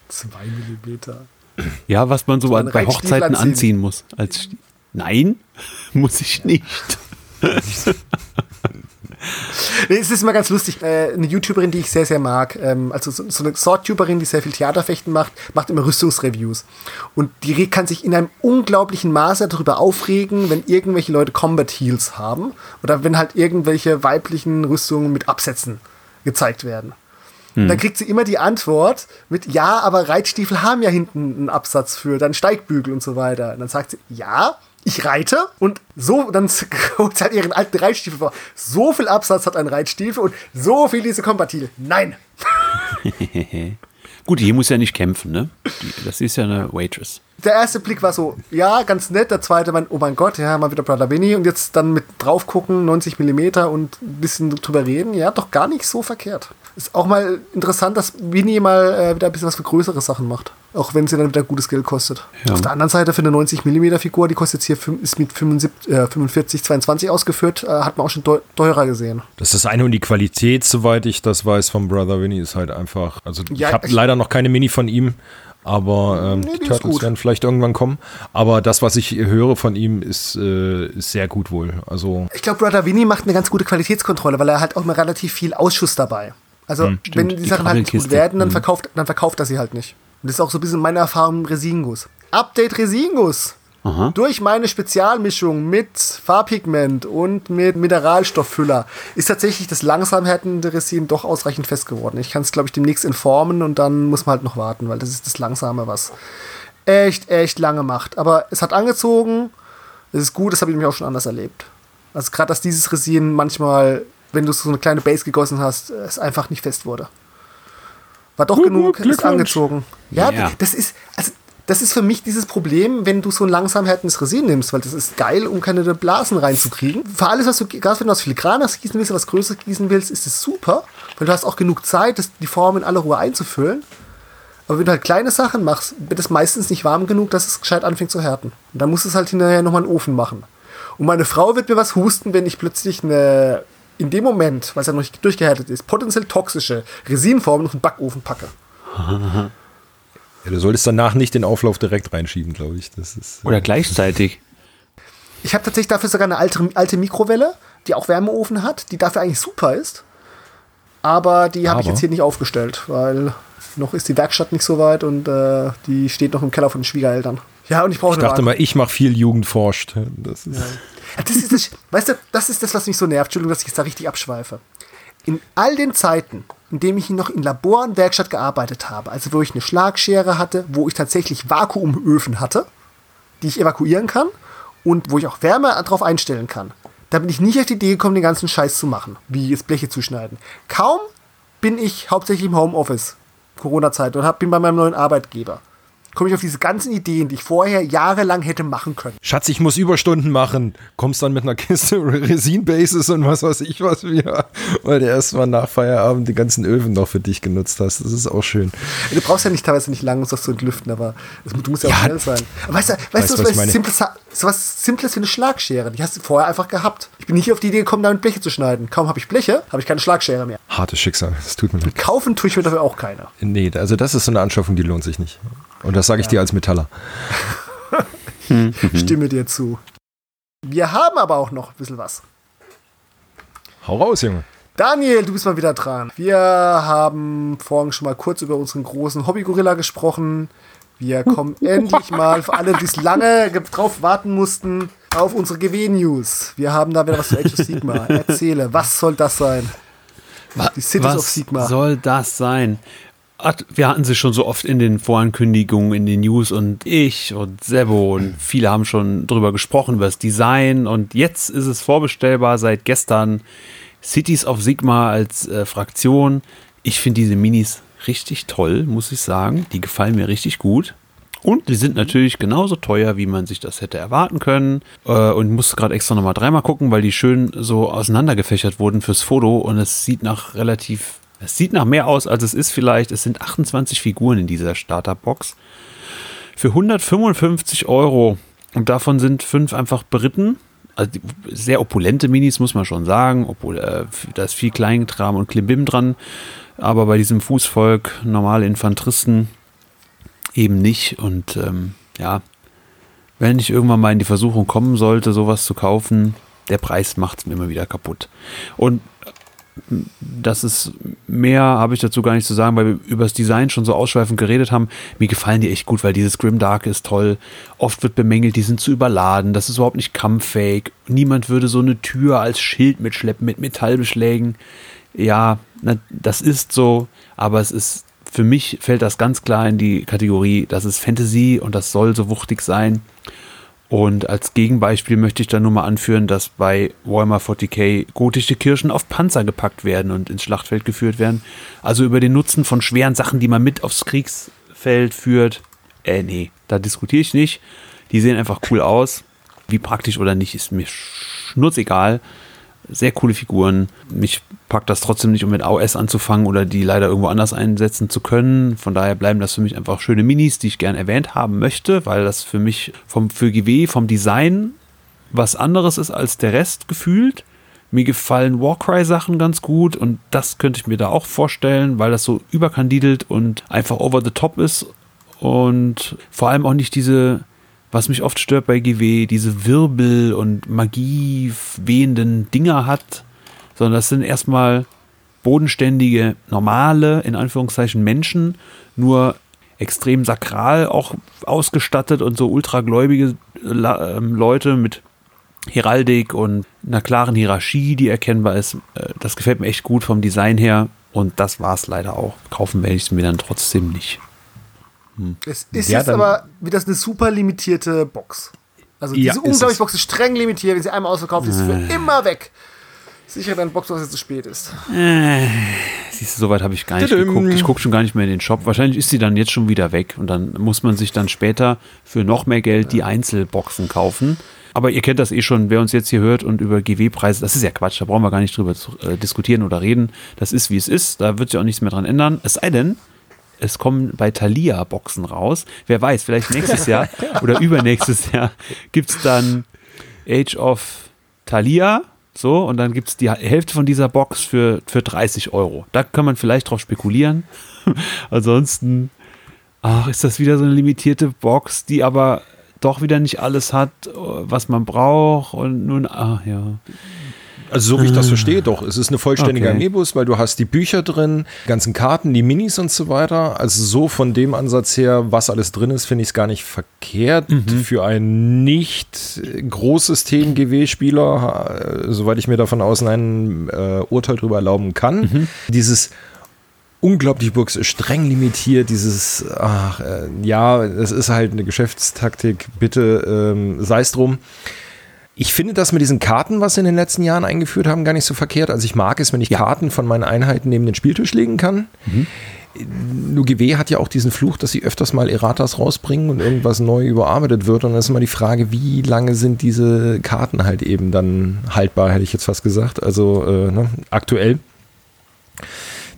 Zwei Millimeter. Ja, was man so bei Hochzeiten anziehen. anziehen muss. Als Nein, *laughs* muss ich nicht. nee, es ist immer ganz lustig. Äh, eine YouTuberin, die ich sehr, sehr mag, ähm, also so, eine Sword-Tuberin, die sehr viel Theaterfechten macht, macht immer Rüstungsreviews. Und die kann sich in einem unglaublichen Maße darüber aufregen, wenn irgendwelche Leute Combat Heals haben oder wenn halt irgendwelche weiblichen Rüstungen mit Absätzen gezeigt werden. Hm. Dann kriegt sie immer die Antwort mit, ja, aber Reitstiefel haben ja hinten einen Absatz für dann Steigbügel und so weiter. Und dann sagt sie, ja, ich reite und so, dann holt halt ihren alten Reitstiefel vor. So viel Absatz hat ein Reitstiefel und so viel diese Kompatibel. Nein! *laughs* Gut, die muss ja nicht kämpfen, ne? Das ist ja eine Waitress. Der erste Blick war so, ja, ganz nett. Der zweite, mein, oh mein Gott, ja, mal wieder Brother Benny. Und jetzt dann mit drauf gucken, 90 mm und ein bisschen drüber reden. Ja, doch gar nicht so verkehrt. Ist auch mal interessant, dass Winnie mal äh, wieder ein bisschen was für größere Sachen macht. Auch wenn sie dann wieder gutes Geld kostet. Ja. Auf der anderen Seite für eine 90 mm Figur, die kostet jetzt hier ist mit 75, äh, 45, 22 ausgeführt, äh, hat man auch schon teurer gesehen. Das ist das eine und die Qualität, soweit ich das weiß, vom Brother Winnie ist halt einfach. Also ja, ich habe leider noch keine Mini von ihm. Aber ähm, nee, die Turtles werden vielleicht irgendwann kommen. Aber das, was ich höre von ihm, ist, äh, ist sehr gut wohl. Also ich glaube, Brother Winnie macht eine ganz gute Qualitätskontrolle, weil er halt auch mal relativ viel Ausschuss dabei. Also, hm, wenn die, die Sachen halt nicht gut werden, dann, hm. verkauft, dann verkauft er sie halt nicht. Und das ist auch so ein bisschen meine Erfahrung mit Resingus. Update Resingus! Aha. Durch meine Spezialmischung mit Farbpigment und mit Mineralstofffüller ist tatsächlich das langsam härtende Resin doch ausreichend fest geworden. Ich kann es, glaube ich, demnächst informen und dann muss man halt noch warten, weil das ist das Langsame, was echt, echt lange macht. Aber es hat angezogen, es ist gut, das habe ich nämlich auch schon anders erlebt. Also gerade, dass dieses Resin manchmal wenn du so eine kleine Base gegossen hast, es einfach nicht fest wurde. War doch uh, genug, ist angezogen. Ja, yeah. das ist, also das ist für mich dieses Problem, wenn du so ein langsam härtendes Resin nimmst, weil das ist geil, um keine Blasen reinzukriegen. Für alles, was du, gerade wenn du was filigranes gießen willst, was Größeres gießen willst, ist es super, weil du hast auch genug Zeit, das, die Form in aller Ruhe einzufüllen. Aber wenn du halt kleine Sachen machst, wird es meistens nicht warm genug, dass es gescheit anfängt zu härten. Und dann musst du es halt hinterher nochmal in den Ofen machen. Und meine Frau wird mir was husten, wenn ich plötzlich eine in dem Moment, weil es ja noch nicht durchgehärtet ist, potenziell toxische Resinformen auf den Backofen packe. Ja, du solltest danach nicht den Auflauf direkt reinschieben, glaube ich. Das ist, Oder gleichzeitig. Ich habe tatsächlich dafür sogar eine alte, alte Mikrowelle, die auch Wärmeofen hat, die dafür eigentlich super ist. Aber die habe ich jetzt hier nicht aufgestellt, weil noch ist die Werkstatt nicht so weit und äh, die steht noch im Keller von den Schwiegereltern. Ja, und ich brauche Ich dachte mal, ich mache viel Jugend forscht. Das ist. Ja. Das ist das, weißt du, das ist das, was mich so nervt. Entschuldigung, dass ich jetzt da richtig abschweife. In all den Zeiten, in denen ich noch in Labor und Werkstatt gearbeitet habe, also wo ich eine Schlagschere hatte, wo ich tatsächlich Vakuumöfen hatte, die ich evakuieren kann und wo ich auch Wärme darauf einstellen kann, da bin ich nicht auf die Idee gekommen, den ganzen Scheiß zu machen, wie jetzt Bleche zu schneiden. Kaum bin ich hauptsächlich im Homeoffice, Corona-Zeit, und hab, bin bei meinem neuen Arbeitgeber komme ich auf diese ganzen Ideen, die ich vorher jahrelang hätte machen können. Schatz, ich muss Überstunden machen. Kommst dann mit einer Kiste *laughs* Resin-Bases und was weiß ich was wieder, weil du erstmal nach Feierabend die ganzen Öfen noch für dich genutzt hast. Das ist auch schön. Du brauchst ja nicht teilweise nicht lange, um das zu entlüften, aber du musst ja auch ja, schnell sein. Aber weißt du, weißt, weißt du, was, was, Simples, so was Simples wie eine Schlagschere? Die hast du vorher einfach gehabt. Ich bin nicht auf die Idee gekommen, damit Bleche zu schneiden. Kaum habe ich Bleche, habe ich keine Schlagschere mehr. Hartes Schicksal, das tut mir leid. Kaufen tue ich mir dafür auch keine. Nee, also das ist so eine Anschaffung, die lohnt sich nicht. Und das sage ich ja. dir als Metaller. Stimme dir zu. Wir haben aber auch noch ein bisschen was. Hau raus, Junge. Daniel, du bist mal wieder dran. Wir haben vorhin schon mal kurz über unseren großen Hobby-Gorilla gesprochen. Wir kommen *laughs* endlich mal, für alle, die es lange drauf warten mussten, auf unsere GW-News. Wir haben da wieder was zu Age of Sigma. *laughs* Erzähle, was soll das sein? Die Cities was of Sigma. Was soll das sein? Wir hatten sie schon so oft in den Vorankündigungen, in den News und ich und Sebo und viele haben schon drüber gesprochen, über das Design und jetzt ist es vorbestellbar seit gestern. Cities of Sigma als äh, Fraktion. Ich finde diese Minis richtig toll, muss ich sagen. Die gefallen mir richtig gut. Und die sind natürlich genauso teuer, wie man sich das hätte erwarten können. Äh, und musste gerade extra nochmal dreimal gucken, weil die schön so auseinandergefächert wurden fürs Foto. Und es sieht nach relativ es sieht nach mehr aus, als es ist vielleicht. Es sind 28 Figuren in dieser Starterbox. Für 155 Euro. Und davon sind fünf einfach beritten. Also sehr opulente Minis, muss man schon sagen. Obwohl, äh, da ist viel Kleinkram und Klimbim dran. Aber bei diesem Fußvolk, normale Infanteristen, eben nicht. Und ähm, ja, wenn ich irgendwann mal in die Versuchung kommen sollte, sowas zu kaufen, der Preis macht es mir immer wieder kaputt. Und das ist mehr, habe ich dazu gar nicht zu sagen, weil wir über das Design schon so ausschweifend geredet haben. Mir gefallen die echt gut, weil dieses Grimdark ist toll. Oft wird bemängelt, die sind zu überladen, das ist überhaupt nicht kampffähig. Niemand würde so eine Tür als Schild mitschleppen mit Metallbeschlägen. Ja, na, das ist so, aber es ist, für mich fällt das ganz klar in die Kategorie, das ist Fantasy und das soll so wuchtig sein. Und als Gegenbeispiel möchte ich dann nur mal anführen, dass bei Warhammer 40k gotische Kirschen auf Panzer gepackt werden und ins Schlachtfeld geführt werden. Also über den Nutzen von schweren Sachen, die man mit aufs Kriegsfeld führt. Äh, nee, da diskutiere ich nicht. Die sehen einfach cool aus. Wie praktisch oder nicht, ist mir schnurzegal sehr coole Figuren. Mich packt das trotzdem nicht, um mit AOS anzufangen oder die leider irgendwo anders einsetzen zu können. Von daher bleiben das für mich einfach schöne Minis, die ich gern erwähnt haben möchte, weil das für mich vom, für GW, vom Design was anderes ist als der Rest gefühlt. Mir gefallen Warcry-Sachen ganz gut und das könnte ich mir da auch vorstellen, weil das so überkandidelt und einfach over the top ist und vor allem auch nicht diese was mich oft stört bei GW, diese Wirbel und Magie wehenden Dinger hat, sondern das sind erstmal bodenständige, normale, in Anführungszeichen Menschen, nur extrem sakral auch ausgestattet und so ultragläubige ähm, Leute mit Heraldik und einer klaren Hierarchie, die erkennbar ist. Äh, das gefällt mir echt gut vom Design her und das war es leider auch. Kaufen werde ich es mir dann trotzdem nicht. Hm. Es ist ja, jetzt aber wieder eine super limitierte Box. Also diese ja, unglaubliche Box ist streng limitiert. Wenn sie einmal ausverkauft ist, ist sie für äh. immer weg. Sicher dein Box, dass es zu spät ist. Äh, siehst du, soweit habe ich gar nicht Tudum. geguckt. Ich gucke schon gar nicht mehr in den Shop. Wahrscheinlich ist sie dann jetzt schon wieder weg und dann muss man sich dann später für noch mehr Geld die Einzelboxen kaufen. Aber ihr kennt das eh schon, wer uns jetzt hier hört und über GW-Preise, das ist ja Quatsch, da brauchen wir gar nicht drüber zu, äh, diskutieren oder reden. Das ist, wie es ist, da wird sich auch nichts mehr dran ändern. Es sei denn, es kommen bei Thalia Boxen raus. Wer weiß, vielleicht nächstes Jahr *laughs* oder übernächstes Jahr gibt es dann Age of Thalia. So, und dann gibt es die Hälfte von dieser Box für, für 30 Euro. Da kann man vielleicht drauf spekulieren. *laughs* Ansonsten, ach, ist das wieder so eine limitierte Box, die aber doch wieder nicht alles hat, was man braucht. Und nun, ach ja. Also so wie ich das ah. verstehe, doch. Es ist eine vollständige okay. Amiibus, weil du hast die Bücher drin, ganzen Karten, die Minis und so weiter. Also so von dem Ansatz her, was alles drin ist, finde ich es gar nicht verkehrt. Mhm. Für ein nicht großes TMGW-Spieler, äh, soweit ich mir davon aus ein äh, Urteil darüber erlauben kann. Mhm. Dieses unglaublich Books streng limitiert, dieses, ach, äh, ja, es ist halt eine Geschäftstaktik, bitte ähm, sei es drum Ich finde das mit diesen Karten, was sie in den letzten Jahren eingeführt haben, gar nicht so verkehrt. Also ich mag es, wenn ich. Karten von meinen Einheiten neben den Spieltisch legen kann. Mhm. Nur GW hat ja auch diesen Fluch, dass sie öfters mal Erratas rausbringen und irgendwas neu überarbeitet wird. Und dann ist immer die Frage, wie lange sind diese Karten halt eben dann haltbar, hätte ich jetzt fast gesagt. Also äh, ne, aktuell.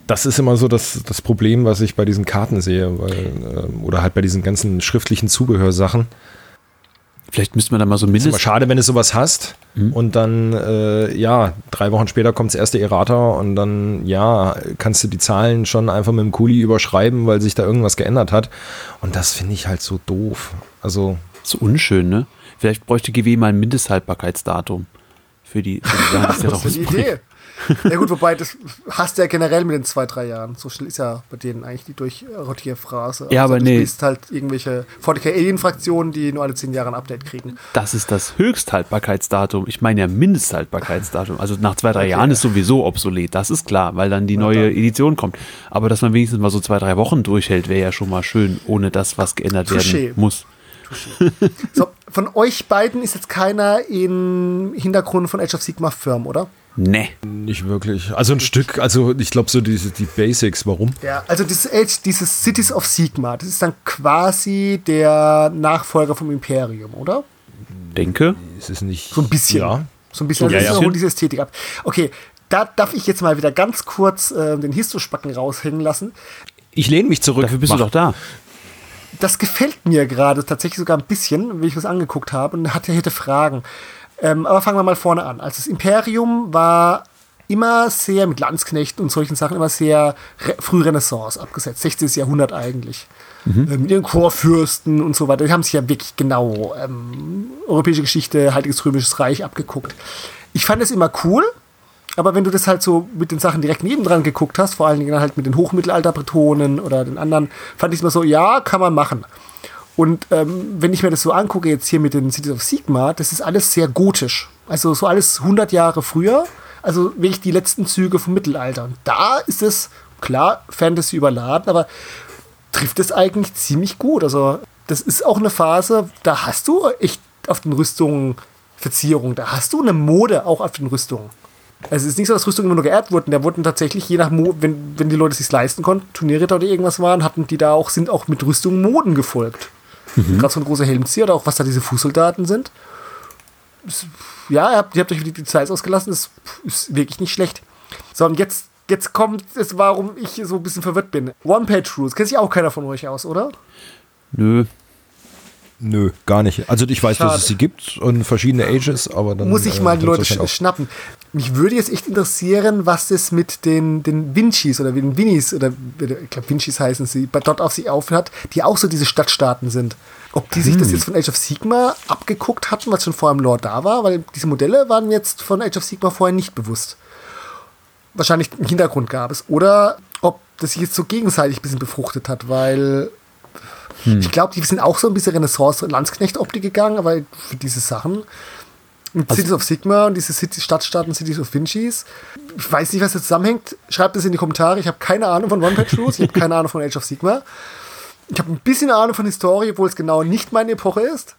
Das ist immer so das, das Problem, was ich bei diesen Karten sehe, weil, äh, oder halt bei diesen ganzen schriftlichen Zubehörsachen. Vielleicht müsste man da mal so mindestens. Ist schade, wenn du sowas hast mhm. und dann, äh, ja, drei Wochen später kommt das erste Errata und dann, ja, kannst du die Zahlen schon einfach mit dem Kuli überschreiben, weil sich da irgendwas geändert hat. Und das finde ich halt so doof. Also. So unschön, ne? Vielleicht bräuchte GW mal ein Mindesthaltbarkeitsdatum für die, für die Sachen. das *laughs* ist eine Idee. Ja gut, wobei das hast du ja generell mit den zwei, drei Jahren. So schnell ist ja bei denen eigentlich die Durchrotierphrase. Ja, also aber nee. Du bist halt irgendwelche 40 Alien-Fraktionen, die nur alle zehn Jahre ein Update kriegen. Das ist das Höchsthaltbarkeitsdatum. Ich meine ja Mindesthaltbarkeitsdatum. Also nach zwei, drei okay. Jahren ist sowieso obsolet. Das ist klar, weil dann die neue Edition kommt. Aber dass man wenigstens mal so zwei, drei Wochen durchhält, wäre ja schon mal schön, ohne das, was geändert Touché. werden muss. so, von euch beiden ist jetzt keiner im Hintergrund von Age of Sigma Firm, oder? Nee. Nicht wirklich. Also ein Stück, also ich glaube so diese, die Basics, warum? Ja, also dieses, Age, dieses Cities of Sigma, das ist dann quasi der Nachfolger vom Imperium, oder? Denke. Ist es nicht. So ein bisschen. Ja. So ein bisschen. So, also ja, ja. diese Ästhetik ab. Okay, da darf ich jetzt mal wieder ganz kurz äh, den Histospacken raushängen lassen. Ich lehne mich zurück. Dafür bist Mach. du doch da das gefällt mir gerade tatsächlich sogar ein bisschen, wie ich was angeguckt habe und hatte, hätte Fragen. Ähm, aber fangen wir mal vorne an. Also das Imperium war immer sehr mit Landsknechten und solchen Sachen immer sehr früh Renaissance abgesetzt, 16. Jahrhundert eigentlich. Mhm. Ähm, mit den Chorfürsten und so weiter. Die haben sich ja wirklich genau ähm, europäische Geschichte, Heiliges Römisches Reich abgeguckt. Ich fand es immer cool, aber wenn du das halt so mit den Sachen direkt nebendran geguckt hast, vor allen Dingen halt mit den Hochmittelalter-Bretonen oder den anderen, fand ich es immer so, ja, kann man machen. Und ähm, wenn ich mir das so angucke, jetzt hier mit den Cities of Sigma, das ist alles sehr gotisch. Also so alles 100 Jahre früher. Also wirklich die letzten Züge vom Mittelalter. Und da ist es, klar, Fantasy überladen, aber trifft es eigentlich ziemlich gut. Also das ist auch eine Phase, da hast du echt auf den Rüstungen Verzierung. Da hast du eine Mode auch auf den Rüstungen. Also es ist nicht so, dass Rüstungen immer nur geerbt wurden. Da wurden tatsächlich, je nach Mo wenn, wenn die Leute es sich leisten konnten, Turnierritter oder irgendwas waren, hatten die da auch, sind auch mit Rüstungen Moden gefolgt. Mhm. Gerade so ein großer Helmzieher oder auch was da diese Fußsoldaten sind. Ja, ihr habt, ihr habt euch die Details ausgelassen, das ist wirklich nicht schlecht. So, und jetzt, jetzt kommt es, warum ich so ein bisschen verwirrt bin. One-Page-Rules, kennt sich auch keiner von euch aus, oder? Nö. Nö, gar nicht. Also ich weiß, Schade. dass es sie gibt und verschiedene Ages, aber dann. Muss ich äh, mal die Leute sch schnappen. Mich würde jetzt echt interessieren, was das mit den, den Vincis oder den Winnies oder ich glaube Vincis heißen sie, dort auf sich aufhört, die auch so diese Stadtstaaten sind. Ob die hm. sich das hm. jetzt von Age of Sigma abgeguckt hatten, was schon vorher im Lore da war, weil diese Modelle waren jetzt von Age of Sigma vorher nicht bewusst. Wahrscheinlich einen Hintergrund gab es. Oder ob das sich jetzt so gegenseitig ein bisschen befruchtet hat, weil hm. Ich glaube, die sind auch so ein bisschen Renaissance-Landsknecht-Optik gegangen, aber für diese Sachen. Mit also, Cities of Sigma und diese City Stadtstaaten Cities of Vinci's. Ich weiß nicht, was da zusammenhängt. Schreibt es in die Kommentare. Ich habe keine Ahnung von One-Page-Rules. ich habe keine Ahnung von Age of Sigma. Ich habe ein bisschen Ahnung von Historie, obwohl es genau nicht meine Epoche ist.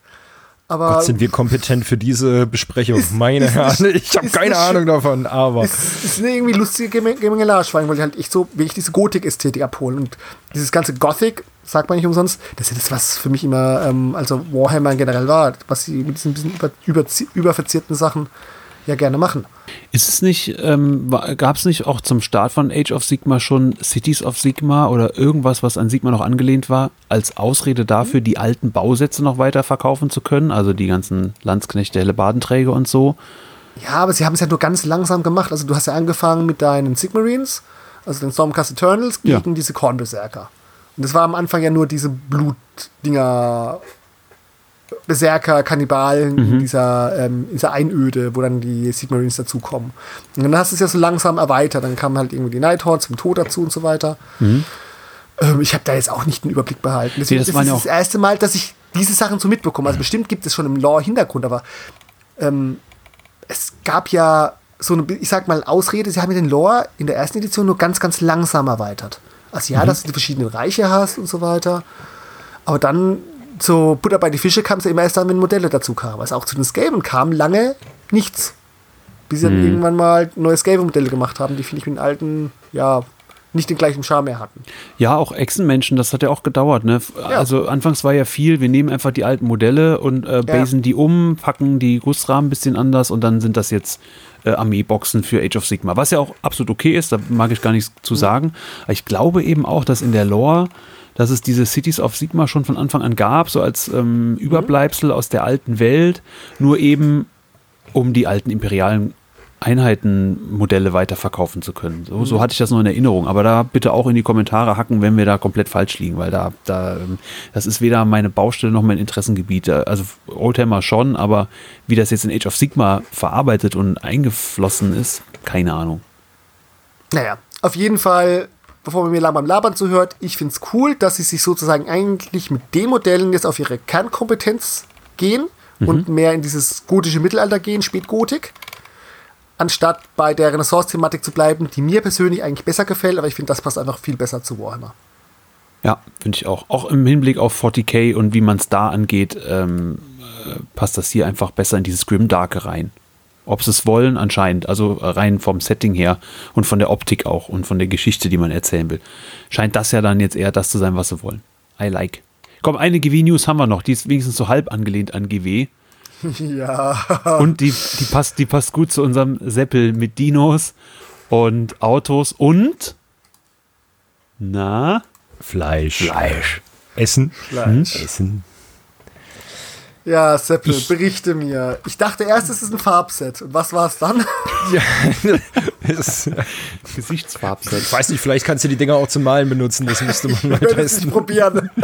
Aber Gott, sind wir kompetent für diese Besprechung. Ist, Meine Herren, ich habe keine Ahnung davon, aber. Es ist eine irgendwie lustige Gemengelage, weil ich halt echt so wirklich diese Gotik-Ästhetik abholen. Und dieses ganze Gothic, sagt man nicht umsonst, das ist das, was für mich immer, ähm, also Warhammer generell war, was sie mit diesen bisschen über, über, überverzierten Sachen ja gerne machen. Ist es nicht, ähm, gab es nicht auch zum Start von Age of Sigma schon Cities of Sigma oder irgendwas, was an Sigma noch angelehnt war, als Ausrede dafür, die alten Bausätze noch weiter verkaufen zu können? Also die ganzen Landsknechte, Hellebadenträger und so. Ja, aber sie haben es ja nur ganz langsam gemacht. Also du hast ja angefangen mit deinen Sigmarines, also den Stormcast Eternals, gegen ja. diese Kornberserker. Und das war am Anfang ja nur diese Blutdinger Berserker, Kannibalen mhm. in dieser, ähm, dieser Einöde, wo dann die Sigmarines dazukommen. Und dann hast du es ja so langsam erweitert. Dann kamen halt irgendwie die Nighthorns zum Tod dazu und so weiter. Mhm. Ähm, ich habe da jetzt auch nicht den Überblick behalten. Deswegen, nee, das, das ist das erste Mal, dass ich diese Sachen so mitbekomme. Also bestimmt gibt es schon im Lore-Hintergrund, aber ähm, es gab ja so eine, ich sag mal, Ausrede, sie haben ja den Lore in der ersten Edition nur ganz, ganz langsam erweitert. Also ja, mhm. dass du die verschiedenen Reiche hast und so weiter. Aber dann so Butter bei die Fische kam es ja immer erst dann, wenn Modelle dazu kamen. Also auch zu den Skaven kam lange nichts. Bis sie dann irgendwann mal neue Skaven-Modelle gemacht haben, die finde ich mit den alten, ja, nicht den gleichen Charme mehr hatten. Ja, auch Echsenmenschen, das hat ja auch gedauert. Ne? Ja. Also anfangs war ja viel, wir nehmen einfach die alten Modelle und äh, basen die um, packen die Gussrahmen ein bisschen anders und dann sind das jetzt äh, Armeeboxen für Age of Sigma. Was ja auch absolut okay ist, da mag ich gar nichts zu sagen. Aber ich glaube eben auch, dass in der Lore, dass es diese Cities of Sigma schon von Anfang an gab, so als ähm, Überbleibsel aus der alten Welt, nur eben um die alten imperialen Einheitenmodelle weiterverkaufen zu können. So, so hatte ich das noch in Erinnerung. Aber da bitte auch in die Kommentare hacken, wenn wir da komplett falsch liegen, weil da, da ähm, das ist weder meine Baustelle noch mein Interessengebiet. Also Oldtimer schon, aber wie das jetzt in Age of Sigma verarbeitet und eingeflossen ist, keine Ahnung. Naja, auf jeden Fall, bevor man mir beim Labern zuhört, ich finde es cool, dass sie sich sozusagen eigentlich mit den Modellen jetzt auf ihre Kernkompetenz gehen und mehr in dieses gotische Mittelalter gehen, Spätgotik, anstatt bei der Renaissance-Thematik zu bleiben, die mir persönlich eigentlich besser gefällt, aber ich finde, das passt einfach viel besser zu Warhammer. Ja, finde ich auch. Auch im Hinblick auf 40k und wie man es da angeht, ähm, äh, passt das hier einfach besser in dieses Grimdarke rein. Ob sie es wollen, anscheinend. Also rein vom Setting her und von der Optik auch und von der Geschichte, die man erzählen will. Scheint das ja dann jetzt eher das zu sein, was sie wollen. I like. Komm, eine GW-News haben wir noch. Die ist wenigstens so halb angelehnt an GW. *laughs* Ja. Und die, die, passt, die passt gut zu unserem Seppel mit Dinos und Autos und. Na? Fleisch. Fleisch. Essen. Fleisch. Essen. Ja, Seppel, berichte mir. Ich dachte erst, es ist ein Farbset. Und was war es dann? *laughs* Ja, es, Gesichtsfarbset. ich weiß nicht, vielleicht kannst du die Dinger auch zum Malen benutzen. Das müsste man mal werde es testen. nicht probieren. *laughs*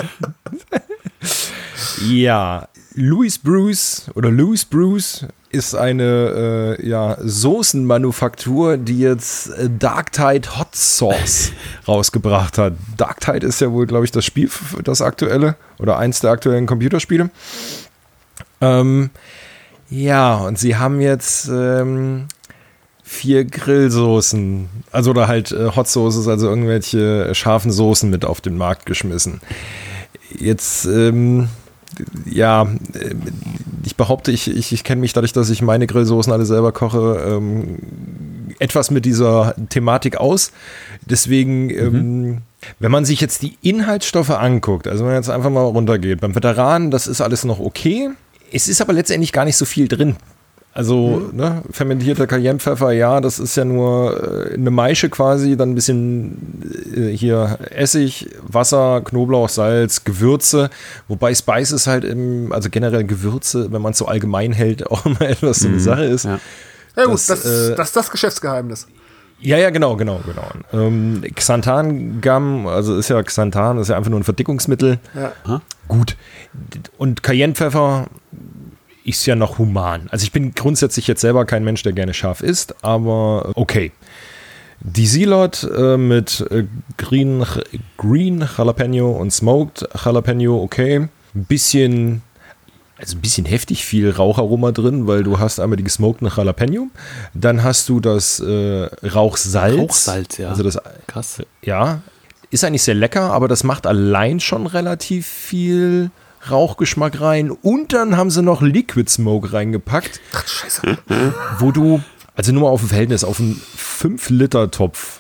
Ja, Louis Bruce oder Louis Bruce ist eine äh, ja, Soßenmanufaktur, die jetzt äh, Darktide Hot Sauce *laughs* rausgebracht hat. Darktide ist ja wohl, glaube ich, das Spiel, das aktuelle oder eins der aktuellen Computerspiele. Ähm, ja, und sie haben jetzt ähm, vier Grillsoßen, also oder halt äh, Hot Sauces, also irgendwelche scharfen Soßen mit auf den Markt geschmissen. Jetzt, ähm, ja, äh, ich behaupte, ich, ich, ich kenne mich dadurch, dass ich meine Grillsoßen alle selber koche, ähm, etwas mit dieser Thematik aus. Deswegen, ähm, wenn man sich jetzt die Inhaltsstoffe anguckt, also wenn man jetzt einfach mal runtergeht, beim Veteranen, das ist alles noch okay. Es ist aber letztendlich gar nicht so viel drin. Also, ne, fermentierter Cayennepfeffer, ja, das ist ja nur äh, eine Maische quasi, dann ein bisschen äh, hier Essig, Wasser, Knoblauch, Salz, Gewürze. Wobei Spices halt im, also generell Gewürze, wenn man es so allgemein hält, *laughs* auch immer etwas so eine Sache ist. Ja. Ja gut, Das, das, äh, das ist das Geschäftsgeheimnis. Ja, ja, genau, genau, genau. Ähm, Xanthan-Gum, also ist ja Xanthan, ist ja einfach nur ein Verdickungsmittel. Ja. Gut. Und Cayennepfeffer ist ja noch human. Also ich bin grundsätzlich jetzt selber kein Mensch, der gerne scharf isst, aber okay. Die Silot äh, mit äh, Green, Green Jalapeno und Smoked Jalapeno, okay. Ein bisschen, also ein bisschen heftig viel Raucharoma drin, weil du hast einmal die gesmokten Jalapeno, dann hast du das äh, Rauchsalz. Rauchsalz, ja. Also das, Krass. ja, ist eigentlich sehr lecker, aber das macht allein schon relativ viel Rauchgeschmack rein. Und dann haben sie noch Liquid Smoke reingepackt, Ach, scheiße. wo du, also nur mal auf dem Verhältnis, auf einen 5-Liter-Topf,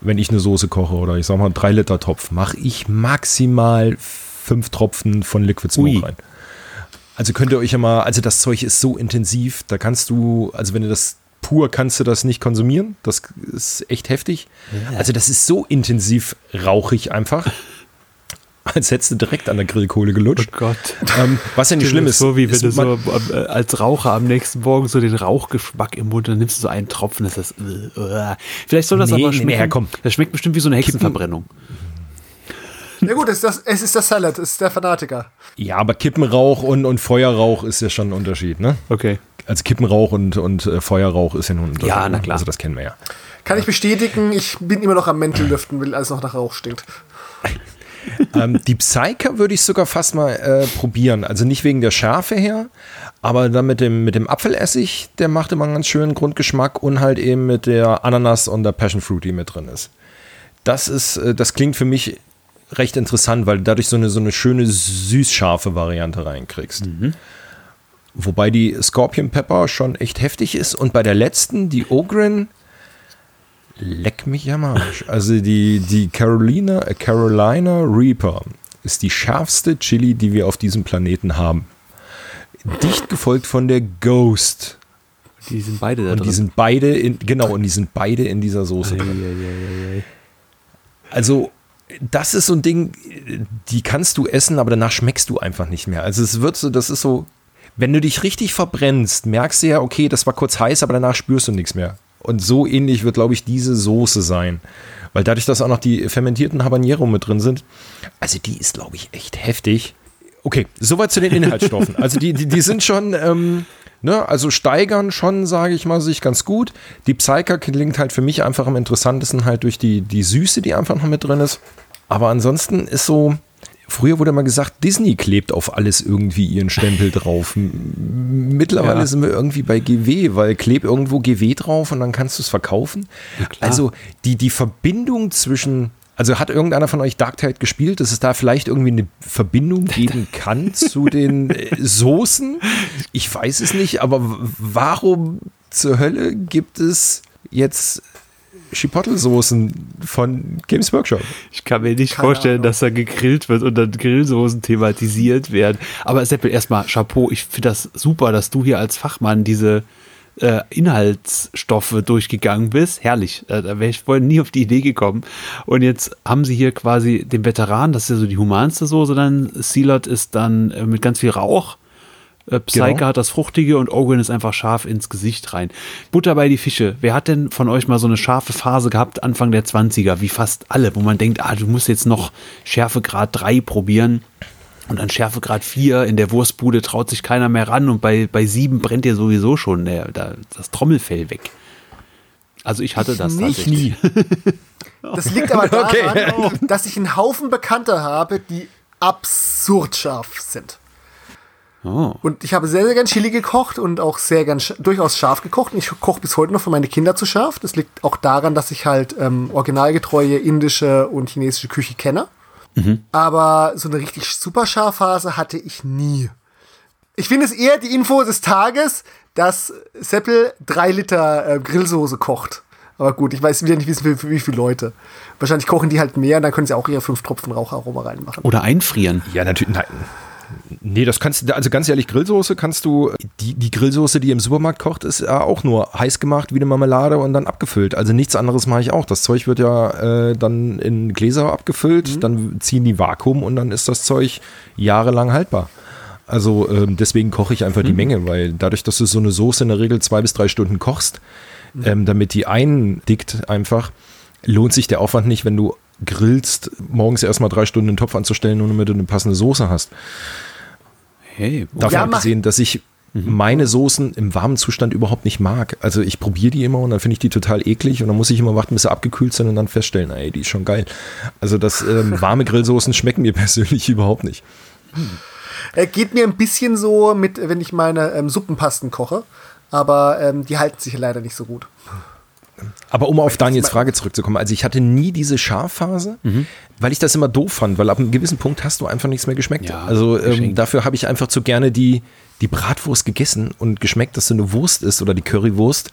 wenn ich eine Soße koche oder ich sag mal einen 3-Liter-Topf, mache ich maximal 5 Tropfen von Liquid Smoke Ui. rein. Also könnt ihr euch ja mal, also das Zeug ist so intensiv, da kannst du, also wenn du das pur kannst du das nicht konsumieren, das ist echt heftig. Also das ist so intensiv rauchig einfach, *laughs* als hättest du direkt an der Grillkohle gelutscht. Gott. Ähm, was ja nicht schlimm ist. So wie wenn du so äh, als Raucher am nächsten Morgen so den Rauchgeschmack im Mund, dann nimmst du so einen Tropfen, das ist äh, äh. Vielleicht soll das Nee, aber schmecken. nee, komm. Das schmeckt bestimmt wie so eine Hexenverbrennung. Ja gut, es ist, das, es ist der Salad, es ist der Fanatiker. Ja, aber Kippenrauch und, und Feuerrauch ist ja schon ein Unterschied, ne? Okay. Also Kippenrauch und, und äh, Feuerrauch ist ja nun ein Unterschied. Ja, na ne? klar. Also das kennen wir ja. Kann ich bestätigen, ich bin immer noch am Mäntel-Lüften, weil alles noch nach Rauch stinkt. *laughs* ähm, die Psyker würde ich sogar fast mal äh, probieren. Also nicht wegen der Schärfe her, aber dann mit dem, mit dem Apfelessig, der macht immer einen ganz schönen Grundgeschmack und halt eben mit der Ananas und der Passion Fruit, die mit drin ist. Das ist, äh, das klingt für mich recht interessant, weil du dadurch so eine, so eine schöne süß-scharfe Variante reinkriegst. Mhm. Wobei die Scorpion Pepper schon echt heftig ist. Und bei der letzten, die Ogren, leck mich am Arsch. Also die, die Carolina, äh, Carolina Reaper ist die schärfste Chili, die wir auf diesem Planeten haben. Dicht gefolgt von der Ghost. Die sind beide da und drin. Die sind beide in, genau, und die sind beide in dieser Soße drin. Also, das ist so ein Ding, die kannst du essen, aber danach schmeckst du einfach nicht mehr. Also es wird so, das ist so, wenn du dich richtig verbrennst, merkst du ja, okay, das war kurz heiß, aber danach spürst du nichts mehr. Und so ähnlich wird, glaube ich, diese Soße sein. Weil dadurch, dass auch noch die fermentierten Habanero mit drin sind, also die ist, glaube ich, echt heftig. Okay, soweit zu den Inhaltsstoffen. Also die, die, die sind schon, ähm, ne, also steigern schon, sage ich mal, sich ganz gut. Die Psyker klingt halt für mich einfach am interessantesten halt durch die, die Süße, die einfach noch mit drin ist. Aber ansonsten ist so, Früher wurde mal gesagt, Disney klebt auf alles irgendwie ihren Stempel drauf. Mittlerweile ja. sind wir irgendwie bei GW, weil kleb irgendwo GW drauf und dann kannst du es verkaufen. Ja, also die, die Verbindung zwischen, also hat irgendeiner von euch Dark Tide gespielt, dass es da vielleicht irgendwie eine Verbindung *laughs* geben kann zu den äh, Soßen? Ich weiß es nicht, aber warum zur Hölle gibt es jetzt Chipotle-Soßen von Games Workshop. Ich kann mir nicht Keine vorstellen, Ahnung. dass da gegrillt wird und dann Grillsoßen thematisiert werden. Aber Seppel, erstmal Chapeau. Ich finde das super, dass du hier als Fachmann diese äh, Inhaltsstoffe durchgegangen bist. Herrlich. Äh, da wäre ich vorhin nie auf die Idee gekommen. Und jetzt haben sie hier quasi den Veteran, das ist ja so die humanste Soße, dann Sealot ist dann äh, mit ganz viel Rauch äh, Psyche genau. hat das Fruchtige und Owen ist einfach scharf ins Gesicht rein. Butter bei die Fische. Wer hat denn von euch mal so eine scharfe Phase gehabt, Anfang der 20er, wie fast alle, wo man denkt, ah, du musst jetzt noch Schärfegrad 3 probieren. Und an Schärfegrad 4 in der Wurstbude traut sich keiner mehr ran und bei, bei 7 brennt dir sowieso schon der, der, das Trommelfell weg. Also ich hatte das nicht nie. *laughs* Das liegt aber daran, okay. dass ich einen Haufen Bekannte habe, die absurd scharf sind. Oh. Und ich habe sehr, sehr gern Chili gekocht und auch sehr gern durchaus scharf gekocht. Und ich koche bis heute noch für meine Kinder zu scharf. Das liegt auch daran, dass ich halt ähm, originalgetreue indische und chinesische Küche kenne. Mhm. Aber so eine richtig super Scharphase hatte ich nie. Ich finde es eher die Info des Tages, dass Seppel drei Liter äh, Grillsoße kocht. Aber gut, ich weiß wieder nicht, wie, für wie viele Leute. Wahrscheinlich kochen die halt mehr und dann können sie auch eher fünf Tropfen Raucharoma reinmachen. Oder einfrieren. Ja, natürlich. Nein. Nee, das kannst du, also ganz ehrlich, Grillsoße kannst du, die, die Grillsoße, die im Supermarkt kocht, ist ja auch nur heiß gemacht wie eine Marmelade und dann abgefüllt. Also nichts anderes mache ich auch. Das Zeug wird ja äh, dann in Gläser abgefüllt, mhm. dann ziehen die Vakuum und dann ist das Zeug jahrelang haltbar. Also ähm, deswegen koche ich einfach mhm. die Menge, weil dadurch, dass du so eine Soße in der Regel zwei bis drei Stunden kochst, mhm. ähm, damit die eindickt einfach, lohnt sich der Aufwand nicht, wenn du grillst, morgens erstmal drei Stunden den Topf anzustellen, nur damit du eine passende Soße hast. Hey, Davon ja, abgesehen, dass ich mhm. meine Soßen im warmen Zustand überhaupt nicht mag. Also ich probiere die immer und dann finde ich die total eklig und dann muss ich immer warten, bis sie abgekühlt sind und dann feststellen, ey, die ist schon geil. Also das ähm, *laughs* warme Grillsoßen schmecken mir *laughs* persönlich überhaupt nicht. Hm. Geht mir ein bisschen so mit, wenn ich meine ähm, Suppenpasten koche, aber ähm, die halten sich leider nicht so gut. Aber um auf Daniels Frage zurückzukommen, also ich hatte nie diese Scharphase, mhm. weil ich das immer doof fand, weil ab einem gewissen Punkt hast du einfach nichts mehr geschmeckt. Ja, also ähm, dafür habe ich einfach zu gerne die, die Bratwurst gegessen und geschmeckt, dass so eine Wurst ist oder die Currywurst,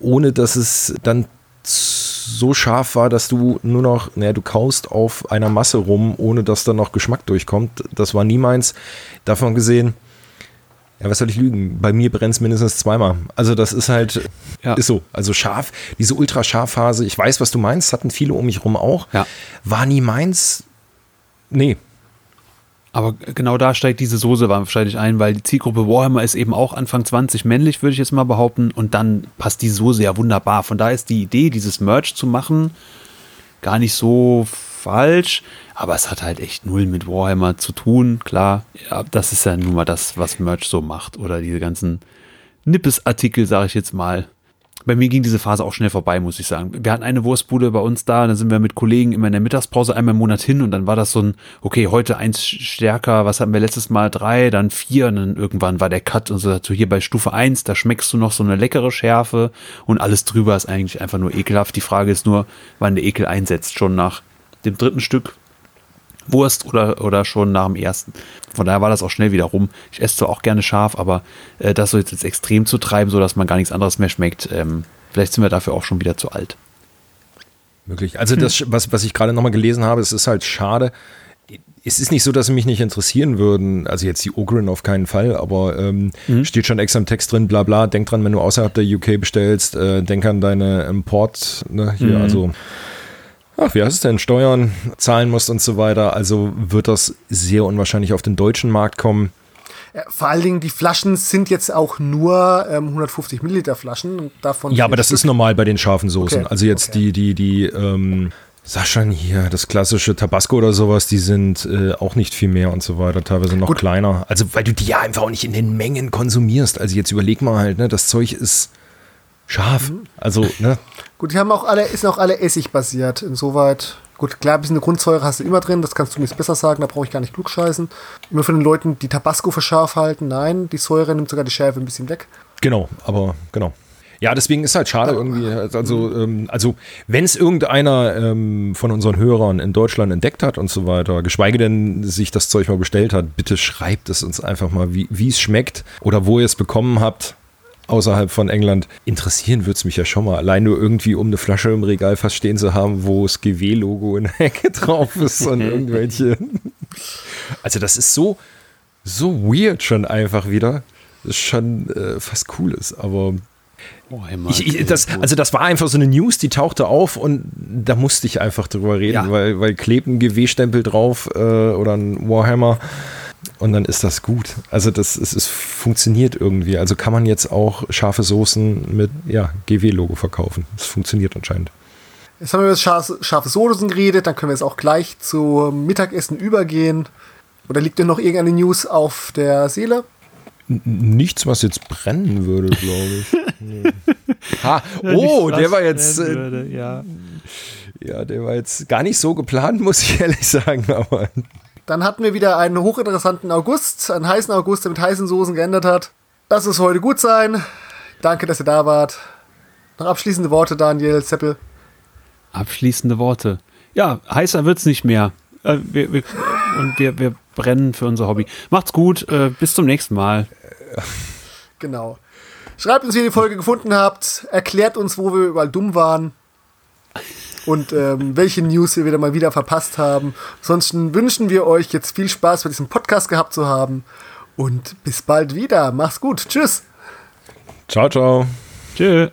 ohne dass es dann so scharf war, dass du nur noch, naja, du kaust auf einer Masse rum, ohne dass da noch Geschmack durchkommt. Das war nie meins. Davon gesehen, ja, was soll ich lügen? Bei mir brennt es mindestens zweimal. Also das ist halt, ja. ist so. Also scharf, diese Ultrascharfphase, ich weiß, was du meinst, hatten viele um mich rum auch. Ja. War nie meins. Nee. Aber genau da steigt diese Soße wahrscheinlich ein, weil die Zielgruppe Warhammer ist eben auch Anfang 20 männlich, würde ich jetzt mal behaupten. Und dann passt die Soße ja wunderbar. Von da ist die Idee, dieses Merch zu machen, gar nicht so falsch, aber es hat halt echt null mit Warhammer zu tun. Klar, ja, das ist ja nun mal das, was Merch so macht oder diese ganzen Nippes-Artikel, sage ich jetzt mal. Bei mir ging diese Phase auch schnell vorbei, muss ich sagen. Wir hatten eine Wurstbude bei uns da, da sind wir mit Kollegen immer in der Mittagspause einmal im Monat hin und dann war das so ein, okay, heute eins stärker, was hatten wir letztes Mal? Drei, dann vier und dann irgendwann war der Cut und so dazu hier bei Stufe eins, da schmeckst du noch so eine leckere Schärfe und alles drüber ist eigentlich einfach nur ekelhaft. Die Frage ist nur, wann der Ekel einsetzt. Schon nach dem dritten Stück Wurst oder, oder schon nach dem ersten. Von daher war das auch schnell wieder rum. Ich esse zwar auch gerne scharf, aber äh, das so jetzt, jetzt extrem zu treiben, sodass man gar nichts anderes mehr schmeckt, ähm, vielleicht sind wir dafür auch schon wieder zu alt. Möglich. Also das, was, was ich gerade nochmal gelesen habe, es ist halt schade. Es ist nicht so, dass sie mich nicht interessieren würden. Also jetzt die Ogren auf keinen Fall, aber ähm, mhm. steht schon extra im Text drin, bla bla. Denk dran, wenn du außerhalb der UK bestellst, äh, denk an deine Import, ne, hier, mhm. also ach, wie heißt es denn, Steuern zahlen musst und so weiter. Also wird das sehr unwahrscheinlich auf den deutschen Markt kommen. Vor allen Dingen, die Flaschen sind jetzt auch nur ähm, 150 Milliliter Flaschen. Und davon ja, aber das Stück ist normal bei den scharfen Soßen. Okay. Also jetzt okay. die, die, die, ähm, sag schon hier, das klassische Tabasco oder sowas, die sind äh, auch nicht viel mehr und so weiter, teilweise noch Gut. kleiner. Also, weil du die ja einfach auch nicht in den Mengen konsumierst. Also jetzt überleg mal halt, ne, das Zeug ist scharf. Mhm. Also, ne? Gut, die haben auch alle, ist auch alle Essig basiert. Insoweit, gut, klar, ein bisschen Grundsäure hast du immer drin, das kannst du mir besser sagen, da brauche ich gar nicht klugscheißen. Immer von den Leuten, die Tabasco für scharf halten, nein, die Säure nimmt sogar die Schärfe ein bisschen weg. Genau, aber genau. Ja, deswegen ist halt schade irgendwie. Also, ähm, also wenn es irgendeiner ähm, von unseren Hörern in Deutschland entdeckt hat und so weiter, geschweige denn sich das Zeug mal bestellt hat, bitte schreibt es uns einfach mal, wie es schmeckt oder wo ihr es bekommen habt außerhalb von England. Interessieren würde es mich ja schon mal. Allein nur irgendwie, um eine Flasche im Regal fast stehen zu haben, wo das GW-Logo in der Ecke drauf ist und irgendwelche. Also, das ist so, so weird schon einfach wieder. Das ist schon äh, fast cool ist, aber. Oh, ich, ich, das, also das war einfach so eine News, die tauchte auf und da musste ich einfach drüber reden, ja. weil, weil klebt ein GW-Stempel drauf äh, oder ein Warhammer und dann ist das gut. Also das es, es funktioniert irgendwie. Also kann man jetzt auch scharfe Soßen mit ja, GW-Logo verkaufen. Das funktioniert anscheinend. Jetzt haben wir über scharfe, scharfe Soßen geredet, dann können wir jetzt auch gleich zum Mittagessen übergehen. Oder liegt dir noch irgendeine News auf der Seele? Nichts, was jetzt brennen würde, glaube ich. *laughs* ha, oh, der war jetzt. Äh, würde, ja. ja, der war jetzt gar nicht so geplant, *laughs* muss ich ehrlich sagen, aber dann hatten wir wieder einen hochinteressanten August, einen heißen August, der mit heißen Soßen geändert hat. Lass es heute gut sein. Danke, dass ihr da wart. Noch abschließende Worte, Daniel Zeppel. Abschließende Worte. Ja, heißer wird's nicht mehr. Äh, wir, wir, und wir, wir brennen für unser Hobby. Macht's gut, äh, bis zum nächsten Mal. *laughs* Genau. Schreibt uns, wie ihr die Folge gefunden habt. Erklärt uns, wo wir überall dumm waren und ähm, welche News wir wieder mal wieder verpasst haben. Ansonsten wünschen wir euch jetzt viel Spaß bei diesem Podcast gehabt zu haben und bis bald wieder. Mach's gut. Tschüss. Ciao, ciao. Tschüss.